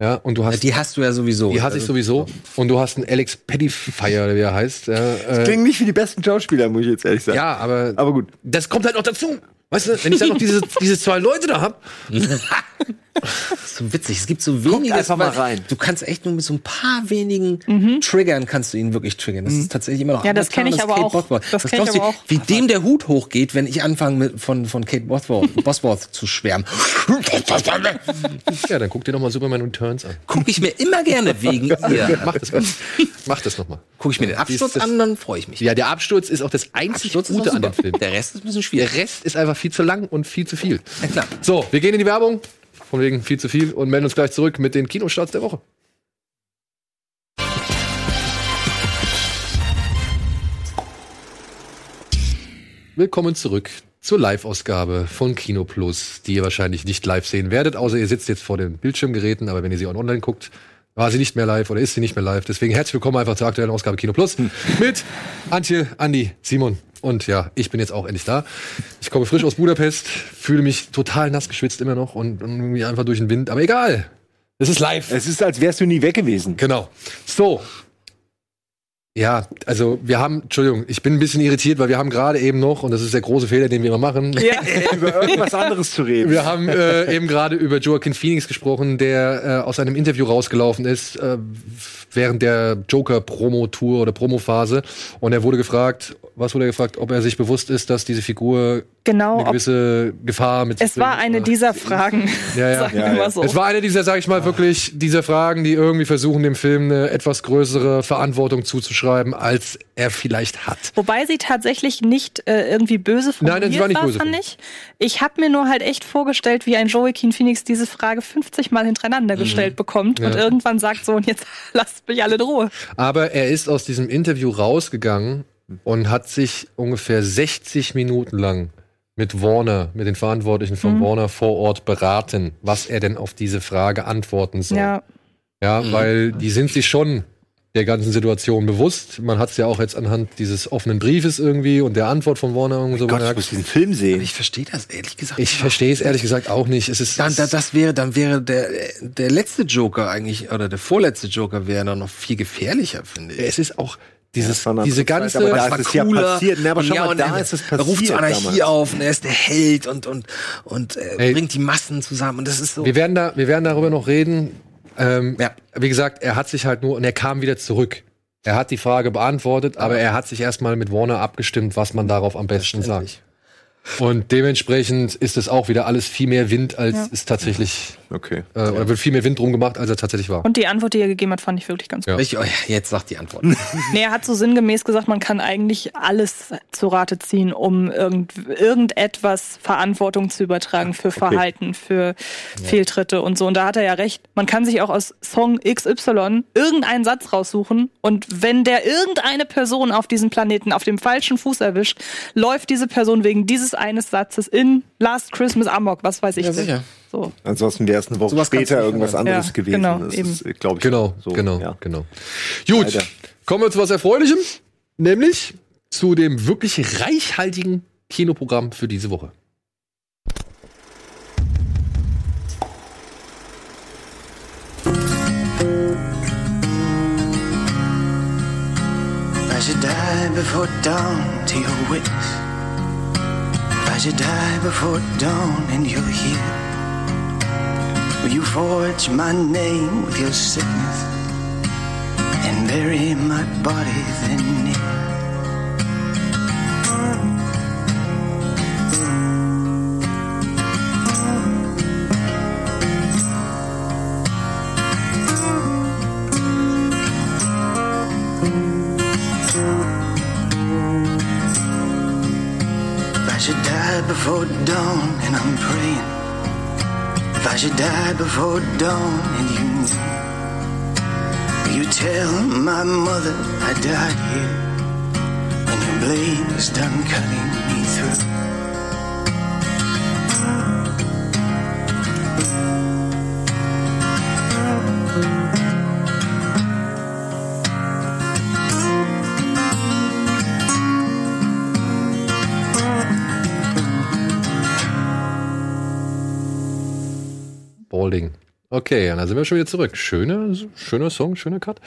ja, und du hast, Die hast du ja sowieso. die hasse ich sowieso, und du hast einen Alex Pettyfire, oder wie er heißt. Ja, äh, Klingt nicht wie die besten Schauspieler, muss ich jetzt ehrlich sagen. ja, aber, Aber gut. das kommt halt noch dazu. Weißt du, wenn ich dann noch diese, diese zwei Leute da hab, Das so witzig. Es gibt so wenige. einfach mal rein. Du kannst echt nur mit so ein paar wenigen Triggern kannst du ihn wirklich triggern. Das ist tatsächlich immer noch. Mhm. Ja, das Avatar, kenn ich aber Kate auch. Das Was kenn ich aber auch. Wie dem der Hut hochgeht, wenn ich anfange mit, von, von Kate Bosworth, Bosworth zu schwärmen. ja, dann guck dir doch mal Superman Returns an. Gucke ich mir immer gerne wegen ihr. Mach das. Mach das noch mal. Gucke ich mir den Absturz an, dann freue ich mich. Ja, der Absturz ist auch das einzig Absturz Gute an dem. Film. Der Rest ist ein bisschen Der schwierig. Rest ist einfach viel zu lang und viel zu viel. Ja, klar. So, wir gehen in die Werbung. Von wegen viel zu viel und melden uns gleich zurück mit den Kinostarts der Woche. Willkommen zurück zur Live-Ausgabe von Kino Plus, die ihr wahrscheinlich nicht live sehen werdet, außer ihr sitzt jetzt vor den Bildschirmgeräten, aber wenn ihr sie auch online guckt, war sie nicht mehr live oder ist sie nicht mehr live. Deswegen herzlich willkommen einfach zur aktuellen Ausgabe Kino Plus mit Antje, Andi, Simon und ja, ich bin jetzt auch endlich da. Ich komme frisch aus Budapest, fühle mich total nass geschwitzt immer noch und, und irgendwie einfach durch den Wind, aber egal. Es ist live. Es ist, als wärst du nie weg gewesen. Genau. So. Ja, also wir haben, Entschuldigung, ich bin ein bisschen irritiert, weil wir haben gerade eben noch, und das ist der große Fehler, den wir immer machen, Über irgendwas anderes zu reden. wir haben äh, eben gerade über Joaquin Phoenix gesprochen, der äh, aus einem Interview rausgelaufen ist äh, während der Joker-Promo-Tour oder Promo-Phase. Und er wurde gefragt, was wurde er gefragt, ob er sich bewusst ist, dass diese Figur Genau, eine gewisse Gefahr mit sich es war bringt. eine dieser Fragen. Ja, ja. Sagen wir Ja, ja. mal so. Es war eine dieser, sag ich mal, wirklich dieser Fragen, die irgendwie versuchen, dem Film eine etwas größere Verantwortung zuzuschreiben, als er vielleicht hat. Wobei sie tatsächlich nicht äh, irgendwie böse formuliert Nein, sie war nicht böse fand ich. Ich habe mir nur halt echt vorgestellt, wie ein Joaquin Phoenix diese Frage 50 Mal hintereinander gestellt bekommt und Mhm. Ja. irgendwann sagt so, und jetzt lasst mich alle in Ruhe. Aber er ist aus diesem Interview rausgegangen und hat sich ungefähr 60 Minuten lang mit Warner, mit den Verantwortlichen von Mhm. Warner vor Ort beraten, was er denn auf diese Frage antworten soll. Ja, Ja, weil die sind sich schon der ganzen Situation bewusst. Man hat es ja auch jetzt anhand dieses offenen Briefes irgendwie und der Antwort von Warner irgendwie so Gott, ich muss diesen Film sehen. Ich verstehe das ehrlich gesagt. Ich verstehe es ehrlich gesagt auch nicht. Es ist Dann, da, das wäre, dann wäre der, der letzte Joker eigentlich, oder der vorletzte Joker wäre dann noch viel gefährlicher, finde ich. es ist auch dieses, eine diese ganze, Zeit, aber da Das ist es ja passiert. Na, aber Und schau ja, mal, und da er- ist es Er ruft passiert zur Anarchie damals. auf und er ist der Held und, und, und äh, Ey. bringt die Massen zusammen. Und das ist so. wir werden da, wir werden darüber noch reden. Ähm, Ja. Wie gesagt, er hat sich halt nur und er kam wieder zurück. Er hat die Frage beantwortet, aber er hat sich erstmal mit Warner abgestimmt, was man darauf am besten sagt. Und dementsprechend ist es auch wieder alles viel mehr Wind, als Ja. es tatsächlich, Okay. äh, oder wird viel mehr Wind drum gemacht, als er tatsächlich war. Und die Antwort, die er gegeben hat, fand ich wirklich ganz Ja. gut. Ich, oh ja, jetzt sagt die Antwort. Nee, er hat so sinngemäß gesagt, man kann eigentlich alles zu Rate ziehen, um irgend, irgendetwas Verantwortung zu übertragen für Verhalten, für Fehltritte und so. Und da hat er ja recht. Man kann sich auch aus Song XY irgendeinen Satz raussuchen und wenn der irgendeine Person auf diesem Planeten auf dem falschen Fuß erwischt, läuft diese Person wegen dieses eines Satzes in Last Christmas Amok, was weiß ich. Ja, sicher. So. Ansonsten wäre es eine Woche Sowas später irgendwas anderes Ja, gewesen. genau, das eben. ist, glaube ich, Genau, so. genau, Ja. genau. Gut, Leider. kommen wir zu was Erfreulichem, nämlich zu dem wirklich reichhaltigen Kinoprogramm für diese Woche. I should die before dawn to your witness. I should die before dawn and you're here. Will you forge my name with your sickness and bury my body then die before dawn and I'm praying. If I should die before dawn and you. You tell my mother I died here when your blade was done cutting me through? Balding. Okay, dann sind wir schon wieder zurück. Schöner, schöner Song, schöner Cut.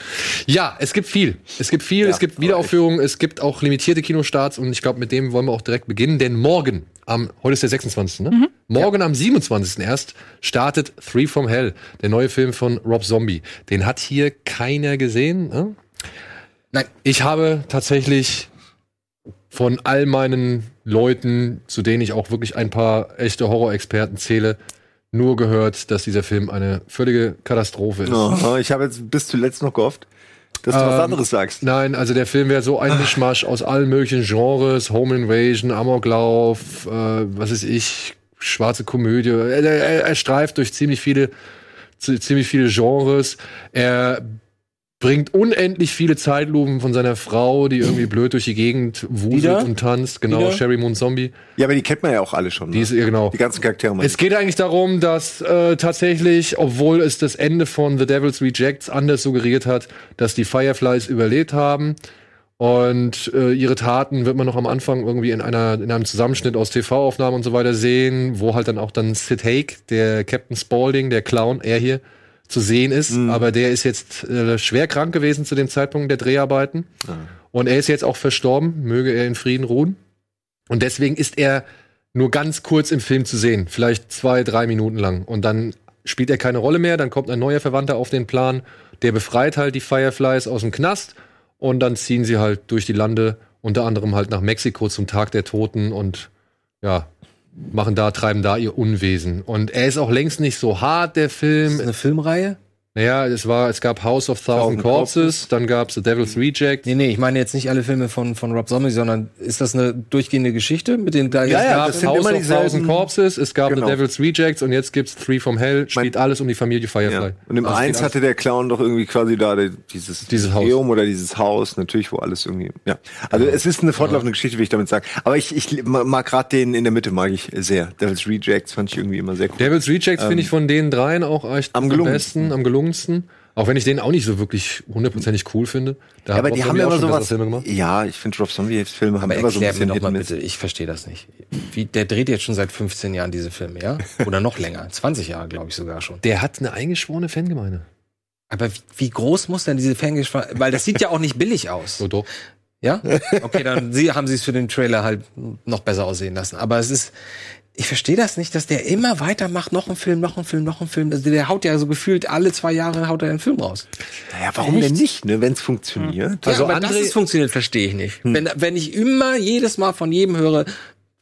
Ja, es gibt viel. Es gibt viel, es gibt Wiederaufführungen, es gibt auch limitierte Kinostarts und ich glaube, mit dem wollen wir auch direkt beginnen, denn morgen, am, heute ist der 26. Ne? Morgen am 27. erst startet Three from Hell, der neue Film von Rob Zombie. Den hat hier keiner gesehen. Ne? Nein. Ich habe tatsächlich von all meinen Leuten, zu denen ich auch wirklich ein paar echte Horrorexperten zähle, nur gehört, dass dieser Film eine völlige Katastrophe ist. Oh, ich habe jetzt bis zuletzt noch gehofft, dass du was Ähm, anderes sagst. Nein, also der Film wäre so ein Mischmasch aus allen möglichen Genres, Home Invasion, Amoklauf, äh, was ist ich, schwarze Komödie. Er, er, er streift durch ziemlich viele, zi- ziemlich viele Genres. Er bringt unendlich viele Zeitlupen von seiner Frau, die irgendwie blöd durch die Gegend wuselt Wieder? und tanzt. Genau, Wieder? Sherry Moon Zombie. Ja, aber die kennt man ja auch alle schon. Die Ne? ist ja genau. Die ganzen Charaktere. Es geht eigentlich darum, dass äh, tatsächlich, obwohl es das Ende von The Devil's Rejects anders suggeriert hat, dass die Fireflies überlebt haben. Und äh, ihre Taten wird man noch am Anfang irgendwie in, einer, in einem Zusammenschnitt aus TV-Aufnahmen und so weiter sehen, wo halt dann auch dann Sid Haig, der Captain Spaulding, der Clown, er hier zu sehen ist. Aber der ist jetzt äh, schwer krank gewesen zu dem Zeitpunkt der Dreharbeiten. Und er ist jetzt auch verstorben, möge er in Frieden ruhen. Und deswegen ist er nur ganz kurz im Film zu sehen, vielleicht zwei, drei Minuten lang. Und dann spielt er keine Rolle mehr, dann kommt ein neuer Verwandter auf den Plan, der befreit halt die Fireflies aus dem Knast. Und dann ziehen sie halt durch die Lande, unter anderem halt nach Mexiko zum Tag der Toten. Und ja, machen da, treiben da ihr Unwesen. Und er ist auch längst nicht so hart, der Film. Eine Filmreihe? Naja, es war, es gab House of Thousand Thousand Corpses, dann gab es The Devil's Reject. Nee, nee, ich meine jetzt nicht alle Filme von, von Rob Zombie, sondern ist das eine durchgehende Geschichte mit den da Ja, es ja, gab das sind House immer of Thousand Corpses, es gab Genau. The Devil's Rejects und jetzt gibt's Three from Hell, spielt alles um die Familie Firefly. Ja. Und im Also Eins hatte der Clown doch irgendwie quasi da die- dieses, Dieses Haus. Museum oder dieses Haus, natürlich, wo alles irgendwie. Ja. Also es ist eine fortlaufende Geschichte, will ich damit sagen. Aber ich, ich mag gerade den in der Mitte, mag ich sehr. Devil's Rejects fand ich irgendwie immer sehr cool. Devil's Rejects finde ich von den dreien auch echt am am, besten, am gelungensten. Auch wenn ich den auch nicht so wirklich hundertprozentig cool finde. Da ja, aber die haben ja auch immer sowas. Filme gemacht. Ja, ich finde Rob Zombie Filme haben Aber immer so ein erklär mir bisschen noch mal bitte, ich verstehe das nicht. Wie, der dreht jetzt schon seit 15 Jahren diese Filme, ja? Oder noch länger. 20 Jahre, glaube ich sogar schon. Der hat eine eingeschworene Fangemeinde. Aber wie, wie groß muss denn diese Fangeschmack, weil das sieht ja auch nicht billig aus. So doch. Ja? Okay, dann sie, haben sie es für den Trailer halt noch besser aussehen lassen. Aber es ist, ich verstehe das nicht, dass der immer weitermacht, noch ein Film, noch ein Film, noch ein Film. Also der haut ja so gefühlt alle zwei Jahre haut er einen Film raus. Naja, warum denn nicht, ne, wenn es funktioniert? Also Also ja, aber dass André- es funktioniert, verstehe ich nicht. Wenn, wenn ich immer jedes Mal von jedem höre,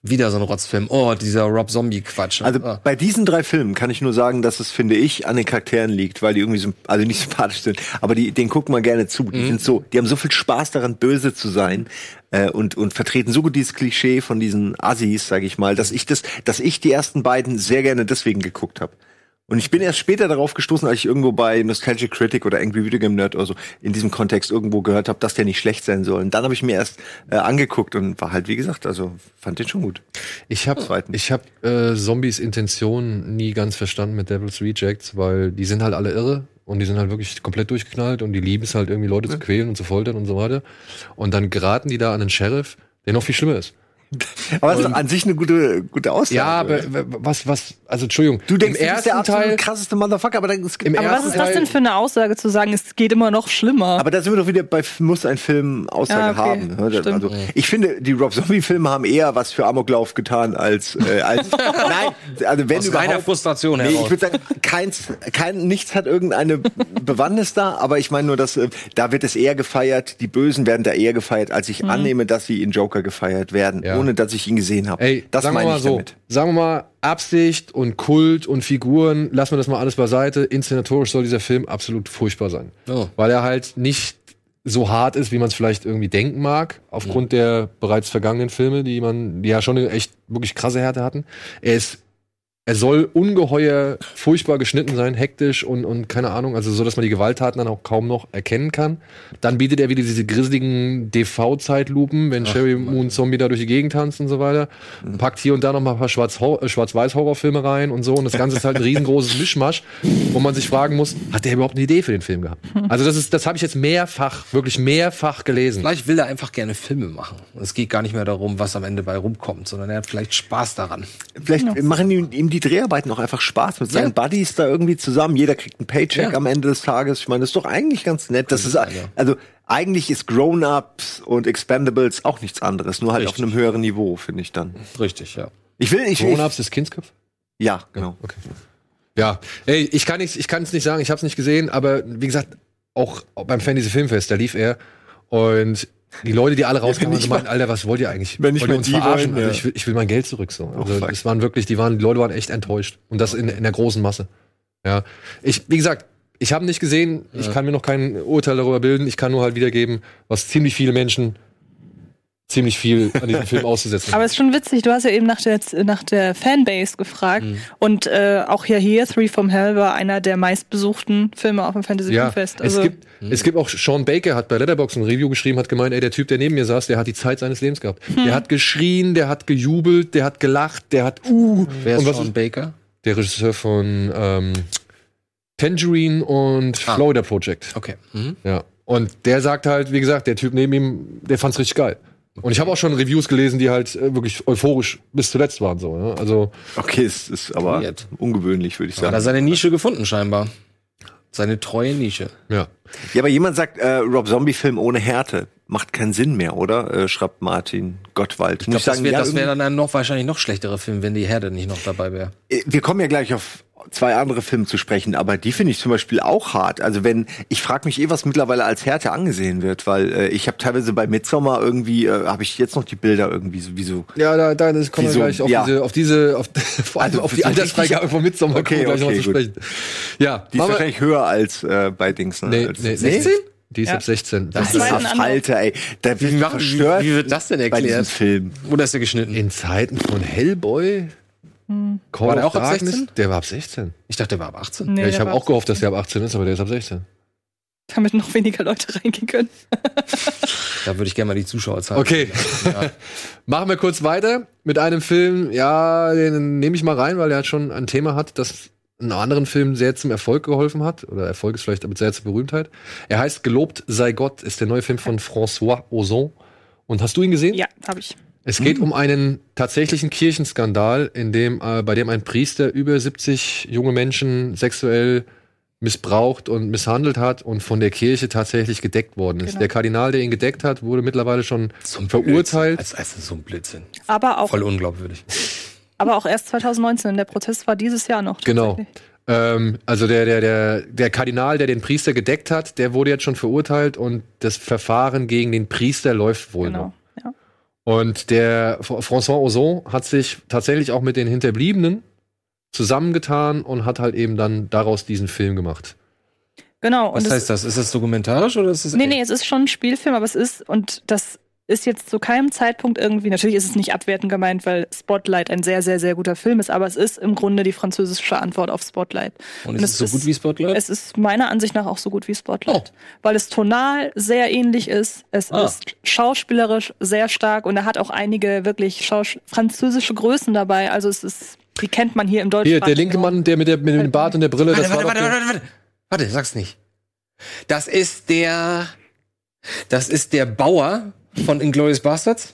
Wieder so ein Rotzfilm. Oh, dieser Rob Zombie-Quatsch. Also Ah. bei diesen drei Filmen kann ich nur sagen, dass es, finde ich, an den Charakteren liegt, weil die irgendwie so, also nicht sympathisch sind, aber die, denen guckt man gerne zu. Die sind so, die haben so viel Spaß daran, böse zu sein äh, und und vertreten so gut dieses Klischee von diesen Assis, sage ich mal, dass ich das, dass ich die ersten beiden sehr gerne deswegen geguckt habe. Und ich bin erst später darauf gestoßen, als ich irgendwo bei Nostalgic Critic oder Angry Video Game Nerd oder so in diesem Kontext irgendwo gehört habe, dass der nicht schlecht sein soll. Und dann habe ich mir erst äh, angeguckt und war halt, wie gesagt, also fand den schon gut. Ich habe ich hab, äh, Zombies Intention nie ganz verstanden mit Devil's Rejects, weil die sind halt alle irre und die sind halt wirklich komplett durchgeknallt und die lieben es halt irgendwie Leute zu quälen und zu foltern und so weiter. Und dann geraten die da an einen Sheriff, der noch viel schlimmer ist. Aber das ist an sich eine gute, gute Aussage. Ja, aber was, was, also Entschuldigung, Du denkst, im du bist der ersten absolut Teil, krasseste Motherfucker, aber dann, es gibt, Im aber, Aber was ersten ist das denn für eine Aussage zu sagen, es geht immer noch schlimmer? aber da sind wir doch wieder bei muss ein Film Aussage Ja, okay. haben. ne? Stimmt. Also, ich finde, die Rob Zombie Filme haben eher was für Amoklauf getan als äh, als nein, also wenn Aus überhaupt Frustration Nee, heraus. ich würde sagen, keins, kein, nichts hat irgendeine Bewandtnis da, aber ich meine nur, dass äh, da wird es eher gefeiert, die Bösen werden da eher gefeiert, als ich annehme, dass sie in Joker gefeiert werden, Ja. Ohne dass ich ihn gesehen habe. ey, das sagen wir meine mal ich so, damit. sagen wir mal Absicht und Kult und Figuren, lassen wir das mal alles beiseite. Inszenatorisch soll dieser Film absolut furchtbar sein. Oh. Weil er halt nicht so hart ist, wie man es vielleicht irgendwie denken mag, aufgrund der bereits vergangenen Filme, die man, die ja schon eine echt wirklich krasse Härte hatten. Er ist, er soll ungeheuer furchtbar geschnitten sein, hektisch und, und keine Ahnung, also so, dass man die Gewalttaten dann auch kaum noch erkennen kann. Dann bietet er wieder diese grisseligen DV-Zeitlupen, wenn Sherry Moon Zombie da durch die Gegend tanzt und so weiter. Packt hier und da noch mal ein paar Schwarz- Schwarz-Weiß-Horrorfilme rein und so. Und das Ganze ist halt ein riesengroßes Mischmasch, wo man sich fragen muss, hat der überhaupt eine Idee für den Film gehabt? Also das ist, das habe ich jetzt mehrfach, wirklich mehrfach gelesen. Vielleicht will er einfach gerne Filme machen. Es geht gar nicht mehr darum, was am Ende bei rumkommt, sondern er hat vielleicht Spaß daran. Vielleicht machen ihm, ihm die Dreharbeiten auch einfach Spaß mit seinen Buddies da irgendwie zusammen. Jeder kriegt einen Paycheck Ja. am Ende des Tages. Ich meine, das ist doch eigentlich ganz nett. Das ist, ja. also eigentlich ist Grown-Ups und Expendables auch nichts anderes, nur halt auf einem höheren Niveau, finde ich dann. Richtig, ja. Ich will, ich, Grown-Ups des Kindsköpf? ja, genau. Okay. Ja, ey, ich kann nicht, ich kann es nicht sagen, ich habe es nicht gesehen, aber wie gesagt, auch beim Fantasy Filmfest, da lief er und die Leute, die alle rauskamen, nicht haben gemeint, Alter, was wollt ihr eigentlich? wenn nicht wollt ihr uns die verarschen? wollen, also ja. ich, will, ich will mein Geld zurück so. Also fuck. das waren wirklich, die waren, die Leute waren echt enttäuscht und das in, in der großen Masse. Ja, ich, wie gesagt, ich habe nicht gesehen, ich kann mir noch kein Urteil darüber bilden, ich kann nur halt wiedergeben, was ziemlich viele Menschen ziemlich viel an diesem Film auszusetzen Aber es ist schon witzig, du hast ja eben nach der, nach der Fanbase gefragt. Und äh, auch hier, hier, Three from Hell war einer der meistbesuchten Filme auf dem Fantasy Ja, Filmfest. es Also, gibt, es gibt auch Sean Baker hat bei Letterboxd ein Review geschrieben, hat gemeint, ey, der Typ, der neben mir saß, der hat die Zeit seines Lebens gehabt. Der hat geschrien, der hat gejubelt, der hat gelacht, der hat uh. Wer Und ist was Sean Baker? Der Regisseur von ähm, Tangerine und Ah. Florida Project. Okay. Mhm. Ja. Und der sagt halt, wie gesagt, der Typ neben ihm, der fand's richtig geil. Und ich habe auch schon Reviews gelesen, die halt äh, wirklich euphorisch bis zuletzt waren. So, ja? Also Okay, es ist aber Weird. ungewöhnlich, würde ich Hat er sagen. seine Nische gefunden, scheinbar. Seine treue Nische. ja. Ja, aber jemand sagt, äh, Rob Zombie-Film ohne Härte macht keinen Sinn mehr, oder? Äh, schreibt Martin Gottwald. Ich glaube, das wäre wär dann ein noch wahrscheinlich noch schlechterer Film, wenn die Herde nicht noch dabei wäre. Äh, Wir kommen ja gleich auf zwei andere Filme zu sprechen, aber die finde ich zum Beispiel auch hart. Also wenn, ich frage mich eh, was mittlerweile als Härte angesehen wird, weil äh, ich habe teilweise bei Midsommar irgendwie, äh, habe ich jetzt noch die Bilder irgendwie so, wie so. Ja, da, da das kommen wir gleich auf Ja. diese, auf diese, auf, vor allem Also, auf die so Altersfreigabe von Midsommar Okay, kommen wir gleich okay, noch zu sprechen. Ja, Die ist wahrscheinlich höher als äh, bei Dings. Ne? Nee, als, nee, 16? Die ist Ja. ab 16. Das Das ist anderer- Alter, ey. Da wird Wie machen- wie- wie wird das denn bei diesem erklärt? Film. Oder ist er geschnitten? In Zeiten von Hellboy? Call War der auch ab Darkness? 16? Der war ab 16. Ich dachte, der war ab 18. nee, ja, ich der habe auch gehofft, dass der ab 18 ist, aber der ist ab 16. damit noch weniger Leute reingehen können. Da würde ich gerne mal die Zuschauer zeigen. Okay. Machen wir kurz weiter mit einem Film. Ja, den nehme ich mal rein, weil er halt schon ein Thema hat, das einem anderen Film sehr zum Erfolg geholfen hat. Oder Erfolg ist vielleicht aber sehr zur Berühmtheit. Er heißt Gelobt sei Gott, ist der neue Film von François Ozon. Und hast du ihn gesehen? Ja, habe ich. Es geht um einen tatsächlichen Kirchenskandal, in dem, äh, bei dem ein Priester über 70 junge Menschen sexuell missbraucht und misshandelt hat und von der Kirche tatsächlich gedeckt worden ist. Genau. Der Kardinal, der ihn gedeckt hat, wurde mittlerweile schon Zum verurteilt. Als, als so ein Blödsinn. Aber auch, Voll unglaubwürdig. aber auch erst 2019. Der Protest war dieses Jahr noch. Genau. Ähm, also der, der, der, der Kardinal, der den Priester gedeckt hat, der wurde jetzt schon verurteilt und das Verfahren gegen den Priester läuft wohl noch. Genau. Ja. Und der François Ozon hat sich tatsächlich auch mit den Hinterbliebenen zusammengetan und hat halt eben dann daraus diesen Film gemacht. Genau. Was und heißt das? Ist das dokumentarisch oder ist das Nee, echt? nee, es ist schon ein Spielfilm, aber es ist, und das ist jetzt zu keinem Zeitpunkt irgendwie, natürlich ist es nicht abwertend gemeint, weil Spotlight ein sehr, sehr, sehr guter Film ist, aber es ist im Grunde die französische Antwort auf Spotlight. Und ist es so gut wie Spotlight? Es ist meiner Ansicht nach auch so gut wie Spotlight. Weil es tonal sehr ähnlich ist. Es Ah. ist schauspielerisch sehr stark und er hat auch einige wirklich Schaus französische Größen dabei. Also es ist, die kennt man hier im Deutschen. Hier, der linke Mann, der mit, der, mit dem Bart und der Brille, Warte, das warte, war warte, warte, warte. Warte, sag's nicht. Das ist der. Das ist der Bauer von Inglourious Bastards,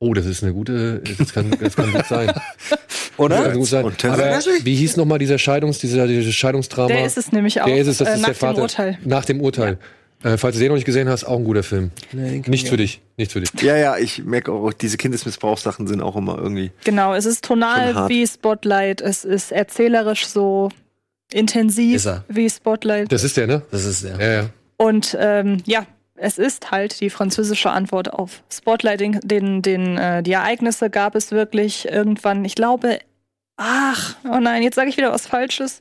Oh, das ist eine gute, das kann, das kann gut sein. oder? Das kann gut sein. Aber wie hieß nochmal dieser Scheidungs, dieser, dieses Scheidungsdrama? Der ist es nämlich auch. Der ist es, das äh, ist nach der Vater. dem Urteil. Nach dem Urteil. Äh, falls du den noch nicht gesehen hast, auch ein guter Film. Nicht für dich. Nicht für dich. Ja, ja, ich merke auch, diese Kindesmissbrauchssachen sind auch immer irgendwie. Genau, es ist tonal wie Spotlight, es ist erzählerisch so intensiv wie Spotlight. Das ist der, ne? Das ist der. Ja, ja. Und ähm, ja, es ist halt die französische Antwort auf Spotlight. Den, den, den, äh, die Ereignisse gab es wirklich irgendwann, ich glaube, ach, oh nein, jetzt sage ich wieder was Falsches.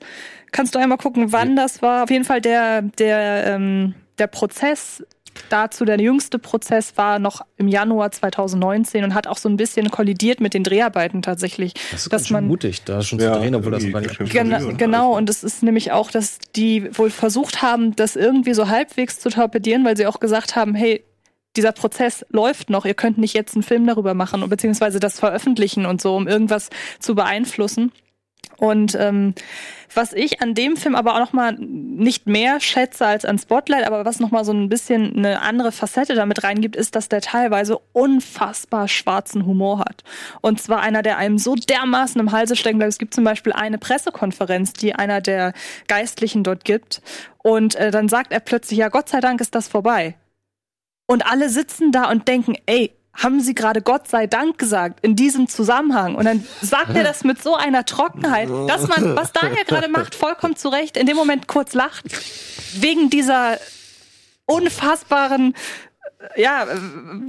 Kannst du einmal gucken, wann das war? Auf jeden Fall der, der, ähm, der Prozess dazu, der jüngste Prozess war noch im Januar 2019 und hat auch so ein bisschen kollidiert mit den Dreharbeiten tatsächlich. Das ist dass ganz schön man mutig, da schon Ja, zu drehen, obwohl das gar nicht Gena genau, alles. und es ist nämlich auch, dass die wohl versucht haben, das irgendwie so halbwegs zu torpedieren, weil sie auch gesagt haben, hey, dieser Prozess läuft noch, ihr könnt nicht jetzt einen Film darüber machen, und beziehungsweise das veröffentlichen und so, um irgendwas zu beeinflussen. Und ähm, was ich an dem Film aber auch noch mal nicht mehr schätze als an Spotlight, aber was noch mal so ein bisschen eine andere Facette damit reingibt, ist, dass der teilweise unfassbar schwarzen Humor hat. Und zwar einer, der einem so dermaßen im Halse stecken bleibt. Es gibt zum Beispiel eine Pressekonferenz, die einer der Geistlichen dort gibt. Und äh, dann sagt er plötzlich, ja, Gott sei Dank ist das vorbei. Und alle sitzen da und denken, ey, haben Sie gerade Gott sei Dank gesagt in diesem Zusammenhang? Und dann sagt er das mit so einer Trockenheit, dass man, was Daniel gerade macht, vollkommen zu Recht, in dem Moment kurz lacht, wegen dieser unfassbaren ja,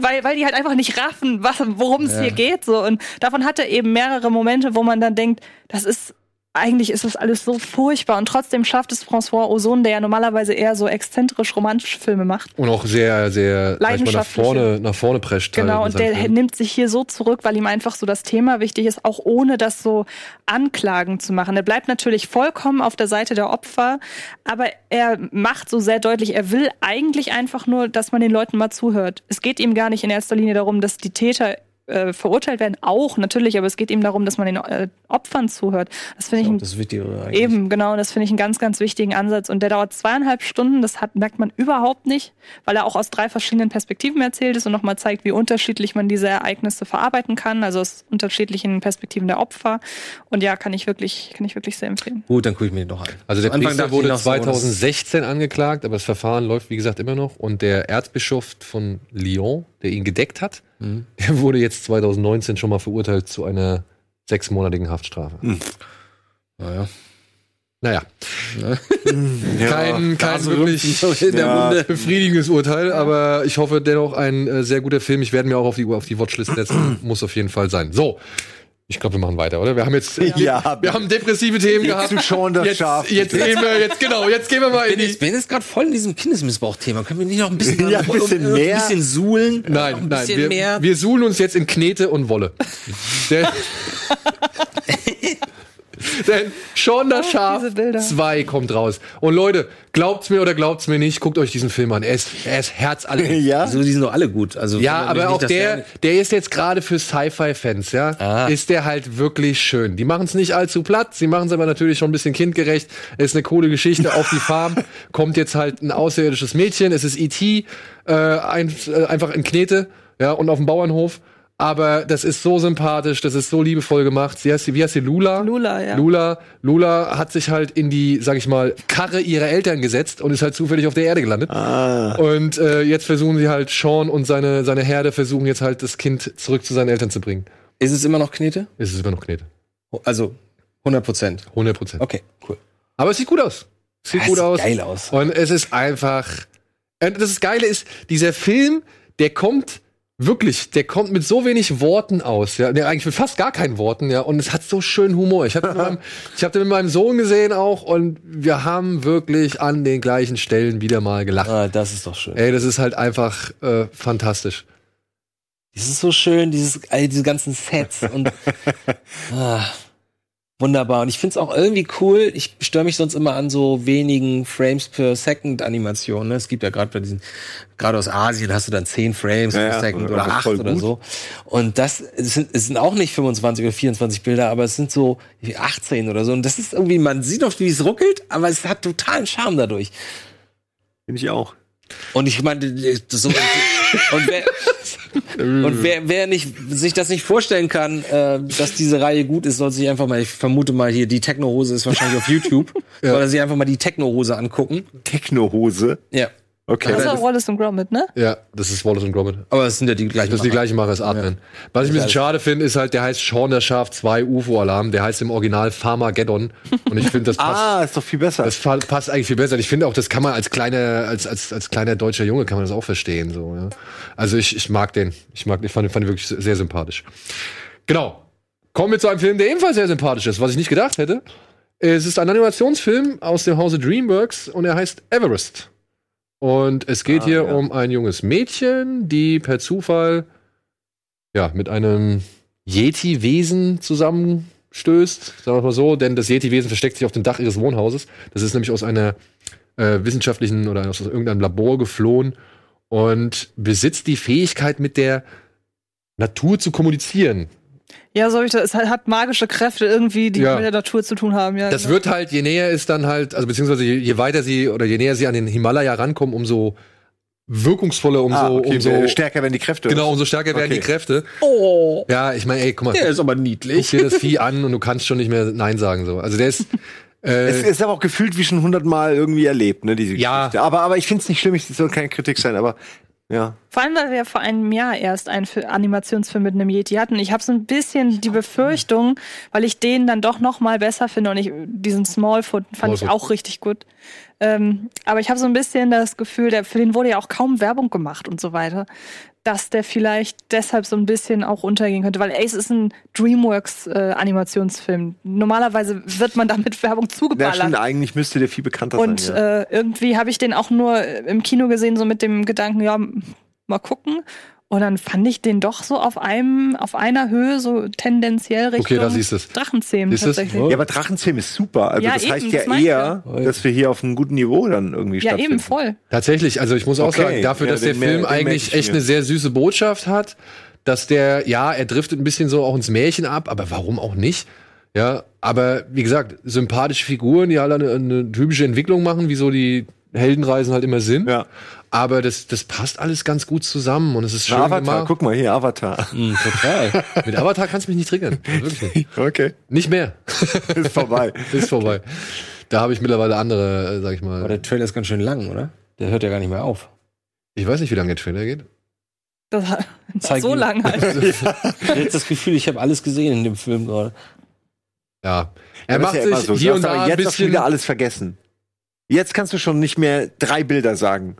weil, weil die halt einfach nicht raffen, was, worum es Ja. hier geht. So. Und davon hat er eben mehrere Momente, wo man dann denkt, das ist, eigentlich ist das alles so furchtbar. Und trotzdem schafft es François Ozon, der ja normalerweise eher so exzentrisch romantische Filme macht. Und auch sehr, sehr, sag ich mal, nach vorne, nach vorne prescht. Genau, halt und in seinen der Filmen. nimmt sich hier so zurück, weil ihm einfach so das Thema wichtig ist, auch ohne das so anklagen zu machen. Er bleibt natürlich vollkommen auf der Seite der Opfer, aber er macht so sehr deutlich, er will eigentlich einfach nur, dass man den Leuten mal zuhört. Es geht ihm gar nicht in erster Linie darum, dass die Täter äh, verurteilt werden, auch natürlich, aber es geht ihm darum, dass man den äh, Opfern zuhört. Das finde ich ein Das ist wichtig, oder eigentlich? Eben, genau. Das finde ich einen ganz, ganz wichtigen Ansatz. Und der dauert zweieinhalb Stunden. Das hat, merkt man überhaupt nicht, weil er auch aus drei verschiedenen Perspektiven erzählt ist und nochmal zeigt, wie unterschiedlich man diese Ereignisse verarbeiten kann. Also aus unterschiedlichen Perspektiven der Opfer. Und ja, kann ich wirklich, kann ich wirklich sehr empfehlen. Gut, dann gucke ich mir den doch an. Also der Anfang Priester wurde noch so, das- 2016 angeklagt, aber das Verfahren läuft, wie gesagt, immer noch. Und der Erzbischof von Lyon, der ihn gedeckt hat, Mhm. der wurde jetzt 2019 schon mal verurteilt zu einer sechsmonatigen Haftstrafe. Naja. Naja, Ja. kein, kein wirklich in der Ja. Runde. befriedigendes Urteil, aber ich hoffe dennoch ein äh, sehr guter Film. Ich werde mir auch auf die, auf die Watchlist setzen. Muss auf jeden Fall sein. So. Ich glaube, wir machen weiter, oder? Wir haben jetzt, Ja. wir haben depressive Themen gehabt. zu Sean das jetzt, Schaf. jetzt gehen wir, jetzt, genau, jetzt gehen wir mal in bin die, jetzt, bin jetzt gerade voll in diesem Kindesmissbrauch-Thema. Können wir nicht noch ein bisschen, Ja, ein bisschen um- mehr. Ein bisschen suhlen? Nein, ein nein, wir, mehr. wir suhlen uns jetzt in Knete und Wolle. Denn, denn Sean das Oh, Schaf diese Bilder. 2 kommt raus. Und Leute, glaubt's mir oder glaubt's mir nicht, guckt euch diesen Film an. Er ist, er ist herzallergiebig. Ja. So, die sind doch alle gut. Also, Ja, aber nicht, auch dass der, der ist jetzt gerade für Sci-Fi-Fans, ja, Ah. ist der halt wirklich schön. Die machen es nicht allzu platt, sie machen es aber natürlich schon ein bisschen kindgerecht. Es ist eine coole Geschichte. Auf die Farm kommt jetzt halt ein außerirdisches Mädchen. Es ist E.T., äh, ein, äh, einfach in Knete, ja, und auf dem Bauernhof. Aber das ist so sympathisch, das ist so liebevoll gemacht. Sie heißt, wie heißt sie? Lula? Lula, ja. Lula, Lula hat sich halt in die, sag ich mal, Karre ihrer Eltern gesetzt und ist halt zufällig auf der Erde gelandet. Und äh, jetzt versuchen sie halt, Sean und seine, seine Herde versuchen jetzt halt, das Kind zurück zu seinen Eltern zu bringen. Ist es immer noch Knete? Es ist immer noch Knete. Also 100 Prozent. 100 Prozent. Okay, cool. Aber es sieht gut aus. Es sieht Ja, gut sieht aus. geil aus. Und es ist einfach. Und das Geile ist, dieser Film, der kommt Wirklich, der kommt mit so wenig Worten aus, ja, nee, eigentlich mit fast gar keinen Worten, ja, und es hat so schön Humor. Ich habe ich hab den mit meinem Sohn gesehen auch und wir haben wirklich an den gleichen Stellen wieder mal gelacht. Ah, das ist doch schön. Ey, das ist halt einfach äh, fantastisch. Das ist so schön, dieses, all diese ganzen Sets und ah, wunderbar. Und ich find's auch irgendwie cool. Ich störe mich sonst immer an so wenigen Frames per Second Animationen. Ne? Es gibt ja gerade bei diesen, gerade aus Asien hast du dann 10 Frames Ja, per Second oder das ist 8 voll oder so. Und das es sind, es sind auch nicht 25 oder 24 Bilder, aber es sind so 18 oder so. Und das ist irgendwie, man sieht oft, wie es ruckelt, aber es hat totalen Charme dadurch. Finde ich auch. Und ich meine, das so, und wer, und wer, wer nicht, sich das nicht vorstellen kann, äh, dass diese Reihe gut ist, soll sich einfach mal, ich vermute mal hier, die Techno-Hose ist wahrscheinlich auf YouTube, soll er sich einfach mal die Techno-Hose angucken. Techno-Hose? Ja. Okay. Das ist auch Wallace und Gromit, ne? Ja, das ist Wallace und Gromit. Aber es sind ja die gleichen. Das ist die gleiche Macher als Artman. Was ich ein bisschen schade finde, ist halt, der heißt Sean der Schaf 2 UFO-Alarm. Der heißt im Original Farmageddon. Und ich finde, das passt. Ah, ist doch viel besser. Das passt eigentlich viel besser. Und Ich finde auch, das kann man als kleiner, als, als, als kleiner deutscher Junge kann man das auch verstehen, so, ja. Also ich, ich mag den. Ich mag, ich fand, fand ihn wirklich sehr sympathisch. Genau. Kommen wir zu einem Film, der ebenfalls sehr sympathisch ist, was ich nicht gedacht hätte. Es ist ein Animationsfilm aus dem Hause DreamWorks und er heißt Everest. Und es geht Ah, hier ja. um ein junges Mädchen, die per Zufall ja, mit einem Yeti-Wesen zusammenstößt, sagen wir mal so, denn das Yeti-Wesen versteckt sich auf dem Dach ihres Wohnhauses. Das ist nämlich aus einer äh, wissenschaftlichen oder aus irgendeinem Labor geflohen und besitzt die Fähigkeit, mit der Natur zu kommunizieren. Ja, so ich das. Es hat- magische Kräfte irgendwie, die Ja. mit der Natur zu tun haben. Ja, Das genau. wird halt, je näher es dann halt, also beziehungsweise je, je weiter sie oder je näher sie an den Himalaya rankommen, umso wirkungsvoller, umso, Ah, okay, umso stärker werden die Kräfte. Genau, umso stärker werden Okay. die Kräfte. Oh. Ja, ich meine, ey, guck mal. Der ist aber Guck niedlich. dir das Vieh an und du kannst schon nicht mehr Nein sagen. So. Also der ist. Äh, Es ist aber auch gefühlt wie schon hundertmal irgendwie erlebt, ne, diese Ja. Geschichte. Aber, aber ich finde es nicht schlimm, es soll keine Kritik sein, aber ja. Vor allem, weil wir vor einem Jahr erst einen Fi- Animationsfilm mit einem Yeti hatten. Ich habe so ein bisschen die Befürchtung, weil ich den dann doch noch mal besser finde und ich diesen Smallfoot fand ich Smallfoot. auch richtig gut. Ähm, aber ich habe so ein bisschen das Gefühl, der, für den wurde ja auch kaum Werbung gemacht und so weiter, dass der vielleicht deshalb so ein bisschen auch untergehen könnte, weil Ace ist ein DreamWorks äh. Normalerweise wird man damit Werbung Ja, zugeballert. stimmt, eigentlich müsste der viel bekannter Und sein. Ja. äh, irgendwie habe ich den auch nur im Kino gesehen, so mit dem Gedanken, ja, mal gucken. Und dann fand ich den doch so auf einem, auf einer Höhe, so tendenziell Richtung Okay, da siehst du's. Drachenzähmen Siehst du's? tatsächlich. ja, aber Drachenzähm ist super. Also Ja, das eben, heißt das ja ich eher, dass wir hier auf einem guten Niveau dann irgendwie Ja, stattfinden. eben, voll. Tatsächlich, also ich muss auch Okay, sagen, dafür, ja, dass der Film eigentlich ich echt eine sehr süße Botschaft hat, dass der, ja, er driftet ein bisschen so auch ins Märchen ab, aber warum auch nicht? Ja, aber wie gesagt, sympathische Figuren, die halt eine, eine typische Entwicklung machen, wie so die Heldenreisen halt immer sind. Ja. Aber das, das passt alles ganz gut zusammen und es ist schön Na, Avatar, gemacht. guck mal hier, Avatar. Total. Mit Avatar kannst du mich nicht triggern. Wirklich nicht. Okay, Nicht mehr. ist vorbei. Ist vorbei. Da habe ich mittlerweile andere, äh, sag ich mal. Aber der Trailer ist ganz schön lang, oder? Der hört ja gar nicht mehr auf. Ich weiß nicht, wie lange der Trailer geht. Das Zeig so ihn. lang halt. Ich habe jetzt das Gefühl, ich habe alles gesehen in dem Film gerade. Ja. Er Das macht ja sich immer so. hier und da ein jetzt du bisschen. wieder alles vergessen. Jetzt kannst du schon nicht mehr drei Bilder sagen,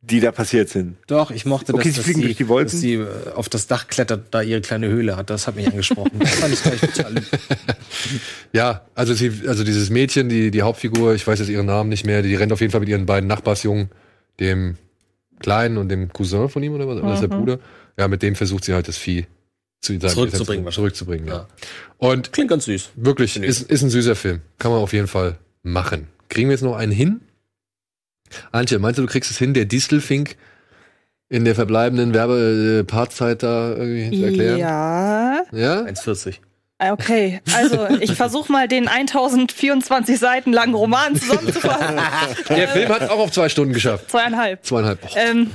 die da passiert sind. Doch, ich mochte Okay, das, sie dass fliegen sie, durch die Wolken? dass sie äh, auf das Dach klettert, da ihre kleine Höhle hat. Das hat mich angesprochen. Das fand ich gleich total. Ja, also sie, also dieses Mädchen, die, die Hauptfigur, ich weiß jetzt ihren Namen nicht mehr, die rennt auf jeden Fall mit ihren beiden Nachbarsjungen, dem Kleinen und dem Cousin von ihm oder was? Oder ist der Mhm. Bruder? Ja, mit dem versucht sie halt das Vieh zu seinem Zurückzubringen zurückzubringen. Ja. Ja. Und Klingt ganz süß. wirklich, ist, ist ein süßer Film. Kann man auf jeden Fall machen. Kriegen wir jetzt noch einen hin? Antje, meinst du, du kriegst es hin, der Distelfink in der verbleibenden Werbe-Partzeit da irgendwie zu erklären? Ja. Ja? 1,40. Ah, Okay, also ich versuche mal den 1024 Seiten langen Roman zusammenzufassen. Der Film hat es auch auf zwei Stunden geschafft. Zweieinhalb. Zweieinhalb. Oh. Ähm,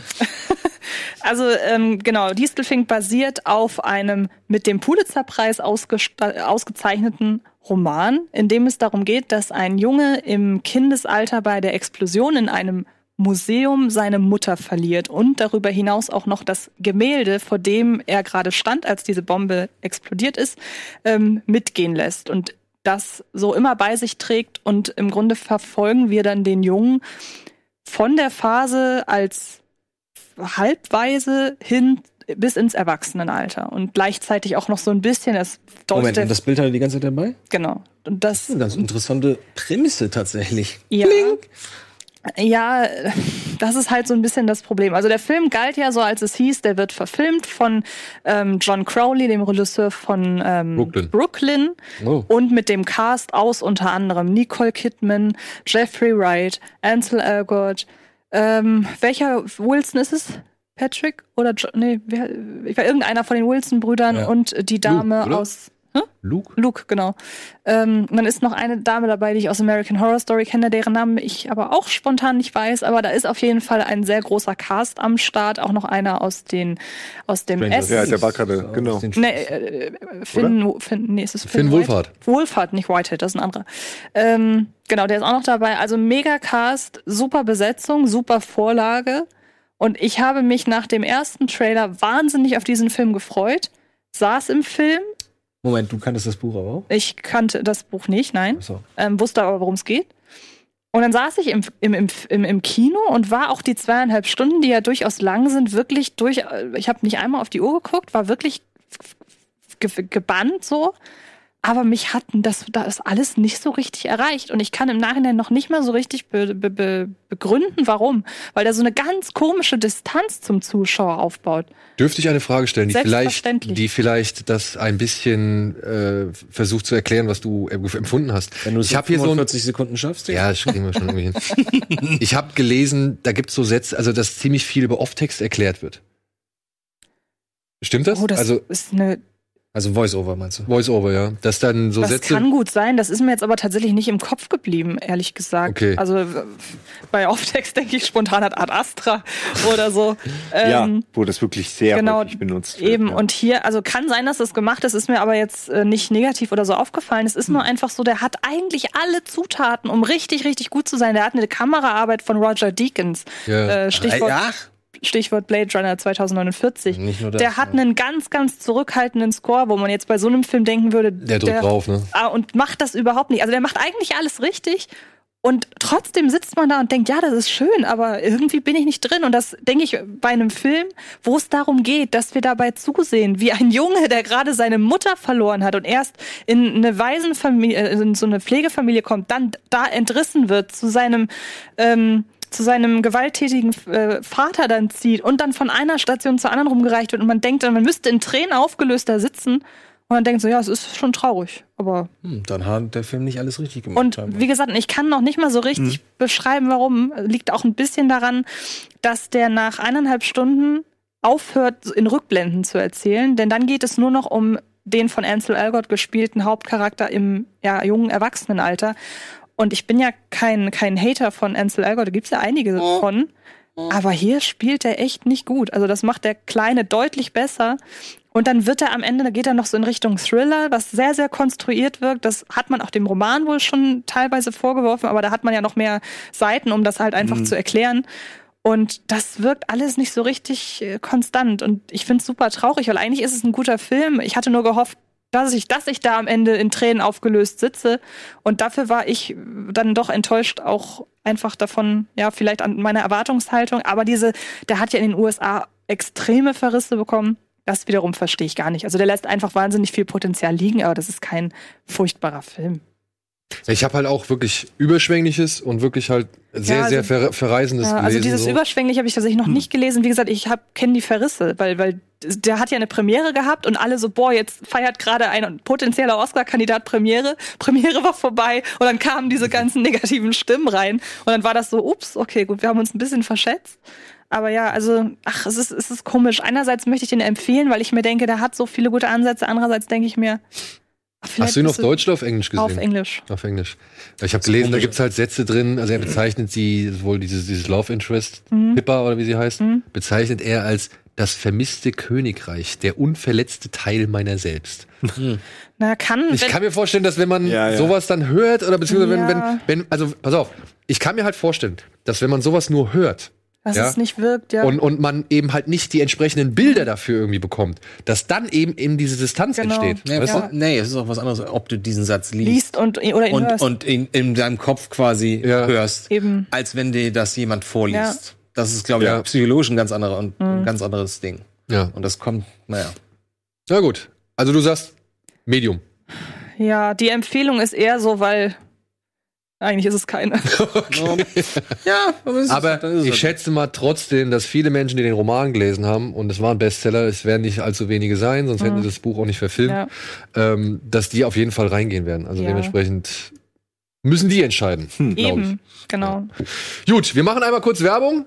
also ähm, genau, Distelfink basiert auf einem mit dem Pulitzerpreis ausgezeichneten Roman, in dem es darum geht, dass ein Junge im Kindesalter bei der Explosion in einem Museum seine Mutter verliert und darüber hinaus auch noch das Gemälde, vor dem er gerade stand, als diese Bombe explodiert ist, ähm, mitgehen lässt und das so immer bei sich trägt. Und im Grunde verfolgen wir dann den Jungen von der Phase als halbweise hin bis ins Erwachsenenalter und gleichzeitig auch noch so ein bisschen das Moment, und das Bild hat er die ganze Zeit dabei? genau und das Eine ganz interessante Prämisse tatsächlich. ja ja das ist halt so ein bisschen das Problem also der Film galt ja so als es hieß der wird verfilmt von ähm, John Crowley dem Regisseur von ähm, Brooklyn. Brooklyn Oh. und mit dem Cast aus unter anderem Nicole Kidman, Jeffrey Wright, Ansel Elgort, ähm, welcher Wilson ist es? Patrick oder jo nee, wer, ich war irgendeiner von den Wilson-Brüdern Ja. und die Dame Luke, aus Luke? Luke, genau. Ähm, und dann ist noch eine Dame dabei, die ich aus American Horror Story kenne, deren Namen ich aber auch spontan nicht weiß. Aber da ist auf jeden Fall ein sehr großer Cast am Start. Auch noch einer aus den aus dem S. Ja, der war gerade- genau. Nee, äh, Finn, Finn, nee, ist es Finn, Finn Wolfhard. Wolfhard, nicht Whitehead, das ist ein anderer. Ähm, genau, der ist auch noch dabei. Also mega Cast, super Besetzung, super Vorlage. Und ich habe mich nach dem ersten Trailer wahnsinnig auf diesen Film gefreut. Saß im Film. Moment, du kanntest das Buch aber auch? Ich kannte das Buch nicht, nein. So. Ähm, wusste aber, worum es geht. Und dann saß ich im, im, im, im, Kino und war auch die zweieinhalb Stunden, die ja durchaus lang sind, wirklich durch. Ich habe nicht einmal auf die Uhr geguckt, war wirklich ge gebannt so. Aber mich hat das, das alles nicht so richtig erreicht. Und ich kann im Nachhinein noch nicht mal so richtig be be be begründen, warum. Weil der so eine ganz komische Distanz zum Zuschauer aufbaut. Dürfte ich eine Frage stellen, die vielleicht, die vielleicht das ein bisschen äh, versucht zu erklären, was du empfunden hast? Wenn du es ich habe hier so ein, 45 Sekunden schaffst, ja, das kriegen wir schon irgendwie hin. Ich habe gelesen, da gibt's so Sätze, also dass ziemlich viel über Off-Text erklärt wird. Stimmt das? Oh, das also ist eine Also Voice-Over meinst du? Voice-Over, ja. Dass dann so das Sätze. kann gut sein, das ist mir jetzt aber tatsächlich nicht im Kopf geblieben, ehrlich gesagt. Okay. Also bei Off-Text denke ich spontan an Ad Astra oder so. ja, Ähm, wo das wirklich sehr genau, häufig benutzt wird. Eben, ja. und hier, also kann sein, dass das gemacht ist, ist mir aber jetzt äh, nicht negativ oder so aufgefallen. Es ist Hm. nur einfach so, der hat eigentlich alle Zutaten, um richtig, richtig gut zu sein. Der hat eine Kameraarbeit von Roger Deakins. Ja. Äh, Stichwort, Ja? Stichwort Blade Runner 2049. Nicht nur das, der hat ja. einen ganz, ganz zurückhaltenden Score, wo man jetzt bei so einem Film denken würde, Der drückt drauf, ne? Ah, und macht das überhaupt nicht. Also der macht eigentlich alles richtig. Und trotzdem sitzt man da und denkt, ja, das ist schön, aber irgendwie bin ich nicht drin. Und das denke ich bei einem Film, wo es darum geht, dass wir dabei zusehen, wie ein Junge, der gerade seine Mutter verloren hat und erst in eine Waisenfamilie, äh, in so eine Pflegefamilie kommt, dann da entrissen wird zu seinem ähm, zu seinem gewalttätigen äh, Vater dann zieht und dann von einer Station zur anderen rumgereicht wird und man denkt, dann, man müsste in Tränen aufgelöst da sitzen und man denkt so, ja, es ist schon traurig, aber Hm, dann hat der Film nicht alles richtig gemacht. und wie gesagt, ich kann noch nicht mal so richtig beschreiben, warum. Liegt auch ein bisschen daran, dass der nach eineinhalb Stunden aufhört, in Rückblenden zu erzählen. Denn dann geht es nur noch um den von Ansel Elgort gespielten Hauptcharakter im ja, jungen Erwachsenenalter. Und ich bin ja kein, kein Hater von Ansel Elgort, da gibt's ja einige von. Aber hier spielt er echt nicht gut. Also das macht der Kleine deutlich besser. Und dann wird er am Ende, da geht er noch so in Richtung Thriller, was sehr, sehr konstruiert wirkt. Das hat man auch dem Roman wohl schon teilweise vorgeworfen, aber da hat man ja noch mehr Seiten, um das halt einfach zu erklären. Und das wirkt alles nicht so richtig äh, konstant. Und ich finde es super traurig, weil eigentlich ist es ein guter Film. Ich hatte nur gehofft, dass ich, dass ich da am Ende in Tränen aufgelöst sitze. Und dafür war ich dann doch enttäuscht, auch einfach davon, ja, vielleicht an meiner Erwartungshaltung. Aber diese, der hat ja in den USA extreme Verrisse bekommen. Das wiederum verstehe ich gar nicht. Also der lässt einfach wahnsinnig viel Potenzial liegen, aber das ist kein furchtbarer Film. Ich habe halt auch wirklich Überschwängliches und wirklich halt sehr, Ja, also- sehr ver verreisendes Ja, gelesen. also dieses so. Überschwänglich habe ich tatsächlich noch nicht gelesen. Wie gesagt, ich kenne die Verrisse, weil weil der hat ja eine Premiere gehabt und alle so boah, jetzt feiert gerade ein potenzieller Oscar-Kandidat Premiere. Premiere war vorbei und dann kamen diese ganzen negativen Stimmen rein und dann war das so, ups, okay, gut, wir haben uns ein bisschen verschätzt. Aber ja, also, ach, es ist, es ist komisch. Einerseits möchte ich den empfehlen, weil ich mir denke, der hat so viele gute Ansätze. Andererseits denke ich mir, vielleicht Hast du ihn auf es- Deutsch oder auf Englisch gesehen? Auf Englisch. Auf Englisch. Ich habe gelesen, da gibt's halt Sätze drin, also er bezeichnet sie, wohl dieses, dieses Love Interest, Mhm. Pippa oder wie sie heißt, bezeichnet er als das vermisste Königreich, der unverletzte Teil meiner selbst. Na, kann. Ich wenn- kann mir vorstellen, dass wenn man Ja, ja. sowas dann hört, oder beziehungsweise wenn, Ja. wenn, wenn, also pass auf, ich kann mir halt vorstellen, dass wenn man sowas nur hört, dass ja, es nicht wirkt, ja. und, und man eben halt nicht die entsprechenden Bilder dafür irgendwie bekommt, dass dann eben eben diese Distanz Genau. entsteht. Nee, weißt wa- nee, es ist auch was anderes, ob du diesen Satz liest, liest und oder ihn und, hörst. und in, in deinem Kopf quasi Ja. hörst, Eben. als wenn dir das jemand vorliest. Ja. Das ist, glaube ich, Ja. psychologisch ein ganz anderer und ein ganz anderes Ding. Ja. Und das kommt, naja. Na gut. Also du sagst Medium. Ja, die Empfehlung ist eher so, weil eigentlich ist es keine. Ja, aber, Aber ich halt. schätze mal trotzdem, dass viele Menschen, die den Roman gelesen haben, und es war ein Bestseller, es werden nicht allzu wenige sein, sonst hätten Mhm. sie das Buch auch nicht verfilmt, Ja. ähm, dass die auf jeden Fall reingehen werden. Also Ja. dementsprechend müssen die entscheiden. ich. Eben, genau. Gut, wir machen einmal kurz Werbung.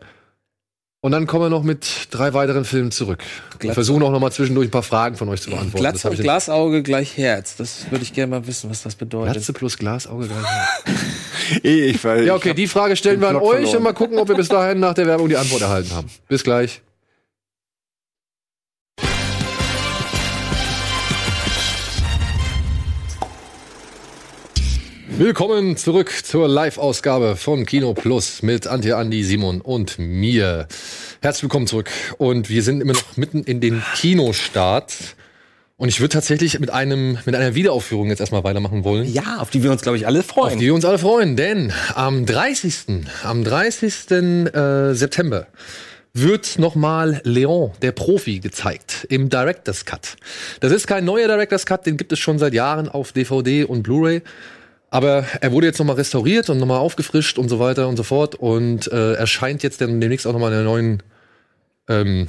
Und dann kommen wir noch mit drei weiteren Filmen zurück. Wir versuchen auch noch mal zwischendurch ein paar Fragen von euch zu beantworten. Glatze und Glasauge gleich Herz. Das würde ich gerne mal wissen, was das bedeutet. Glatze plus Glasauge gleich. Ich, weil Ja, okay, die Frage stellen wir an euch verloren. und mal gucken, ob wir bis dahin nach der Werbung die Antwort erhalten haben. Bis gleich. Willkommen zurück zur Live-Ausgabe von Kino Plus mit Antje, Andi, Simon und mir. Herzlich willkommen zurück. Und wir sind immer noch mitten in den Kinostart. Und ich würde tatsächlich mit einem, mit einer Wiederaufführung jetzt erstmal weitermachen wollen. Ja, auf die wir uns, glaube ich, alle Auf freuen. die wir uns alle freuen, denn am 30. am 30. Äh, September wird nochmal Leon, der Profi, gezeigt im Director's Cut. Das ist kein neuer Director's Cut, den gibt es schon seit Jahren auf DVD und Blu-ray. Aber er wurde jetzt nochmal restauriert und nochmal aufgefrischt und so weiter und so fort und äh, erscheint jetzt dann demnächst auch nochmal in einer neuen ähm,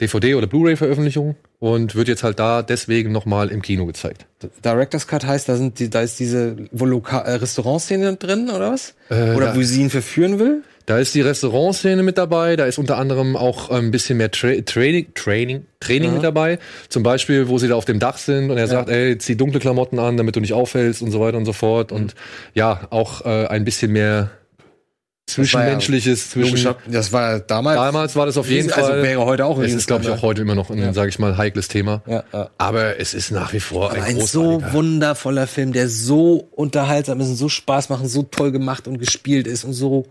DVD- oder Blu-ray-Veröffentlichung und wird jetzt halt da deswegen nochmal im Kino gezeigt. Director's Cut heißt, da, sind die, da ist diese Loka äh, Restaurantszene drin, oder was? Äh, oder wo sie ihn verführen will? Da ist die Restaurantszene mit dabei, da ist unter anderem auch ein bisschen mehr Tra Training, Training, Training Ja. mit dabei. Zum Beispiel, wo sie da auf dem Dach sind und er sagt, ey, zieh dunkle Klamotten an, damit du nicht auffällst und so weiter und so fort. Und ja, auch äh, ein bisschen mehr Zwischenmenschliches zwischen. Logischer- Das war damals. Damals war das auf jeden also Fall. wäre heute auch ein Es ist, glaube ich, auch heute immer noch ein, Ja. sage ich mal, heikles Thema. Ja, ja. Aber es ist nach wie vor ein, ein so wundervoller Film, der so unterhaltsam ist und so Spaß macht, und so toll gemacht und gespielt ist und so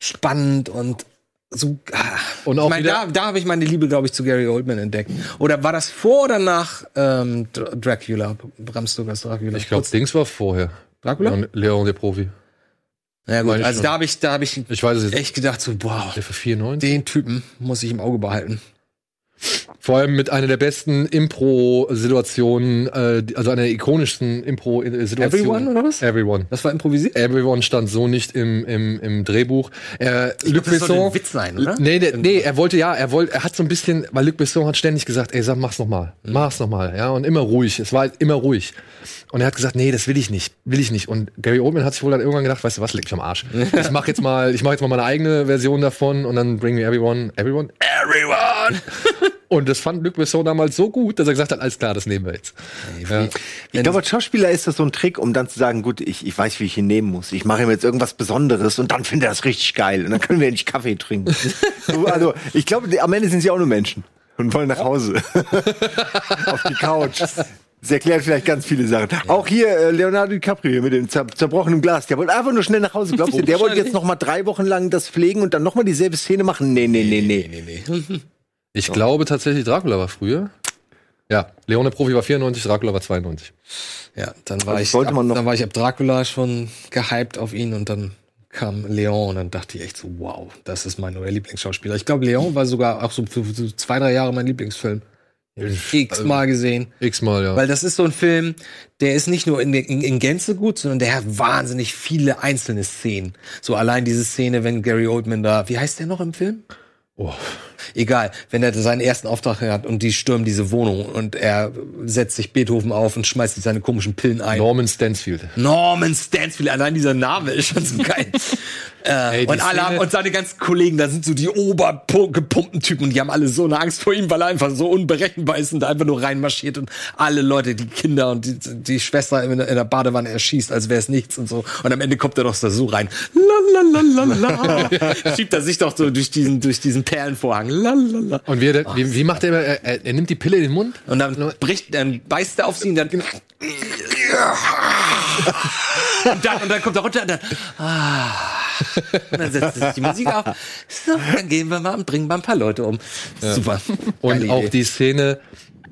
spannend und so. Ah. Und auch ich meine, wieder- da, da habe ich meine Liebe, glaube ich, zu Gary Oldman entdeckt. Oder war das vor oder nach ähm, Dr- Dracula, Bram Stokers Dracula? Ich glaube, Dings war vorher. Dracula? Leon, Leon der Profi. Ja gut, Meine ich also schon. da habe ich, da habe ich Ich weiß es jetzt. echt gedacht so, wow, Der für 94. den Typen muss ich im Auge behalten. Vor allem mit einer der besten Impro-Situationen, äh, also einer der ikonischsten Impro-Situationen. Everyone oder was? Everyone. Das war improvisiert. Everyone stand so nicht im, im, im Drehbuch. Äh, Luc das soll Besson. ein Witz sein, oder? Nee, der, nee, er wollte ja, er wollte, er hat so ein bisschen, weil Luc Besson hat ständig gesagt, ey, sag, mach's noch mal, Mhm. mach's noch mal, ja, und immer ruhig. Es war halt immer ruhig. Und er hat gesagt, nee, das will ich nicht, will ich nicht. Und Gary Oldman hat sich wohl dann irgendwann gedacht, weißt du was, leg mich am Arsch. Ich mach jetzt mal, ich mach jetzt mal meine eigene Version davon und dann bring me everyone, everyone, everyone. und das fand Luc Besson damals so gut, dass er gesagt hat, alles klar, das nehmen wir jetzt. Ja. Ich glaube, als Schauspieler ist das so ein Trick, um dann zu sagen, gut, ich, ich weiß, wie ich ihn nehmen muss. Ich mache ihm jetzt irgendwas Besonderes und dann findet er das richtig geil. Und dann können wir endlich Kaffee trinken. so, also, ich glaube, am Ende sind sie auch nur Menschen und wollen nach Hause. Auf die Couch. Das erklärt vielleicht ganz viele Sachen. Auch hier äh, Leonardo DiCaprio mit dem zer zerbrochenen Glas. Der wollte einfach nur schnell nach Hause. Glaubst du, der wollte jetzt noch mal drei Wochen lang das pflegen und dann noch mal dieselbe Szene machen? Nee, nee, nee, nee. Ich glaube tatsächlich, Dracula war früher. Ja, Leon der Profi war 94, Dracula war 92. Ja, dann war Also ich, sollte ab, man noch- dann war ich ab Dracula schon gehypt auf ihn und dann kam Leon und dann dachte ich echt so, wow, das ist mein neuer Lieblingsschauspieler. Ich glaube, Leon war sogar auch so für so zwei, drei Jahre mein Lieblingsfilm. X-mal gesehen. X-mal, ja. Weil das ist so ein Film, der ist nicht nur in, in, in Gänze gut, sondern der hat wahnsinnig viele einzelne Szenen. So allein diese Szene, wenn Gary Oldman da, wie heißt der noch im Film? Oh. Egal, wenn er seinen ersten Auftrag hat und die stürmen diese Wohnung und er setzt sich Beethoven auf und schmeißt sich seine komischen Pillen ein. Norman Stansfield. Norman Stansfield, allein dieser Name ist schon so geil. äh, Ey, und, alle haben, und seine ganzen Kollegen, da sind so die obergepumpten Typen und die haben alle so eine Angst vor ihm, weil er einfach so unberechenbar ist und da einfach nur reinmarschiert und alle Leute, die Kinder und die, die Schwester in, der- in der Badewanne erschießt, als wäre es nichts und so. Und am Ende kommt er doch so rein. Lalalala. Schiebt er sich doch so durch diesen, durch diesen Perlenvorhang. Lalala. Und wie, wie, wie macht er, immer? er, er, er nimmt die Pille in den Mund? Und dann bricht, dann beißt er auf sie und dann. und dann, und dann kommt er runter und dann. Ah. Dann setzt sich die Musik auf. So, dann gehen wir mal und bringen mal ein paar Leute um. Super. Und auch die Szene,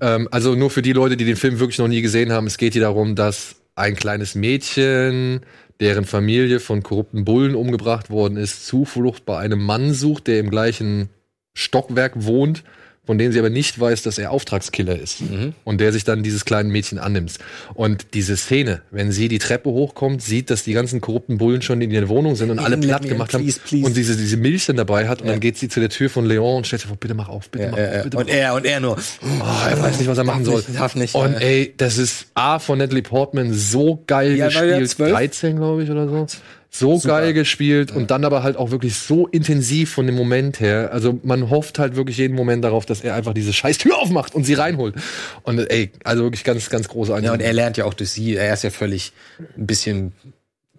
ähm, also nur für die Leute, die den Film wirklich noch nie gesehen haben, es geht hier darum, dass ein kleines Mädchen, deren Familie von korrupten Bullen umgebracht worden ist, Zuflucht bei einem Mann sucht, der im gleichen Stockwerk wohnt, von denen sie aber nicht weiß, dass er Auftragskiller ist. Mhm. Und der sich dann dieses kleinen Mädchen annimmt. Und diese Szene, wenn sie die Treppe hochkommt, sieht, dass die ganzen korrupten Bullen schon in ihrer Wohnung sind und alle platt gemacht haben please, please. und diese, diese Milch dann dabei hat und Ja. dann geht sie zu der Tür von Leon und stellt sich vor, bitte mach auf, bitte Ja, mach ja, auf, bitte Und er, und er nur. Oh, er weiß nicht, was er machen soll. nicht, darf nicht, Und ey, das ist A von Natalie Portman so geil gespielt. 12? 13, glaube ich, oder so. So geil gespielt und dann aber halt auch wirklich so intensiv von dem Moment her. Also man hofft halt wirklich jeden Moment darauf, dass er einfach diese scheiß Tür aufmacht und sie reinholt. Und ey, also wirklich ganz, ganz große Ja, und er lernt ja auch durch sie, er ist ja völlig ein bisschen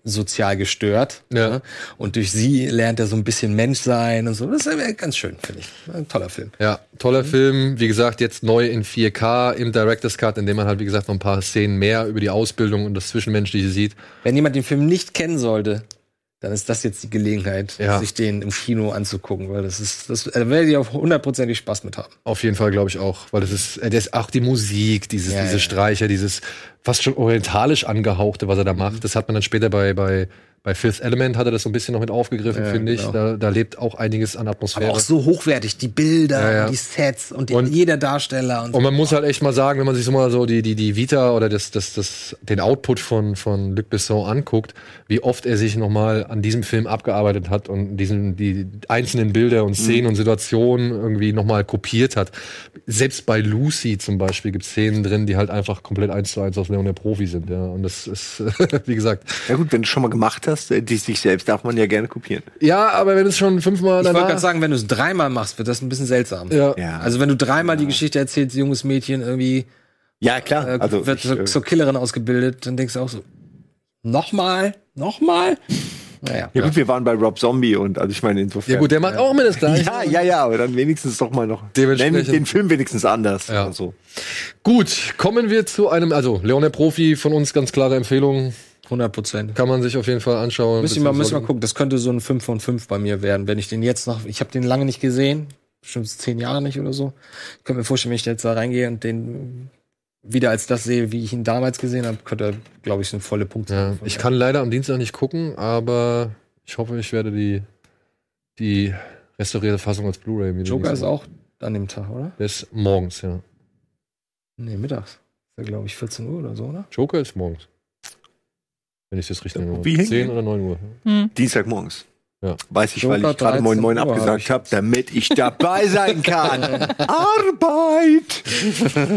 sozial gestört. Ja. ne? Und durch sie lernt er so ein bisschen Mensch sein und so. Das ist ganz schön, finde ich. Ein toller Film. Ja, toller Film. Wie gesagt, jetzt neu in 4K im Director's Cut, in dem man halt, wie gesagt, noch ein paar Szenen mehr über die Ausbildung und das Zwischenmenschliche sieht. Wenn jemand den Film nicht kennen sollte, dann ist das jetzt die Gelegenheit, Ja. sich den im Kino anzugucken, weil das ist, das da werdet ihr auch hundertprozentig Spaß mit haben. Auf jeden Fall, glaube ich auch, weil das ist, äh, das ist auch die Musik, dieses, Ja, diese ja. Streicher, dieses fast schon orientalisch angehauchte, was er da Mhm. macht. Das hat man dann später bei, bei, bei Fifth Element hat er das so ein bisschen noch mit aufgegriffen, Ja, finde ich. genau. Da, da lebt auch einiges an Atmosphäre. Aber auch so hochwertig, die Bilder, Ja, ja. und die Sets und, die, Und- jeder Darsteller und, Und man muss halt echt mal sagen, wenn man sich so mal so die, die, die Vita oder das, das, das, den Output von, von Luc Besson anguckt, wie oft er sich nochmal an diesem Film abgearbeitet hat und diesen, die einzelnen Bilder und Szenen und Situationen irgendwie nochmal kopiert hat. Selbst bei Lucy zum Beispiel gibt es Szenen drin, die halt einfach komplett eins zu eins aus Leon der Profi sind, ja. Und das ist, wie gesagt. Ja gut, wenn du schon mal gemacht hast, äh, die sich selbst darf man ja gerne kopieren. Ja, aber wenn es schon fünfmal Ich wollte gerade sagen, wenn du es dreimal machst, wird das ein bisschen seltsam. Ja. Ja. Also wenn du dreimal die Geschichte erzählst, junges Mädchen irgendwie Ja, klar. äh, also wird ich, so, äh, zur Killerin ausgebildet, dann denkst du auch so, nochmal, nochmal? Naja. ja gut, wir waren bei Rob Zombie und also ich meine insofern. ja gut, der macht auch immer das Gleiche. ja, ja, ja, aber dann wenigstens doch mal noch. Dementsprechend- Nenn den Film wenigstens anders. Ja. oder so. Gut, kommen wir zu einem, also Leon der Profi, von uns ganz klare Empfehlung. 100 Prozent. Kann man sich auf jeden Fall anschauen. Müssen wir, müssen wir beziehungsweise- gucken, das könnte so ein 5 von 5 bei mir werden, wenn ich den jetzt noch, ich habe den lange nicht gesehen, bestimmt zehn Jahre nicht oder so. Ich könnte mir vorstellen, wenn ich jetzt da reingehe und den wieder als das sehe, wie ich ihn damals gesehen habe, könnte er, glaube ich, so eine volle Punkt Ja, ich kann leider am Dienstag nicht gucken, aber ich hoffe, ich werde die, die restaurierte Fassung als Blu-ray wieder Joker ist auch an dem Tag, oder? Der ist morgens, ja. Nee, mittags. Ist ja, glaube ich, 14 Uhr oder so, oder? Joker ist morgens. Wenn ich das richtig erinnere. Wie 10 hingehen? oder 9 Uhr. Dienstagmorgens. Ja. Weiß ich, weil ich gerade 13 Moin Moin Uhr hab abgesagt habe, damit ich dabei sein kann. Arbeit!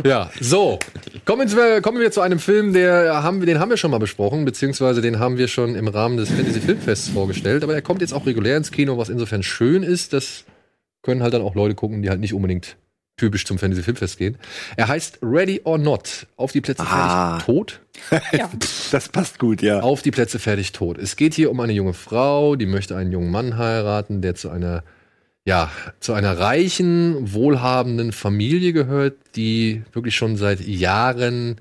Ja, so. Kommen wir, kommen wir zu einem Film, der haben wir, den haben wir schon mal besprochen, beziehungsweise den haben wir schon im Rahmen des Fantasy Filmfests vorgestellt, aber er kommt jetzt auch regulär ins Kino, was insofern schön ist, das können halt dann auch Leute gucken, die halt nicht unbedingt typisch zum Fantasy Filmfest gehen. Er heißt Ready or Not. Auf die Plätze Ah. fertig tot. Das passt gut, ja. Auf die Plätze fertig tot. Es geht hier um eine junge Frau, die möchte einen jungen Mann heiraten, der zu einer ja, zu einer reichen, wohlhabenden Familie gehört, die wirklich schon seit Jahren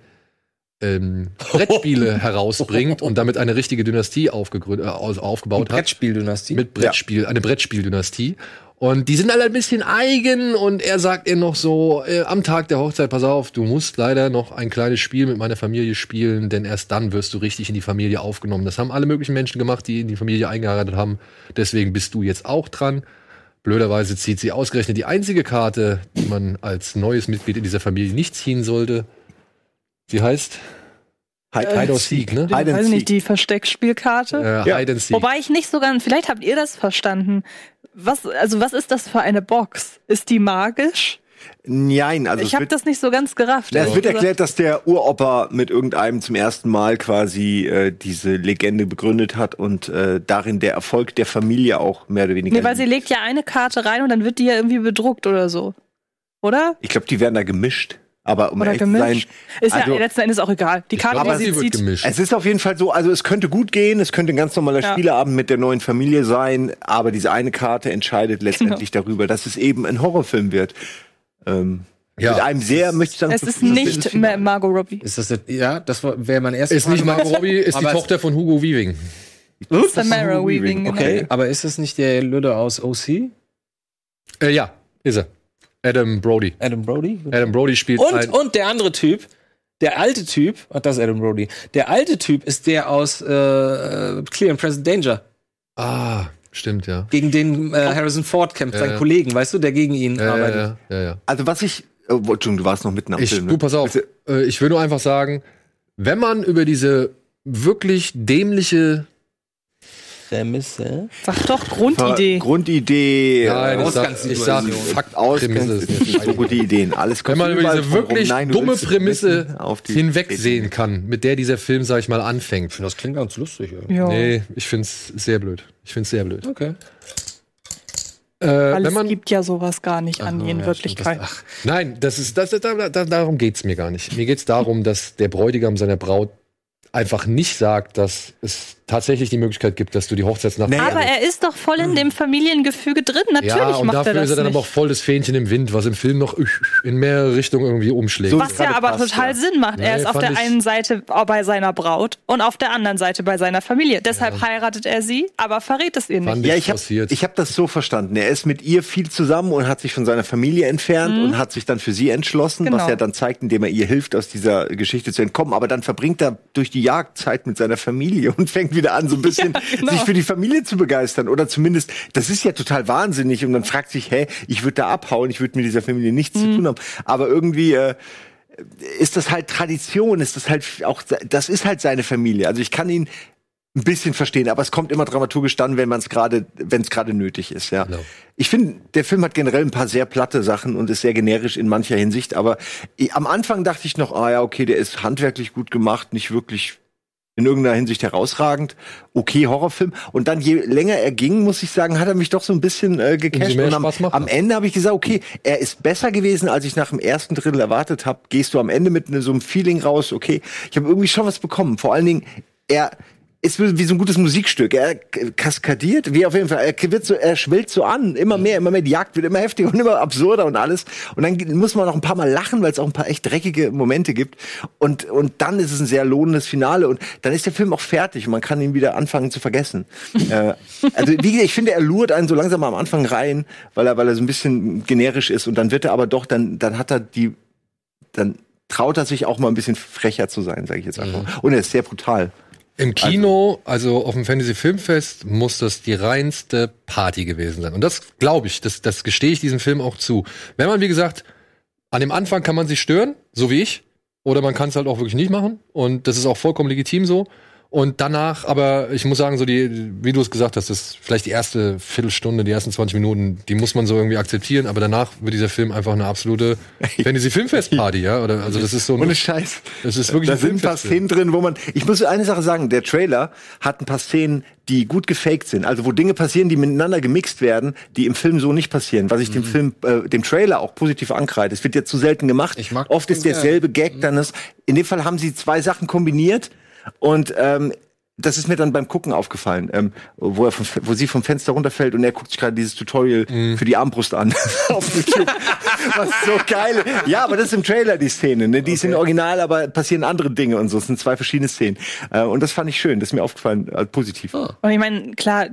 ähm, Brettspiele herausbringt und damit eine richtige Dynastie aufgegründet, äh, aufgebaut hat. Brettspieldynastie. Mit Brettspiel, eine Brettspieldynastie. Und die sind alle ein bisschen eigen und er sagt ihr noch so, äh, am Tag der Hochzeit, pass auf, du musst leider noch ein kleines Spiel mit meiner Familie spielen, denn erst dann wirst du richtig in die Familie aufgenommen. Das haben alle möglichen Menschen gemacht, die in die Familie eingeheiratet haben. Deswegen bist du jetzt auch dran. Blöderweise zieht sie ausgerechnet die einzige Karte, die man als neues Mitglied in dieser Familie nicht ziehen sollte. Sie heißt Hide, Hide or Seek, ne? Hide and Weiß nicht, Seek. die Versteckspielkarte. äh, Ja. Hide and Seek. Wobei ich nicht so ganz, vielleicht habt ihr das verstanden. Was, also was ist das für eine Box? Ist die magisch? Nein, also ich habe das nicht so ganz gerafft. Es wird erklärt, dass der Uropa mit irgendeinem zum ersten Mal quasi äh, diese Legende begründet hat und äh, darin der Erfolg der Familie auch mehr oder weniger. Nee, weil sie legt ja eine Karte rein und dann wird die ja irgendwie bedruckt oder so. Oder? ich glaube, die werden da gemischt. Aber um Oder zu gemischt. sein, Ist also- ja letzten Endes auch egal. Die Karte, aber die sie sie wird zieht. gemischt. es ist auf jeden Fall so, also es könnte gut gehen, es könnte ein ganz normaler Ja. Spieleabend mit der neuen Familie sein, aber diese eine Karte entscheidet letztendlich Genau. darüber, dass es eben ein Horrorfilm wird. Ähm, Ja. Mit einem sehr, möchte ich sagen, Es ist nicht. Ma- Margot Robbie. Ist das ja, das wäre mein erstes Ist nicht Margot Robbie, ist die Tochter von Hugo Weaving. Samara Weaving. genau. Okay, aber ist das nicht der Lüde aus OC? Äh, ja, ist er. Adam Brody. Adam Brody? Adam Brody spielt Und, und der andere Typ, der alte Typ, ach, das ist Adam Brody. Der alte Typ ist der aus äh, Clear and Present Danger. Ah, Stimmt, ja. Gegen den äh, Harrison Ford kämpft, Ja, seinen ja. Kollegen, weißt du, der gegen ihn Ja, arbeitet. ja, ja, ja. Also was ich, oh, Entschuldigung, du warst noch mitten am Ich, Film. du, Ne? pass auf. Äh, ich will nur einfach sagen, wenn man über diese wirklich dämliche Prämisse. Sag doch Grundidee. Grundidee. Nein, ich sag, ich sag Fakt Prämisse so gute Ideen. Alles Wenn man über diese wirklich Nein, du dumme Prämisse mitten auf die hinwegsehen kann, mit der dieser Film, sag ich mal, anfängt. Das klingt ganz lustig. Ja. Ja. Nee, ich find's sehr blöd. Ich find's sehr blöd. Okay. Äh, Weil wenn es man, gibt ja sowas gar nicht an in ja, Wirklichkeit. stimmt, das- nein, das ist, das, da, da, darum geht's mir gar nicht. Mir geht's darum, dass der Bräutigam seiner Braut einfach nicht sagt, dass es tatsächlich die Möglichkeit gibt, dass du die Hochzeitsnacht. Nee, Aber er ist doch voll in dem Familiengefüge drin. Natürlich ja, und macht dafür er das ist er dann nicht. aber auch voll das Fähnchen im Wind, was im Film noch in mehrere Richtungen irgendwie umschlägt. So Was ja aber passt, total ja. Sinn macht. Er Nee, ist auf der einen Seite bei seiner Braut und auf der anderen Seite bei seiner Familie. Deshalb heiratet er sie, aber verrät es ihr nicht. Ja, ich habe hab das so verstanden. Er ist mit ihr viel zusammen und hat sich von seiner Familie entfernt und hat sich dann für sie entschlossen, Genau. was er dann zeigt, indem er ihr hilft, aus dieser Geschichte zu entkommen. Aber dann verbringt er durch die Jagd Zeit mit seiner Familie und fängt wieder an, so ein bisschen Ja, genau. sich für die Familie zu begeistern. Oder zumindest, das ist ja total wahnsinnig. Und dann fragt sich, hä, ich würde da abhauen, ich würde mit dieser Familie nichts zu tun haben. Aber irgendwie äh, ist das halt Tradition, ist das halt auch, das ist halt seine Familie. Also ich kann ihn ein bisschen verstehen, aber es kommt immer dramaturgisch dann, wenn man es gerade, wenn es gerade nötig ist, ja. Genau. Ich finde, der Film hat generell ein paar sehr platte Sachen und ist sehr generisch in mancher Hinsicht, aber ich, am Anfang dachte ich noch, ah ja, okay, der ist handwerklich gut gemacht, nicht wirklich in irgendeiner Hinsicht herausragend. Okay, Horrorfilm. Und dann, je länger er ging, muss ich sagen, hat er mich doch so ein bisschen äh, gecasht. Und am, am. Ende habe ich gesagt, okay, er ist besser gewesen, als ich nach dem ersten Drittel erwartet habe. Gehst du am Ende mit ne, so einem Feeling raus, okay, ich habe irgendwie schon was bekommen. Vor allen Dingen, er ist wie so ein gutes Musikstück. Er kaskadiert, wie auf jeden Fall. Er wird so, er schwillt so an, immer mehr, immer mehr. Die Jagd wird immer heftiger und immer absurder und alles. Und dann muss man noch ein paar Mal lachen, weil es auch ein paar echt dreckige Momente gibt. Und und dann ist es ein sehr lohnendes Finale und dann ist der Film auch fertig und man kann ihn wieder anfangen zu vergessen. äh, also wie gesagt, ich finde, er lurt einen so langsam am Anfang rein, weil er weil er so ein bisschen generisch ist und dann wird er aber doch, dann dann hat er die, dann traut er sich auch mal ein bisschen frecher zu sein, sage ich jetzt einfach. Und er ist sehr brutal. Im Kino, also auf dem Fantasy Filmfest, muss das die reinste Party gewesen sein. Und das glaube ich, das, das gestehe ich diesem Film auch zu. Wenn man, wie gesagt, an dem Anfang kann man sich stören, so wie ich, oder man kann es halt auch wirklich nicht machen. Und das ist auch vollkommen legitim so. Und danach, aber ich muss sagen, so die, wie du es gesagt hast, das ist vielleicht die erste Viertelstunde, die ersten 20 Minuten, die muss man so irgendwie akzeptieren, aber danach wird dieser Film einfach eine absolute Fantasy-Filmfest-Party, ja? Oder, also das ist so ein, Ohne Scheiß. das ist wirklich da ein sind ein paar. Szenen drin, wo man. Ich muss eine Sache sagen: Der Trailer hat ein paar Szenen, die gut gefaked sind. Also wo Dinge passieren, die miteinander gemixt werden, die im Film so nicht passieren. Was ich Mhm. dem Film, äh, dem Trailer auch positiv ankreide. Es wird ja zu selten gemacht. Ich mag Oft ist derselbe Gag dann ist. In dem Fall haben sie zwei Sachen kombiniert und ähm, das ist mir dann beim Gucken aufgefallen, ähm, wo, er vom, wo sie vom Fenster runterfällt und er guckt sich gerade dieses Tutorial Mhm. für die Armbrust an auf YouTube. Was so geil ist. Ja, aber das ist im Trailer die Szene. Ne? Die ist im Original, aber passieren andere Dinge und so. Es sind zwei verschiedene Szenen. Äh, und das fand ich schön. Das ist mir aufgefallen, äh, positiv. Und ich meine, klar,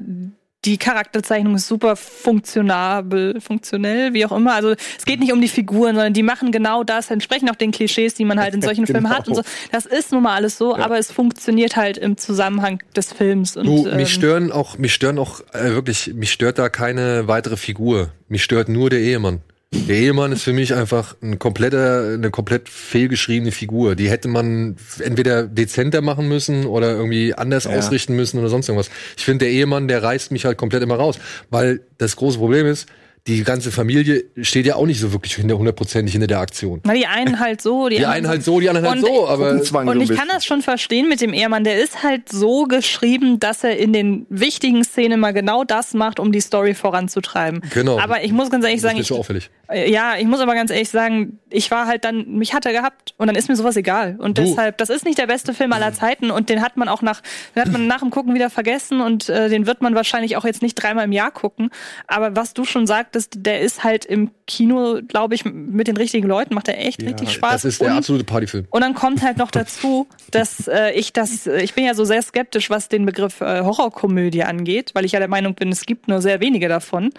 die Charakterzeichnung ist super funktionabel, funktionell, wie auch immer. Also es geht nicht um die Figuren, sondern die machen genau das, entsprechen auch den Klischees, die man halt in solchen Filmen hat und so. Das ist nun mal alles so, aber es funktioniert halt im Zusammenhang des Films. Und, Du, ähm, mich stören auch, mich stören auch äh, wirklich, mich stört da keine weitere Figur. Mich stört nur der Ehemann. Der Ehemann ist für mich einfach ein kompletter, eine komplett fehlgeschriebene Figur. Die hätte man entweder dezenter machen müssen oder irgendwie anders ausrichten müssen oder sonst irgendwas. Ich finde, der Ehemann, der reißt mich halt komplett immer raus. Weil das große Problem ist, die ganze Familie steht ja auch nicht so wirklich hinter hundertprozentig hinter der Aktion. Na, die einen halt so, die, Die einen halt so, die anderen halt Und so, ich- aber so Und ich kann das schon verstehen mit dem Ehemann. Der ist halt so geschrieben, dass er in den wichtigen Szenen mal genau das macht, um die Story voranzutreiben. Genau. Aber ich muss ganz ehrlich das sagen, ist ich, auffällig. äh, ja, ich muss aber ganz ehrlich sagen, ich war halt dann, mich hat er gehabt und dann ist mir sowas egal. Und Du- deshalb, das ist nicht der beste Film aller Zeiten und den hat man auch nach, den hat man nach dem Gucken wieder vergessen und äh, den wird man wahrscheinlich auch jetzt nicht dreimal im Jahr gucken. Aber was du schon sagtest, der ist halt im Kino, glaube ich, mit den richtigen Leuten, macht er echt richtig Spaß. Das ist der und absolute Partyfilm. und dann kommt halt noch dazu, dass äh, ich das, äh, ich bin ja so sehr skeptisch, was den Begriff äh, Horrorkomödie angeht, weil ich ja der Meinung bin, es gibt nur sehr wenige davon.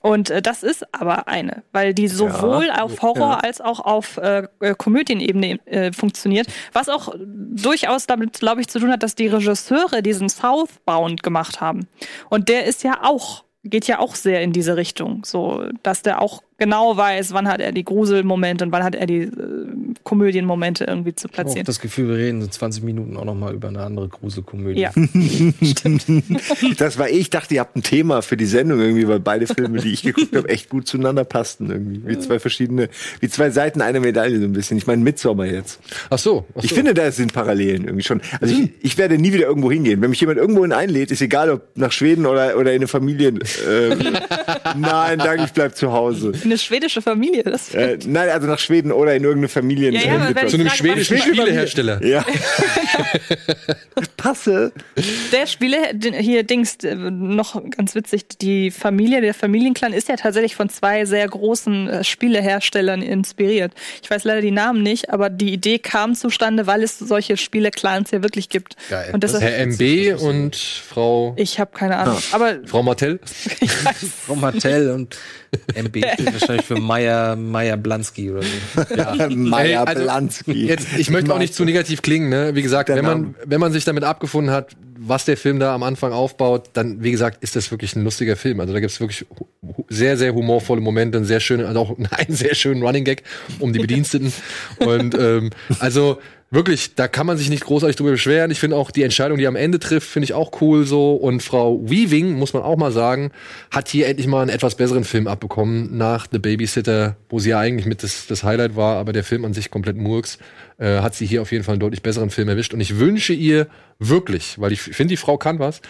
Und äh, das ist aber eine, weil die sowohl auf Horror Ja. als auch auf äh, äh, Komödienebene äh, funktioniert. Was auch durchaus damit, glaube ich, zu tun hat, dass die Regisseure diesen Southbound gemacht haben. Und der ist ja auch, geht ja auch sehr in diese Richtung. So, dass der auch genau weiß, wann hat er die Gruselmomente und wann hat er die äh, Komödienmomente irgendwie zu Ich habe platzieren. das Gefühl, wir reden in 20 Minuten auch noch mal über eine andere Gruselkomödie. Ja. Das war eh, ich dachte, ihr habt ein Thema für die Sendung irgendwie, weil beide Filme, die ich geguckt habe, echt gut zueinander passten irgendwie. Wie zwei verschiedene, wie zwei Seiten einer Medaille so ein bisschen. Ich meine Midsommar jetzt. Ach so. Ach so. Ich finde, da sind Parallelen irgendwie schon. Also ich, ich werde nie wieder irgendwo hingehen. Wenn mich jemand irgendwohin einlädt, ist egal, ob nach Schweden oder, oder in eine Familie. Äh, nein, danke, ich bleib zu Hause. Eine schwedische Familie, das Äh, nein, also nach Schweden oder in irgendeine Familie. Ja, ja, Zu einem frage, schwedischen Spielehersteller. Ja. Passe. Der Spiele, hier Dings, äh, noch ganz witzig, die Familie, der Familienclan ist ja tatsächlich von zwei sehr großen äh, Spieleherstellern inspiriert. Ich weiß leider die Namen nicht, aber die Idee kam zustande, weil es solche Spiele-Clans ja wirklich gibt. Geil. Und das ist, Herr MB und Frau, ich habe keine Ahnung. Aber Frau Martell. Frau Martell und MB steht wahrscheinlich für Meier, Meier Blansky oder so. Meier Ey, also, Blansky. Jetzt, ich möchte auch nicht zu negativ klingen, ne? Wie gesagt, Der wenn man, Name. wenn man sich damit abgefunden hat, was der Film da am Anfang aufbaut, dann, wie gesagt, ist das wirklich ein lustiger Film. Also da gibt's wirklich hu- hu- sehr, sehr humorvolle Momente, einen sehr schönen, also auch einen sehr schönen Running Gag um die Bediensteten. Und ähm, also wirklich, da kann man sich nicht großartig drüber beschweren. Ich finde auch die Entscheidung, die am Ende trifft, finde ich auch cool so. Und Frau Weaving, muss man auch mal sagen, hat hier endlich mal einen etwas besseren Film abbekommen nach The Babysitter, wo sie ja eigentlich mit das, das Highlight war, aber der Film an sich komplett murks. Äh, hat sie hier auf jeden Fall einen deutlich besseren Film erwischt. Und ich wünsche ihr wirklich, weil ich finde, die Frau kann was.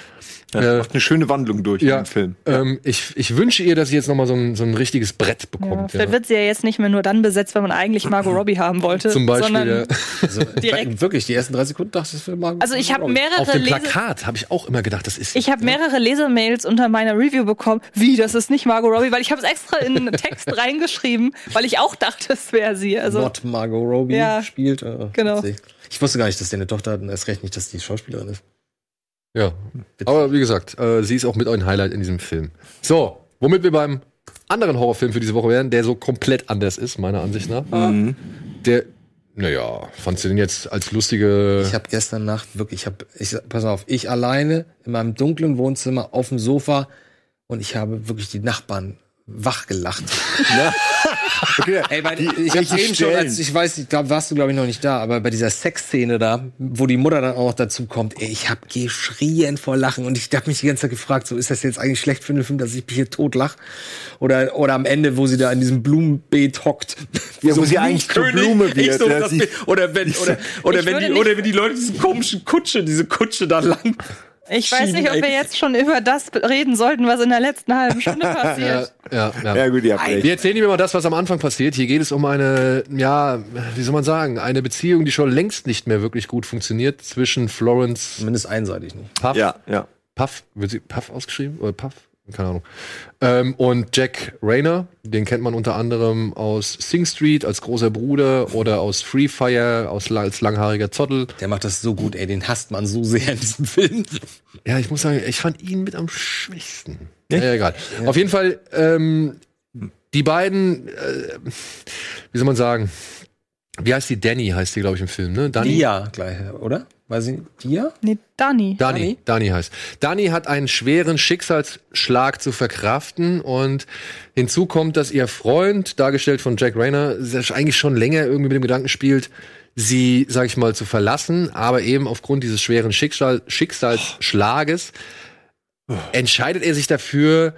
Ja, macht eine schöne Wandlung durch Ja, im Film. ähm, ich, ich wünsche ihr, dass sie jetzt noch mal so ein, so ein richtiges Brett ja, bekommt. vielleicht wird sie ja jetzt nicht mehr nur dann besetzt, wenn man eigentlich Margot Robbie haben wollte, Zum Beispiel, sondern ja. Also, Direkt. Wirklich, die ersten drei Sekunden dachte ich, das wäre mal. also ich habe Auf mehrere dem Lese Plakat habe ich auch immer gedacht, das ist. Ich habe mehrere Lesemails unter meiner Review bekommen. Wie, das ist nicht Margot Robbie, weil ich habe es extra in einen Text reingeschrieben, weil ich auch dachte, es wäre sie. Also Not Margot Robbie Ja. spielt. Äh, Genau. witzig. Ich wusste gar nicht, dass der eine Tochter hat und erst recht nicht, dass die Schauspielerin ist. Ja. Aber wie gesagt, äh, sie ist auch mit ein Highlight in diesem Film. So, womit wir beim anderen Horrorfilm für diese Woche wären, der so komplett anders ist, meiner Ansicht nach. Der, naja, fandst du den jetzt als lustige. Ich habe gestern Nacht wirklich, ich habe, ich, pass auf, ich alleine in meinem dunklen Wohnzimmer auf dem Sofa und ich habe wirklich die Nachbarn wach gelacht. Okay, Ey, bei, die- ich hab's welche eben schon, als, ich weiß, ich glaube, warst du glaube ich noch nicht da, aber bei dieser Sexszene da, wo die Mutter dann auch noch dazu kommt, ey, ich habe geschrien vor Lachen und ich habe mich die ganze Zeit gefragt, so ist das jetzt eigentlich schlecht für einen Film, dass ich mich hier tot lach? Oder oder am Ende, wo sie da in diesem Blumenbeet hockt, wie Ja, wo sie eigentlich zur Blume wird, so, ja, sie- oder wenn oder oder wenn die nicht- oder wenn die Leute diese komischen Kutsche, diese Kutsche da lang. Ich weiß nicht, ob wir jetzt schon über das reden sollten, was in der letzten halben Stunde passiert. ja, ja. Ja, gut, ihr habt recht. Wir erzählen ihm immer das, was am Anfang passiert. Hier geht es um eine, ja, wie soll man sagen, eine Beziehung, die schon längst nicht mehr wirklich gut funktioniert zwischen Florence Zumindest einseitig nicht. Puff, Ja, ja. Puff, wird sie Puff ausgeschrieben? Oder Puff? Keine Ahnung. Ähm, und Jack Rayner, den kennt man unter anderem aus Sing Street als großer Bruder oder aus Free Fire aus, als langhaariger Zottel. Der macht das so gut, ey, den hasst man so sehr in diesem Film. Ja, ich muss sagen, ich fand ihn mit am schwächsten. Ja, ja egal. Auf jeden Fall, ähm, die beiden, äh, wie soll man sagen, wie heißt die? Danny heißt die, glaube ich, im Film, ne? Danny? Dia gleich, oder? Weiß ich, Dia? Nee, Dani. Dani, Dani heißt. Dani hat einen schweren Schicksalsschlag zu verkraften und hinzu kommt, dass ihr Freund, dargestellt von Jack Rayner, sich eigentlich schon länger irgendwie mit dem Gedanken spielt, sie, sag ich mal, zu verlassen, aber eben aufgrund dieses schweren Schicksal Schicksalsschlages entscheidet er sich dafür,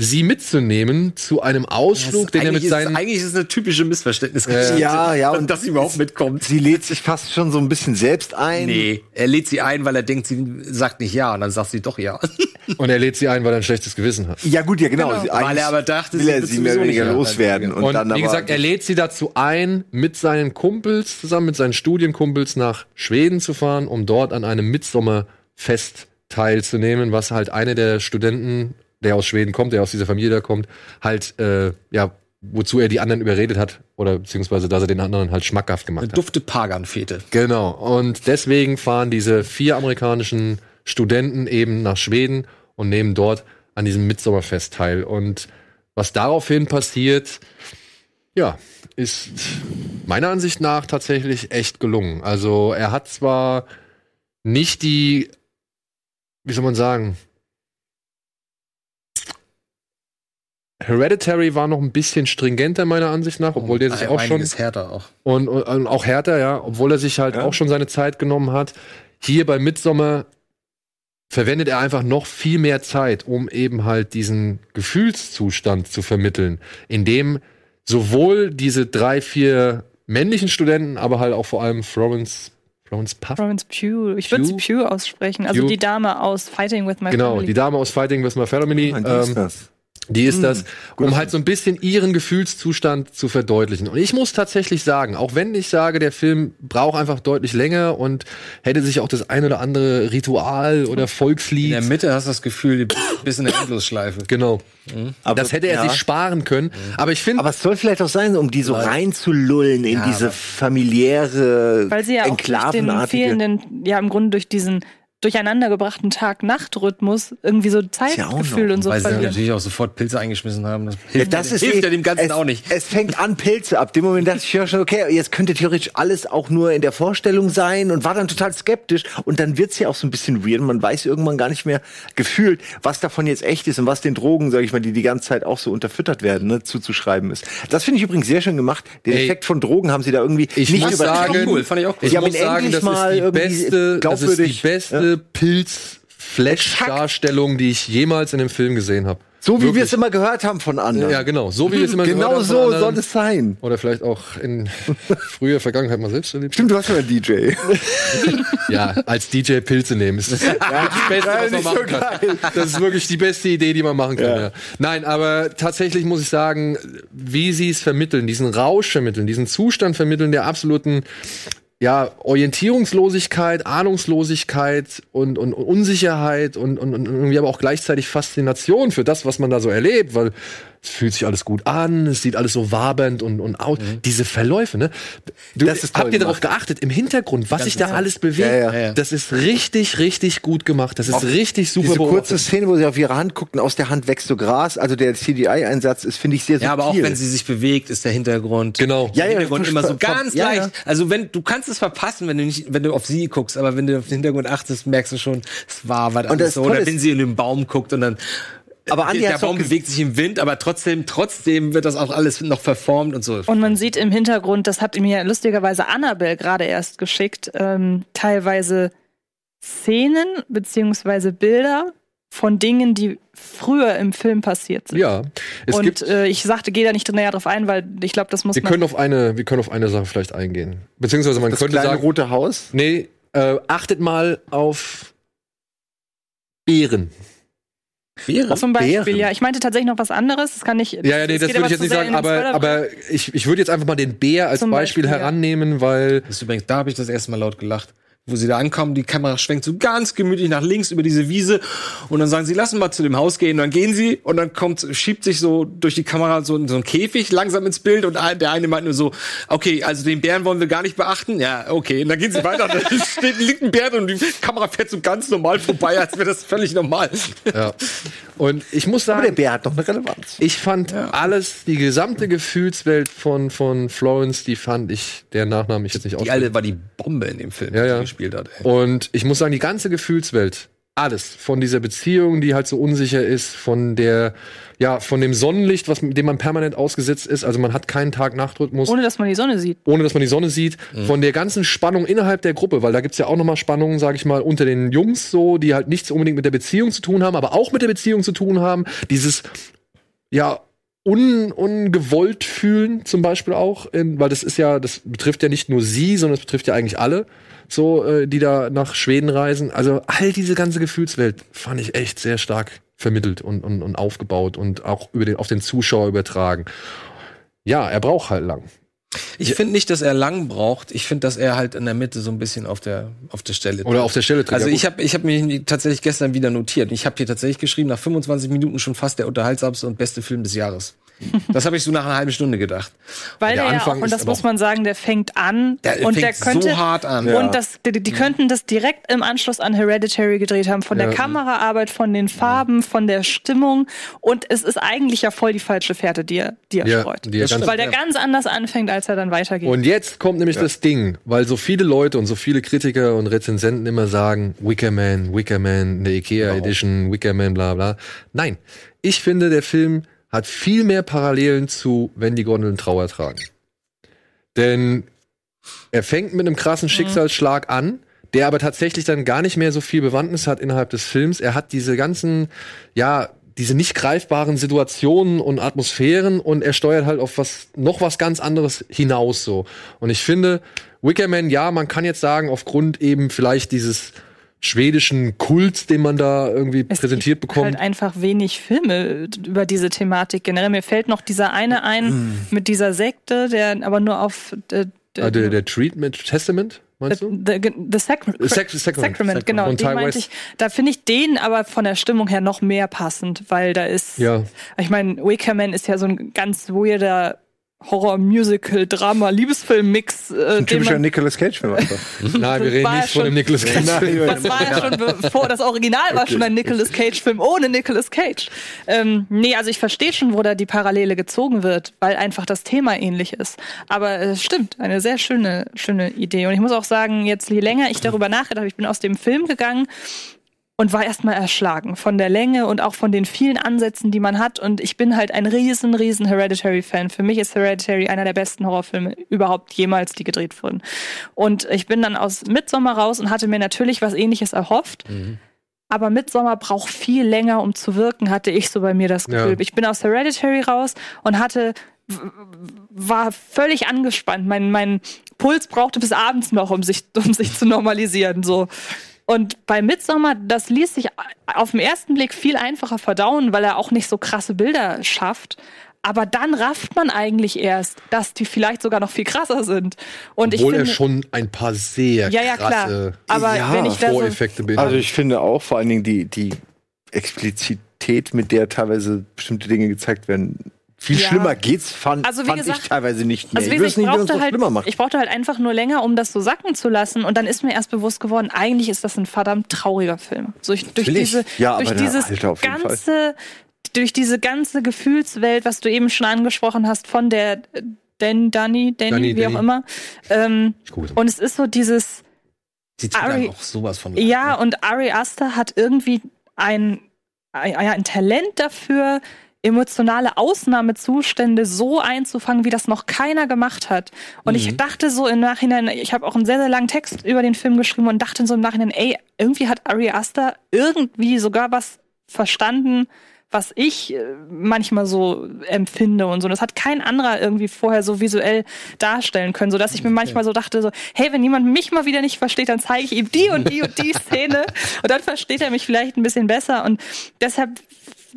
sie mitzunehmen zu einem Ausflug, den er mit eigentlich, ist, seinen eigentlich ist es eine typische Missverständnisgeschichte. Ja, ja, und dass sie überhaupt mitkommt. Sie lädt sich fast schon so ein bisschen selbst ein. Nee, er lädt sie ein, weil er denkt, sie sagt nicht ja und dann sagt sie doch ja. und er lädt sie ein, weil er ein schlechtes Gewissen hat. Ja, gut, ja, genau. Genau. Weil er aber dachte, will sie er sie mehr oder weniger loswerden. Und, Und, dann wie gesagt, er lädt sie dazu ein, mit seinen Kumpels zusammen, mit seinen Studienkumpels nach Schweden zu fahren, um dort an einem Mitsommerfest teilzunehmen, was halt eine der Studenten, der aus Schweden kommt, der aus dieser Familie da kommt, halt, äh, ja, wozu er die anderen überredet hat, oder beziehungsweise, dass er den anderen halt schmackhaft gemacht Eine hat. dufte Pagan-Fete. Genau. Und deswegen fahren diese vier amerikanischen Studenten eben nach Schweden und nehmen dort an diesem Mitsommerfest teil. Und was daraufhin passiert, ja, ist meiner Ansicht nach tatsächlich echt gelungen. Also er hat zwar nicht die, wie soll man sagen, Hereditary war noch ein bisschen stringenter meiner Ansicht nach, obwohl der sich auch schon härter auch. und, und, und auch härter, ja, obwohl er sich halt Ja. auch schon seine Zeit genommen hat. Hier bei Midsommar verwendet er einfach noch viel mehr Zeit, um eben halt diesen Gefühlszustand zu vermitteln, in dem sowohl diese drei, vier männlichen Studenten, aber halt auch vor allem Florence, Florence Puff, Florence Pugh. Ich würde es Pugh? Aussprechen. Also Pugh? die Dame aus Fighting with My genau, Family. die Dame aus Fighting with My Family, Ah, ist ähm, das. Die ist das, guter um halt so ein bisschen ihren Gefühlszustand zu verdeutlichen. Und ich muss tatsächlich sagen, auch wenn ich sage, der Film braucht einfach deutlich länger und hätte sich auch das ein oder andere Ritual oder In Volkslied. der Mitte hast du das Gefühl, du bist in der Endlosschleife. Genau. Aber- das hätte er ja. sich sparen können. Aber ich finde, Aber es soll vielleicht auch sein, um die so reinzulullen in Ja, diese familiäre, Weil sie ja auch durch den fehlenden, ja im Grunde durch diesen durcheinandergebrachten Tag-Nacht-Rhythmus irgendwie so ja Zeitgefühl noch. und so Weil sie verlieren. natürlich auch sofort Pilze eingeschmissen haben. Das Ja, hilft, das ja, ist hilft eh- ja dem Ganzen es, auch nicht. Es fängt an Pilze ab. Dem Moment dachte ich ja schon, okay, jetzt könnte theoretisch alles auch nur in der Vorstellung sein und war dann total skeptisch. Und dann wird's ja auch so ein bisschen weird. Man weiß irgendwann gar nicht mehr gefühlt, was davon jetzt echt ist und was den Drogen, sage ich mal, die die ganze Zeit auch so unterfüttert werden, ne, zuzuschreiben ist. Das finde ich übrigens sehr schön gemacht. Den Ey, Effekt von Drogen haben sie da irgendwie ich nicht muss übertrieben. sagen, cool, fand ich auch cool. ich Sie haben muss ihn sagen, das mal ist die beste, das ist die glaubwürdig. Beste Pilz-Flash-Darstellung, die ich jemals in dem Film gesehen habe. So wie wir es immer gehört haben von anderen. Ja, genau. So wie wir es immer Genau gehört haben von so soll es sein. Oder vielleicht auch in früher Vergangenheit mal selbst erlebt. Stimmt, du warst schon ein DJ. Ja, als DJ Pilze nehmen. Ist das wirklich das Beste, was man so machen kann. Das ist wirklich die beste Idee, die man machen kann. Ja. Ja. Nein, aber tatsächlich muss ich sagen, wie sie es vermitteln, diesen Rausch vermitteln, diesen Zustand vermitteln der absoluten ja, Orientierungslosigkeit, Ahnungslosigkeit und, und, und Unsicherheit und, und, und irgendwie aber auch gleichzeitig Faszination für das, was man da so erlebt, weil es fühlt sich alles gut an, es sieht alles so wabernd und, und aus. Diese Verläufe, ne? Du, Das ist habt ihr darauf geachtet, im Hintergrund, was sich da alles bewegt? Ja, ja. Das ist richtig, richtig gut gemacht. Das ist richtig super Diese kurze beobachtet. Szene, wo sie auf ihre Hand guckt und aus der Hand wächst so Gras. Also der CGI-Einsatz ist, finde ich, sehr Ja, aber auch subtil. wenn sie sich bewegt, ist der Hintergrund. Genau. Ja, ja, Hintergrund immer so ganz ja, leicht. ja. Also wenn du kannst es verpassen, wenn du nicht, wenn du auf sie guckst, aber wenn du auf den Hintergrund achtest, merkst du schon, es war was Und anderes das so. Oder wenn sie in den Baum guckt und dann Aber Andi der doch Baum bewegt sich im Wind, aber trotzdem, trotzdem wird das auch alles noch verformt und so. Und man sieht im Hintergrund, das hat mir lustigerweise Annabelle gerade erst geschickt, ähm, teilweise Szenen beziehungsweise Bilder von Dingen, die früher im Film passiert sind. Ja, es und gibt. äh, ich sagte, gehe da nicht näher drauf ein, weil ich glaube, das muss Wir man. können auf eine, wir können auf eine Sache vielleicht eingehen. Beziehungsweise man das könnte kleine sagen, rote Haus. nee, äh, achtet mal auf Beeren. Zum Beispiel, Bären. ja. Ich meinte tatsächlich noch was anderes. Das kann ich. Ja, ja, nee, das geht würde aber ich jetzt nicht sagen, aber, aber ich, ich würde jetzt einfach mal den Bär als Beispiel, Beispiel, herannehmen, weil Das ist übrigens, da habe ich das erste Mal laut gelacht. Wo sie da ankommen, die Kamera schwenkt so ganz gemütlich nach links über diese Wiese und dann sagen sie, lassen mal zu dem Haus gehen. Und dann gehen sie und dann kommt, schiebt sich so durch die Kamera so, so ein Käfig langsam ins Bild und der eine meint nur so, okay, also den Bären wollen wir gar nicht beachten. Ja, okay. Und dann gehen sie weiter und dann steht, liegt ein Bär und die Kamera fährt so ganz normal vorbei, als wäre das völlig normal. ja. Und ich muss Aber der sagen, Bär hat noch eine Relevanz. ich fand alles, die gesamte Gefühlswelt von, von Florence, die fand ich, der Nachname ich jetzt nicht Die aussprechen. alte war die Bombe in dem Film, Ja, die ja. Gespielt hat. Ey. Und ich muss sagen, die ganze Gefühlswelt, alles von dieser Beziehung, die halt so unsicher ist, von der, ja, von dem Sonnenlicht, was, dem man permanent ausgesetzt ist. Also man hat keinen Tag-Nacht-Rhythmus, Ohne dass man die Sonne sieht. ohne dass man die Sonne sieht. Von der ganzen Spannung innerhalb der Gruppe, weil da gibt's ja auch nochmal Spannungen, sag ich mal, unter den Jungs so, die halt nichts unbedingt mit der Beziehung zu tun haben, aber auch mit der Beziehung zu tun haben. Dieses, ja, un, ungewollt fühlen zum Beispiel auch, ähm, weil das ist ja, das betrifft ja nicht nur sie, sondern es betrifft ja eigentlich alle, so, äh, die da nach Schweden reisen. Also all diese ganze Gefühlswelt fand ich echt sehr stark vermittelt und, und, und aufgebaut und auch über den, auf den Zuschauer übertragen. Ja, er braucht halt lang. Ich finde nicht, dass er lang braucht. Ich finde, dass er halt in der Mitte so ein bisschen auf der auf der Stelle Oder auf der Stelle tritt. Also Ja, ich habe ich hab mich tatsächlich gestern wieder notiert. Ich habe hier tatsächlich geschrieben, nach 25 Minuten schon fast der unterhaltsamste und beste Film des Jahres. Das habe ich so nach einer halben Stunde gedacht. Weil Der der, ja Anfang auch, und das muss man sagen, der fängt an Der und fängt der könnte so hart an. und Ja. das, die, die könnten das direkt im Anschluss an Hereditary gedreht haben, von Ja. der Kameraarbeit, von den Farben, von der Stimmung und es ist eigentlich ja voll die falsche Fährte, die er, die er Ja, streut. die er ganz- weil der ganz anders anfängt, als er dann weitergeht. Und jetzt kommt nämlich das Ding, weil so viele Leute und so viele Kritiker und Rezensenten immer sagen, Wicker Man, Wicker Man, eine Ikea Edition, Wicker Man, bla bla. Nein, ich finde, der Film hat viel mehr Parallelen zu Wenn die Gondeln Trauer tragen. Denn er fängt mit einem krassen Schicksalsschlag an, der aber tatsächlich dann gar nicht mehr so viel Bewandtnis hat innerhalb des Films. Er hat diese ganzen, ja, diese nicht greifbaren Situationen und Atmosphären und er steuert halt auf was, noch was ganz anderes hinaus so. Und ich finde, Wickerman, ja, man kann jetzt sagen, aufgrund eben vielleicht dieses schwedischen Kults, den man da irgendwie präsentiert bekommt. halt einfach wenig Filme über diese Thematik generell. Mir fällt noch dieser eine ein mit dieser Sekte, der aber nur auf äh, Ah, der, der Treatment Testament, meinst du? The, the The Sac- Sacrament. Sacrament, genau. Von Den meinte ich, da finde ich den aber von der Stimmung her noch mehr passend, weil da ist, Ja. ich meine, Wicker Man ist ja so ein ganz weirder Horror-Musical, Drama, Liebesfilm-Mix. Äh, Ein typischer man- Nicolas Cage-Film einfach. Nein, wir reden war nicht von dem schon- Nicolas Cage. Das war ja schon bevor, das Original war schon ein Nicolas Cage-Film ohne Nicolas Cage. Ähm, nee, also ich verstehe schon, wo da die Parallele gezogen wird, weil einfach das Thema ähnlich ist. Aber es stimmt, eine sehr schöne, schöne Idee. Und ich muss auch sagen, jetzt je länger ich darüber nachgedacht habe, ich bin aus dem Film gegangen und war erstmal erschlagen von der Länge und auch von den vielen Ansätzen, die man hat. Und ich bin halt ein riesen, riesen Hereditary-Fan. Für mich ist Hereditary einer der besten Horrorfilme überhaupt jemals, die gedreht wurden. Und ich bin dann aus Midsommar raus und hatte mir natürlich was ähnliches erhofft. Aber Midsommar braucht viel länger, um zu wirken, hatte ich so bei mir das Gefühl. Ja. Ich bin aus Hereditary raus und hatte war völlig angespannt. Mein, mein Puls brauchte bis abends noch, um sich, um sich zu normalisieren. So. Und bei Midsommar, das ließ sich auf den ersten Blick viel einfacher verdauen, weil er auch nicht so krasse Bilder schafft. Aber dann rafft man eigentlich erst, dass die vielleicht sogar noch viel krasser sind. Und Obwohl ich er finde, schon ein paar sehr Ja, ja, klar. krasse Aber wenn ich da so- Voreffekte beinhaltet. Also ich finde auch vor allen Dingen die, die Explizität, mit der teilweise bestimmte Dinge gezeigt werden. Viel Ja. schlimmer geht's, fand, Also wie fand gesagt- ich teilweise nicht mehr. Also ich gesagt, ich nicht, brauchte, das halt, ich brauchte halt einfach nur länger, um das so sacken zu lassen. Und dann ist mir erst bewusst geworden, eigentlich ist das ein verdammt trauriger Film. So, ich, durch diese, Ja, durch dieses Alter auf jeden Fall. ganze, durch diese ganze Gefühlswelt, was du eben schon angesprochen hast, von der äh, Dan, Danny, Danny, Danny, wie Danny. auch immer. Ähm, und es ist so dieses, Sie tut Ari- auch sowas von. ja, und Ari Aster hat irgendwie ein, ein, ein Talent dafür, emotionale Ausnahmezustände so einzufangen, wie das noch keiner gemacht hat. Und ich dachte so im Nachhinein, ich habe auch einen sehr, sehr langen Text über den Film geschrieben und dachte so im Nachhinein, ey, irgendwie hat Ari Aster irgendwie sogar was verstanden, was ich äh, manchmal so empfinde und so. Das hat kein anderer irgendwie vorher so visuell darstellen können, so dass ich mir manchmal so dachte so, hey, wenn jemand mich mal wieder nicht versteht, dann zeige ich ihm die und die und die Szene und dann versteht er mich vielleicht ein bisschen besser und deshalb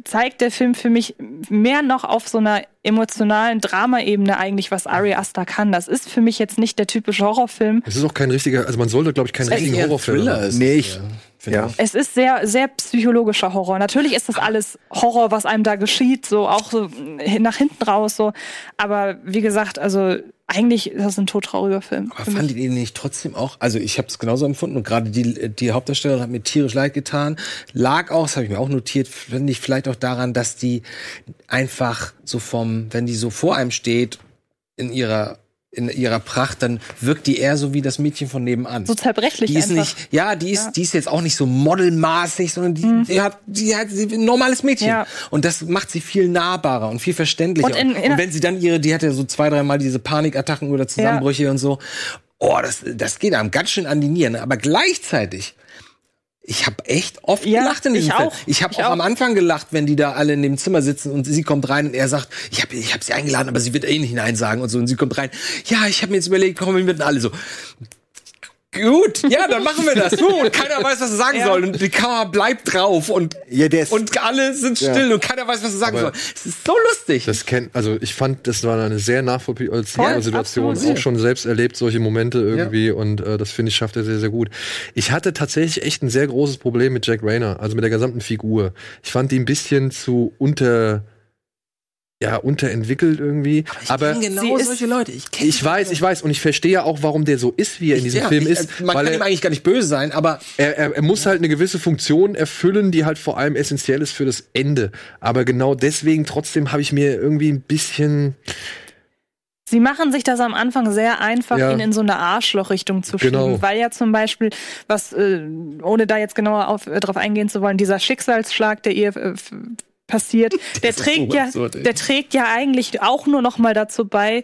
zeigt der Film für mich mehr noch auf so einer emotionalen Dramaebene eigentlich, was Ari Aster kann. Das ist für mich jetzt nicht der typische Horrorfilm. Es ist auch kein richtiger, also man sollte, glaube ich, keinen richtigen Horrorfilm Thriller ist Nee, ich- eher, ja. ich. Es ist sehr, sehr psychologischer Horror. Natürlich ist das alles Horror, was einem da geschieht, so auch so nach hinten raus, so. Aber wie gesagt, also eigentlich ist das ein todtrauriger Film. Aber fandet ihr nicht trotzdem auch, also ich habe es genauso empfunden und gerade die, die Hauptdarstellerin hat mir tierisch leid getan. Lag auch, das habe ich mir auch notiert, finde ich vielleicht auch daran, dass die einfach so vom, wenn die so vor einem steht, in ihrer in ihrer Pracht, dann wirkt die eher so wie das Mädchen von nebenan. So zerbrechlich Die ist einfach. nicht, ja, die ist, Ja. die ist jetzt auch nicht so modelmaßig, sondern die, die hat, die hat sie, ein normales Mädchen. Ja. Und das macht sie viel nahbarer und viel verständlicher. Und in- in- und wenn sie dann ihre, die hat ja so zwei, dreimal diese Panikattacken oder Zusammenbrüche und so. Oh, das, das geht einem ganz schön an die Nieren. Aber gleichzeitig, ich habe echt oft Ja, gelacht in diesem ich Film. auch. Ich habe auch, auch. am Anfang gelacht, wenn die da alle in dem Zimmer sitzen und sie kommt rein und er sagt, ich habe ich hab sie eingeladen, aber sie wird eh nicht Nein sagen und so. Und sie kommt rein, ja, ich habe mir jetzt überlegt, komm, wir werden alle so. Gut, ja, dann machen wir das. So, und keiner weiß, was er sagen soll. Und die Kamera bleibt drauf und, Ja, der ist, und alle sind Ja. still und keiner weiß, was er sagen Aber- soll. Es ist so lustig. Das kennt, also ich fand, das war eine sehr nachvollziehbare Voll, Situation. absolut. Auch schon selbst erlebt, solche Momente irgendwie. Und äh, das finde ich, schafft er sehr, sehr gut. Ich hatte tatsächlich echt ein sehr großes Problem mit Jack Rayner, also mit der gesamten Figur. Ich fand die ein bisschen zu unter. Ja, unterentwickelt irgendwie. Aber, kenn genau Sie ist- solche Leute. Ich kenn ich weiß, ich weiß, und ich verstehe ja auch, warum der so ist, wie er in diesem ja, Film ich, ist. Man weil kann er, ihm eigentlich gar nicht böse sein, aber er, er, er muss halt eine gewisse Funktion erfüllen, die halt vor allem essentiell ist für das Ende. Aber genau deswegen trotzdem habe ich mir irgendwie ein bisschen. Sie machen sich das am Anfang sehr einfach, Ja. ihn in so eine Arschlochrichtung zu Genau. schieben, weil ja zum Beispiel, was, äh, ohne da jetzt genauer auf, äh, drauf eingehen zu wollen, dieser Schicksalsschlag, der ihr äh, passiert, der trägt so ja, absurd, der trägt ja eigentlich auch nur noch mal dazu bei.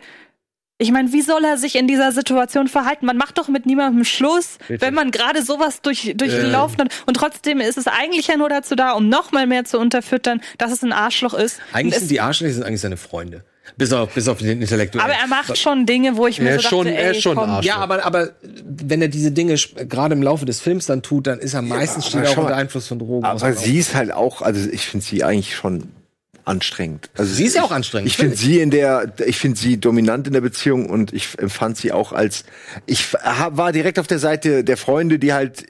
Ich meine, wie soll er sich in dieser Situation verhalten? Man macht doch mit niemandem Schluss, Richtig. wenn man gerade sowas durch, durchlaufen hat. Und trotzdem ist es eigentlich ja nur dazu da, um noch mal mehr zu unterfüttern, dass es ein Arschloch ist. eigentlich sind die Arschlöcher sind eigentlich seine Freunde. Bis auf, bis auf den Intellektuellen. aber er macht schon Dinge, wo ich mir Er so ist dachte, schon- er ey, ist schon. Ja, aber, aber wenn er diese Dinge gerade im Laufe des Films dann tut, dann ist er meistens er auch unter Einfluss von Drogen. aber sie ist halt auch, also ich finde sie eigentlich schon anstrengend. Also Sie ist ja ich- auch anstrengend, Ich finde natürlich. sie in der, ich finde sie dominant in der Beziehung und ich empfand sie auch als, ich war direkt auf der Seite der Freunde, die halt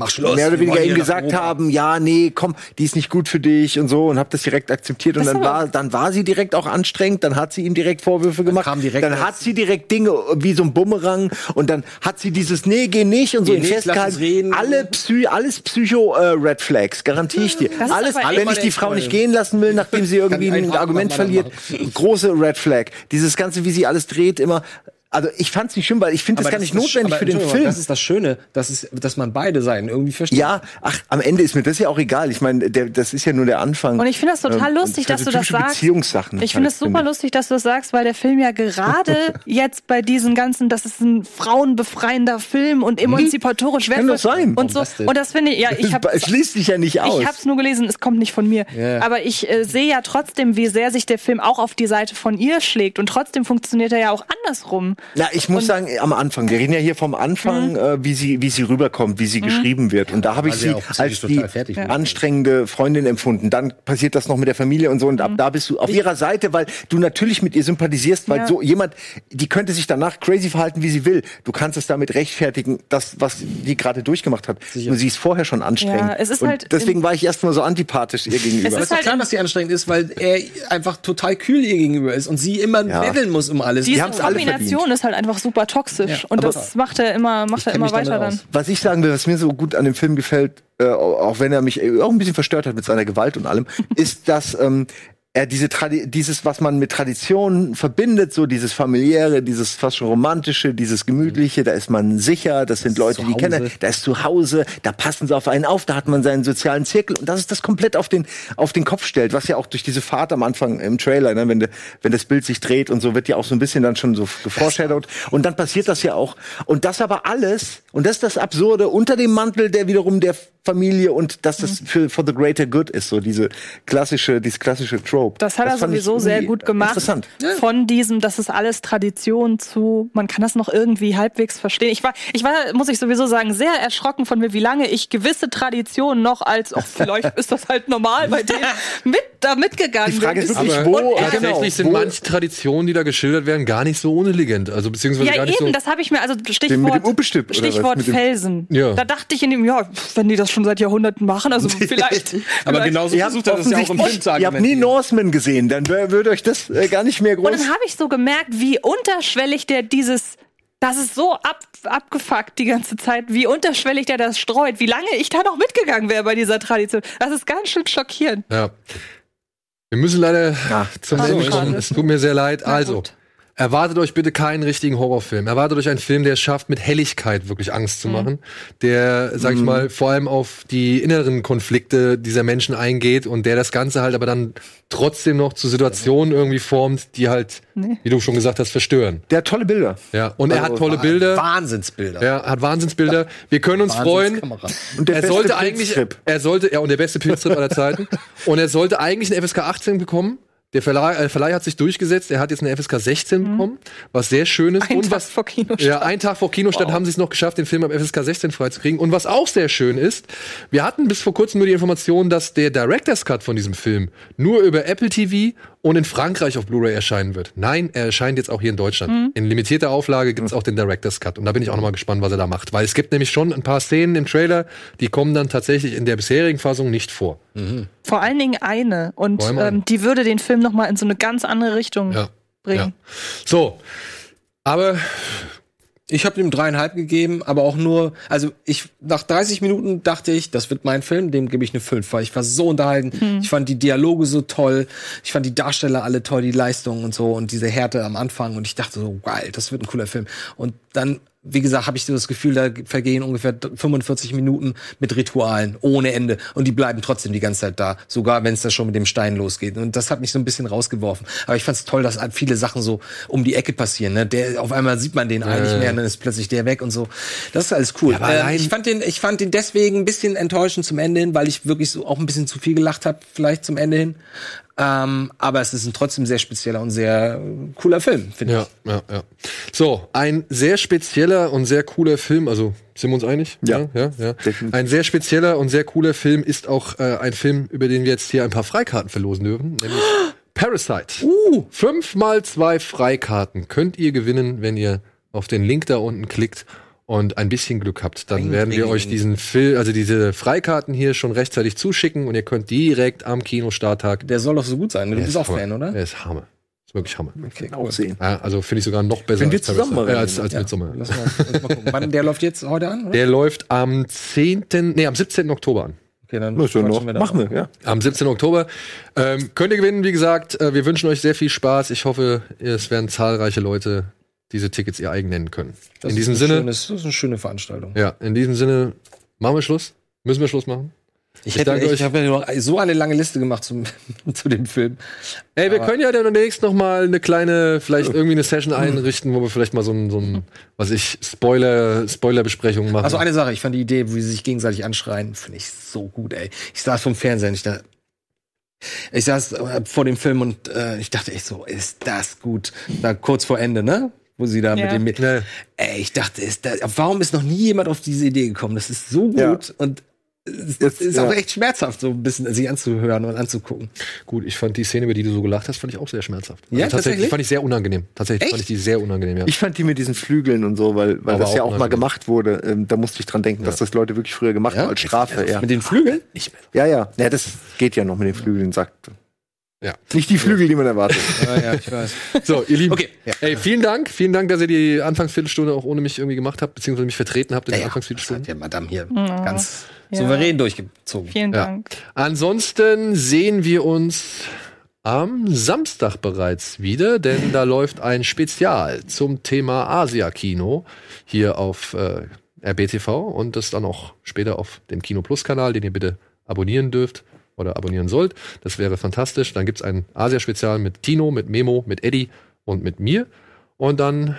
Mach Schluss, mehr oder wir weniger ihm gesagt haben, ja, nee, komm, die ist nicht gut für dich und so und habe das direkt akzeptiert. Und Das dann aber- war dann war sie direkt auch anstrengend, dann hat sie ihm direkt Vorwürfe gemacht, kam direkt dann das- hat sie direkt Dinge wie so ein Bumerang und dann hat sie dieses nee, geh nicht und so lass festgehalten. Alle Psy alles Psycho äh, Red Flags, garantiere ich dir. Das Alles, aber wenn ich die Frau nicht gehen lassen will, nachdem sie irgendwie ein Argument verliert, große Red Flag. Dieses ganze wie sie alles dreht immer also ich fand's nicht schlimm, weil ich finde das gar nicht das- notwendig aber für den Film. Das ist das Schöne, dass, es, dass man beide Seiten irgendwie versteht. Ja, ach, am Ende ist mir das ja auch egal. Ich meine, der- das ist ja nur der Anfang. Und ich finde das total Ähm, lustig, und dass du das sagst. Beziehungssachen. Ich finde halt, es super lustig, dass du das sagst, weil der Film ja gerade jetzt bei diesen ganzen, das ist ein frauenbefreiender Film und emanzipatorisch Kann doch wertvoll. sein. Und Warum so das und das finde ich ja, ich habe es schließt sich ja nicht aus. ich habe es nur gelesen, es kommt nicht von mir. Ja. Aber ich äh, sehe ja trotzdem, wie sehr sich der Film auch auf die Seite von ihr schlägt und trotzdem funktioniert er ja auch andersrum. Na, ich muss sagen, am Anfang, wir reden ja hier vom Anfang, äh, wie sie, wie sie rüberkommt, wie sie geschrieben wird. Und da habe ich sie als die total fertig wird. anstrengende Freundin empfunden. Dann passiert das noch mit der Familie und so. Und ab da bist du auf ihrer Seite, weil du natürlich mit ihr sympathisierst, weil Ja. so jemand, die könnte sich danach crazy verhalten, wie sie will. Du kannst es damit rechtfertigen, das, was die gerade durchgemacht hat. Nur sie ist vorher schon anstrengend. Ja, es ist und halt deswegen war ich erstmal so antipathisch ihr gegenüber. Es ist halt klar, dass sie anstrengend ist, weil er einfach total kühl ihr gegenüber ist und sie immer Ja. betteln muss um alles. Diese haben's alle Kombination ist halt einfach super toxisch Ja, und das macht er immer, macht er immer weiter aus. dann. Was ich sagen will, was mir so gut an dem Film gefällt, äh, auch wenn er mich äh, auch ein bisschen verstört hat mit seiner Gewalt und allem, ist, dass ähm, er diese Tradi dieses, was man mit Tradition verbindet, so dieses familiäre, dieses fast schon romantische, dieses gemütliche, da ist man sicher, das sind Leute, die kennen, da ist zu Hause, da passen sie auf einen auf, da hat man seinen sozialen Zirkel und das ist das komplett auf den auf den Kopf stellt, was ja auch durch diese Fahrt am Anfang im Trailer, ne, wenn de, wenn das Bild sich dreht und so wird ja auch so ein bisschen dann schon so geforeshadowed. Und dann passiert das ja auch. Und das aber alles und das ist das Absurde unter dem Mantel der wiederum der Familie und dass das für for the greater good ist so diese klassische dieses klassische Trope. Das hat er sowieso sehr gut gemacht. Interessant. Von diesem, das ist alles Tradition zu, man kann das noch irgendwie halbwegs verstehen. Ich war, ich war, muss ich sowieso sagen, sehr erschrocken von mir, wie lange ich gewisse Traditionen noch als, oh, vielleicht ist das halt normal bei denen, mit, da mitgegangen Die Frage bin. ist wirklich, Aber wo tatsächlich genau, sind wo- manche Traditionen, die da geschildert werden, gar nicht so unelegant. Also beziehungsweise Ja, gar nicht eben, so. das habe ich mir, also mit dem Stichwort, oder was? Stichwort Mit dem- Felsen. Ja. Da dachte ich in dem, ja, wenn die das schon seit Jahrhunderten machen, also vielleicht. aber vielleicht- genauso Ihr versucht er das ja auch im Film zu ihr habt nie. Norseman gesehen, dann würde euch das äh, gar nicht mehr groß. Und dann habe ich so gemerkt, wie unterschwellig der dieses, das ist so ab, abgefuckt die ganze Zeit, wie unterschwellig der das streut, wie lange ich da noch mitgegangen wäre bei dieser Tradition. Das ist ganz schön schockierend. Ja. Wir müssen leider zum Ach, Ende kommen. Es tut mir sehr leid. Na Also, gut. Erwartet euch bitte keinen richtigen Horrorfilm. Erwartet euch einen Film, der es schafft, mit Helligkeit wirklich Angst Mhm. zu machen. Der, sag ich mal, vor allem auf die inneren Konflikte dieser Menschen eingeht und der das Ganze halt aber dann trotzdem noch zu Situationen irgendwie formt, die halt, wie du schon gesagt hast, verstören. Der hat tolle Bilder. Ja, und er Also, hat tolle Bilder. Wahnsinnsbilder. Er hat Wahnsinnsbilder. Wir können uns freuen. Und der er beste sollte eigentlich, Pilztrip. er sollte, ja, und der beste Pilztrip aller Zeiten. Und er sollte eigentlich eine FSK 18 bekommen. Der Verleih, äh, Verleih hat sich durchgesetzt. Er hat jetzt eine FSK 16 bekommen, was sehr schön ist. Ein und Tag was vor Kinostart. Ja, einen Tag vor Kinostart haben sie es noch geschafft, den Film ab FSK 16 freizukriegen. Und was auch sehr schön ist, wir hatten bis vor kurzem nur die Information, dass der Director's Cut von diesem Film nur über Apple TV und in Frankreich auf Blu-ray erscheinen wird. Nein, er erscheint jetzt auch hier in Deutschland. Mhm. In limitierter Auflage gibt es auch den Director's Cut. Und da bin ich auch noch mal gespannt, was er da macht. Weil es gibt nämlich schon ein paar Szenen im Trailer, die kommen dann tatsächlich in der bisherigen Fassung nicht vor. Vor allen Dingen eine. Und ähm, die würde den Film noch mal in so eine ganz andere Richtung Ja. bringen. So, aber Ich habe ihm dreieinhalb gegeben, aber auch nur, also ich nach 30 Minuten dachte ich, das wird mein Film, dem gebe ich eine 5, weil ich war so unterhalten. Ich fand die Dialoge so toll, ich fand die Darsteller alle toll, die Leistungen und so und diese Härte am Anfang und ich dachte so, geil, das wird ein cooler Film. Und dann wie gesagt, habe ich so das Gefühl, da vergehen ungefähr 45 Minuten mit Ritualen ohne Ende und die bleiben trotzdem die ganze Zeit da, sogar wenn es da schon mit dem Stein losgeht. Und das hat mich so ein bisschen rausgeworfen. Aber ich fand es toll, dass viele Sachen so um die Ecke passieren. Ne? Der auf einmal sieht man den einen nicht mehr, und dann ist plötzlich der weg und so. Das ist alles cool. Ähm, allein- ich fand den, ich fand den deswegen ein bisschen enttäuschend zum Ende hin, weil ich wirklich so auch ein bisschen zu viel gelacht habe, vielleicht zum Ende hin. Ähm, aber es ist ein trotzdem sehr spezieller und sehr äh, cooler Film, finde Ja, ja, ja. So, ein sehr spezieller und sehr cooler Film, also sind wir uns einig? Ja. ja, ja. Definitiv. Ein sehr spezieller und sehr cooler Film ist auch äh, ein Film, über den wir jetzt hier ein paar Freikarten verlosen dürfen, nämlich Parasite. Uh. Fünf mal zwei Freikarten könnt ihr gewinnen, wenn ihr auf den Link da unten klickt und ein bisschen Glück habt. Dann werden wir euch diesen Film, also diese Freikarten hier schon rechtzeitig zuschicken und ihr könnt direkt am Kinostarttag. Der soll doch so gut sein. Du Der bist ist auch Hammer. Fan, oder? Der ist Hammer. Ist wirklich Hammer. Okay, Auch sehen. Ja, also finde ich sogar noch besser Wenn wir als zusammen mal ja, als, als Ja. Midsommar. Lass mal, lass mal gucken. Wann, der läuft jetzt heute an, oder? Der läuft am 10., nee, am 17. Oktober an. Okay, dann Na, schon noch. wir da Machen wir, ja. Am 17. Oktober. Ähm, könnt ihr gewinnen, wie gesagt. Äh, wir wünschen euch sehr viel Spaß. Ich hoffe, es werden zahlreiche Leute diese Tickets ihr eigen nennen können. Das in ist diesem Sinne, Schönes, das ist eine schöne Veranstaltung. ja, in diesem Sinne, machen wir Schluss? Müssen wir Schluss machen? Ich, Ich ich, habe ja noch so eine lange Liste gemacht zum, zu dem Film. Ey, wir Aber- können ja dann demnächst noch mal eine kleine, vielleicht irgendwie eine Session einrichten, wo wir vielleicht mal so ein, so ein was ich, Spoiler, Spoiler-Besprechung machen. Also eine Sache, ich fand die Idee, wie sie sich gegenseitig anschreien, finde ich so gut, ey. Ich saß vom Fernsehen, ich dachte, ich saß äh, vor dem Film und äh, ich dachte echt so, ist das gut? Da kurz vor Ende, ne? Wo sie da Ja. mit dem, Ja. ey, ich dachte, ist da, warum ist noch nie jemand auf diese Idee gekommen? Das ist so gut Ja. und es Jetzt, ist ja. auch echt schmerzhaft, so ein bisschen sich anzuhören und anzugucken. Gut, ich fand die Szene, über die du so gelacht hast, fand ich auch sehr schmerzhaft. Also Ja, tatsächlich? fand ich sehr unangenehm. Tatsächlich Echt? fand ich die sehr unangenehm, ja. Ich fand die mit diesen Flügeln und so, weil, weil Aber das ja auch auch mal unangenehm. gemacht wurde. Ähm, da musste ich dran denken, dass das Leute wirklich früher gemacht Ja? haben als Strafe. Ja. Mit den Flügeln? nicht mehr. ja, ja. Ja, das geht ja noch mit den Flügeln, sagt. Ja. Nicht die Flügel, die man erwartet. Ja, ja, ich weiß. So, ihr Lieben. Okay, ja. Ey, vielen Dank. Vielen Dank, dass ihr die Anfangsviertelstunde auch ohne mich irgendwie gemacht habt, beziehungsweise mich vertreten habt in der Ja, das Anfangsviertelstunde. hat ja Madame hier ganz Ja. souverän durchgezogen. Vielen Ja. Dank. Ansonsten sehen wir uns am Samstag bereits wieder, denn da läuft ein Spezial zum Thema Asia-Kino hier auf äh, RBTV und das dann auch später auf dem Kino Plus Kanal, den ihr bitte abonnieren dürft oder abonnieren sollt. Das wäre fantastisch. Dann gibt's ein Asia-Spezial mit Tino, mit Memo, mit Eddie und mit mir. Und dann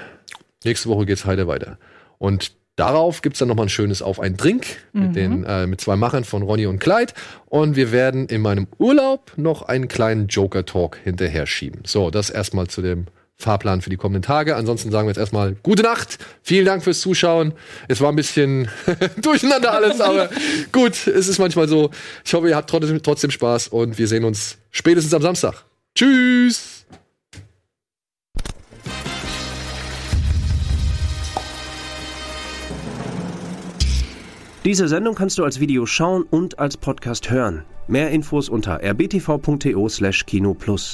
nächste Woche geht's heiter weiter. Und darauf gibt's dann noch mal ein schönes Auf ein Drink mit, den, äh, mit zwei Machern von Ronny und Clyde. Und wir werden in meinem Urlaub noch einen kleinen Joker-Talk hinterher schieben. So, das erstmal zu dem Fahrplan für die kommenden Tage. Ansonsten sagen wir jetzt erstmal gute Nacht. Vielen Dank fürs Zuschauen. Es war ein bisschen durcheinander alles, aber gut, es ist manchmal so. Ich hoffe, ihr habt trotzdem, Spaß und wir sehen uns spätestens am Samstag. Tschüss! Diese Sendung kannst du als Video schauen und als Podcast hören. Mehr Infos unter rbtv.to/kinoplus.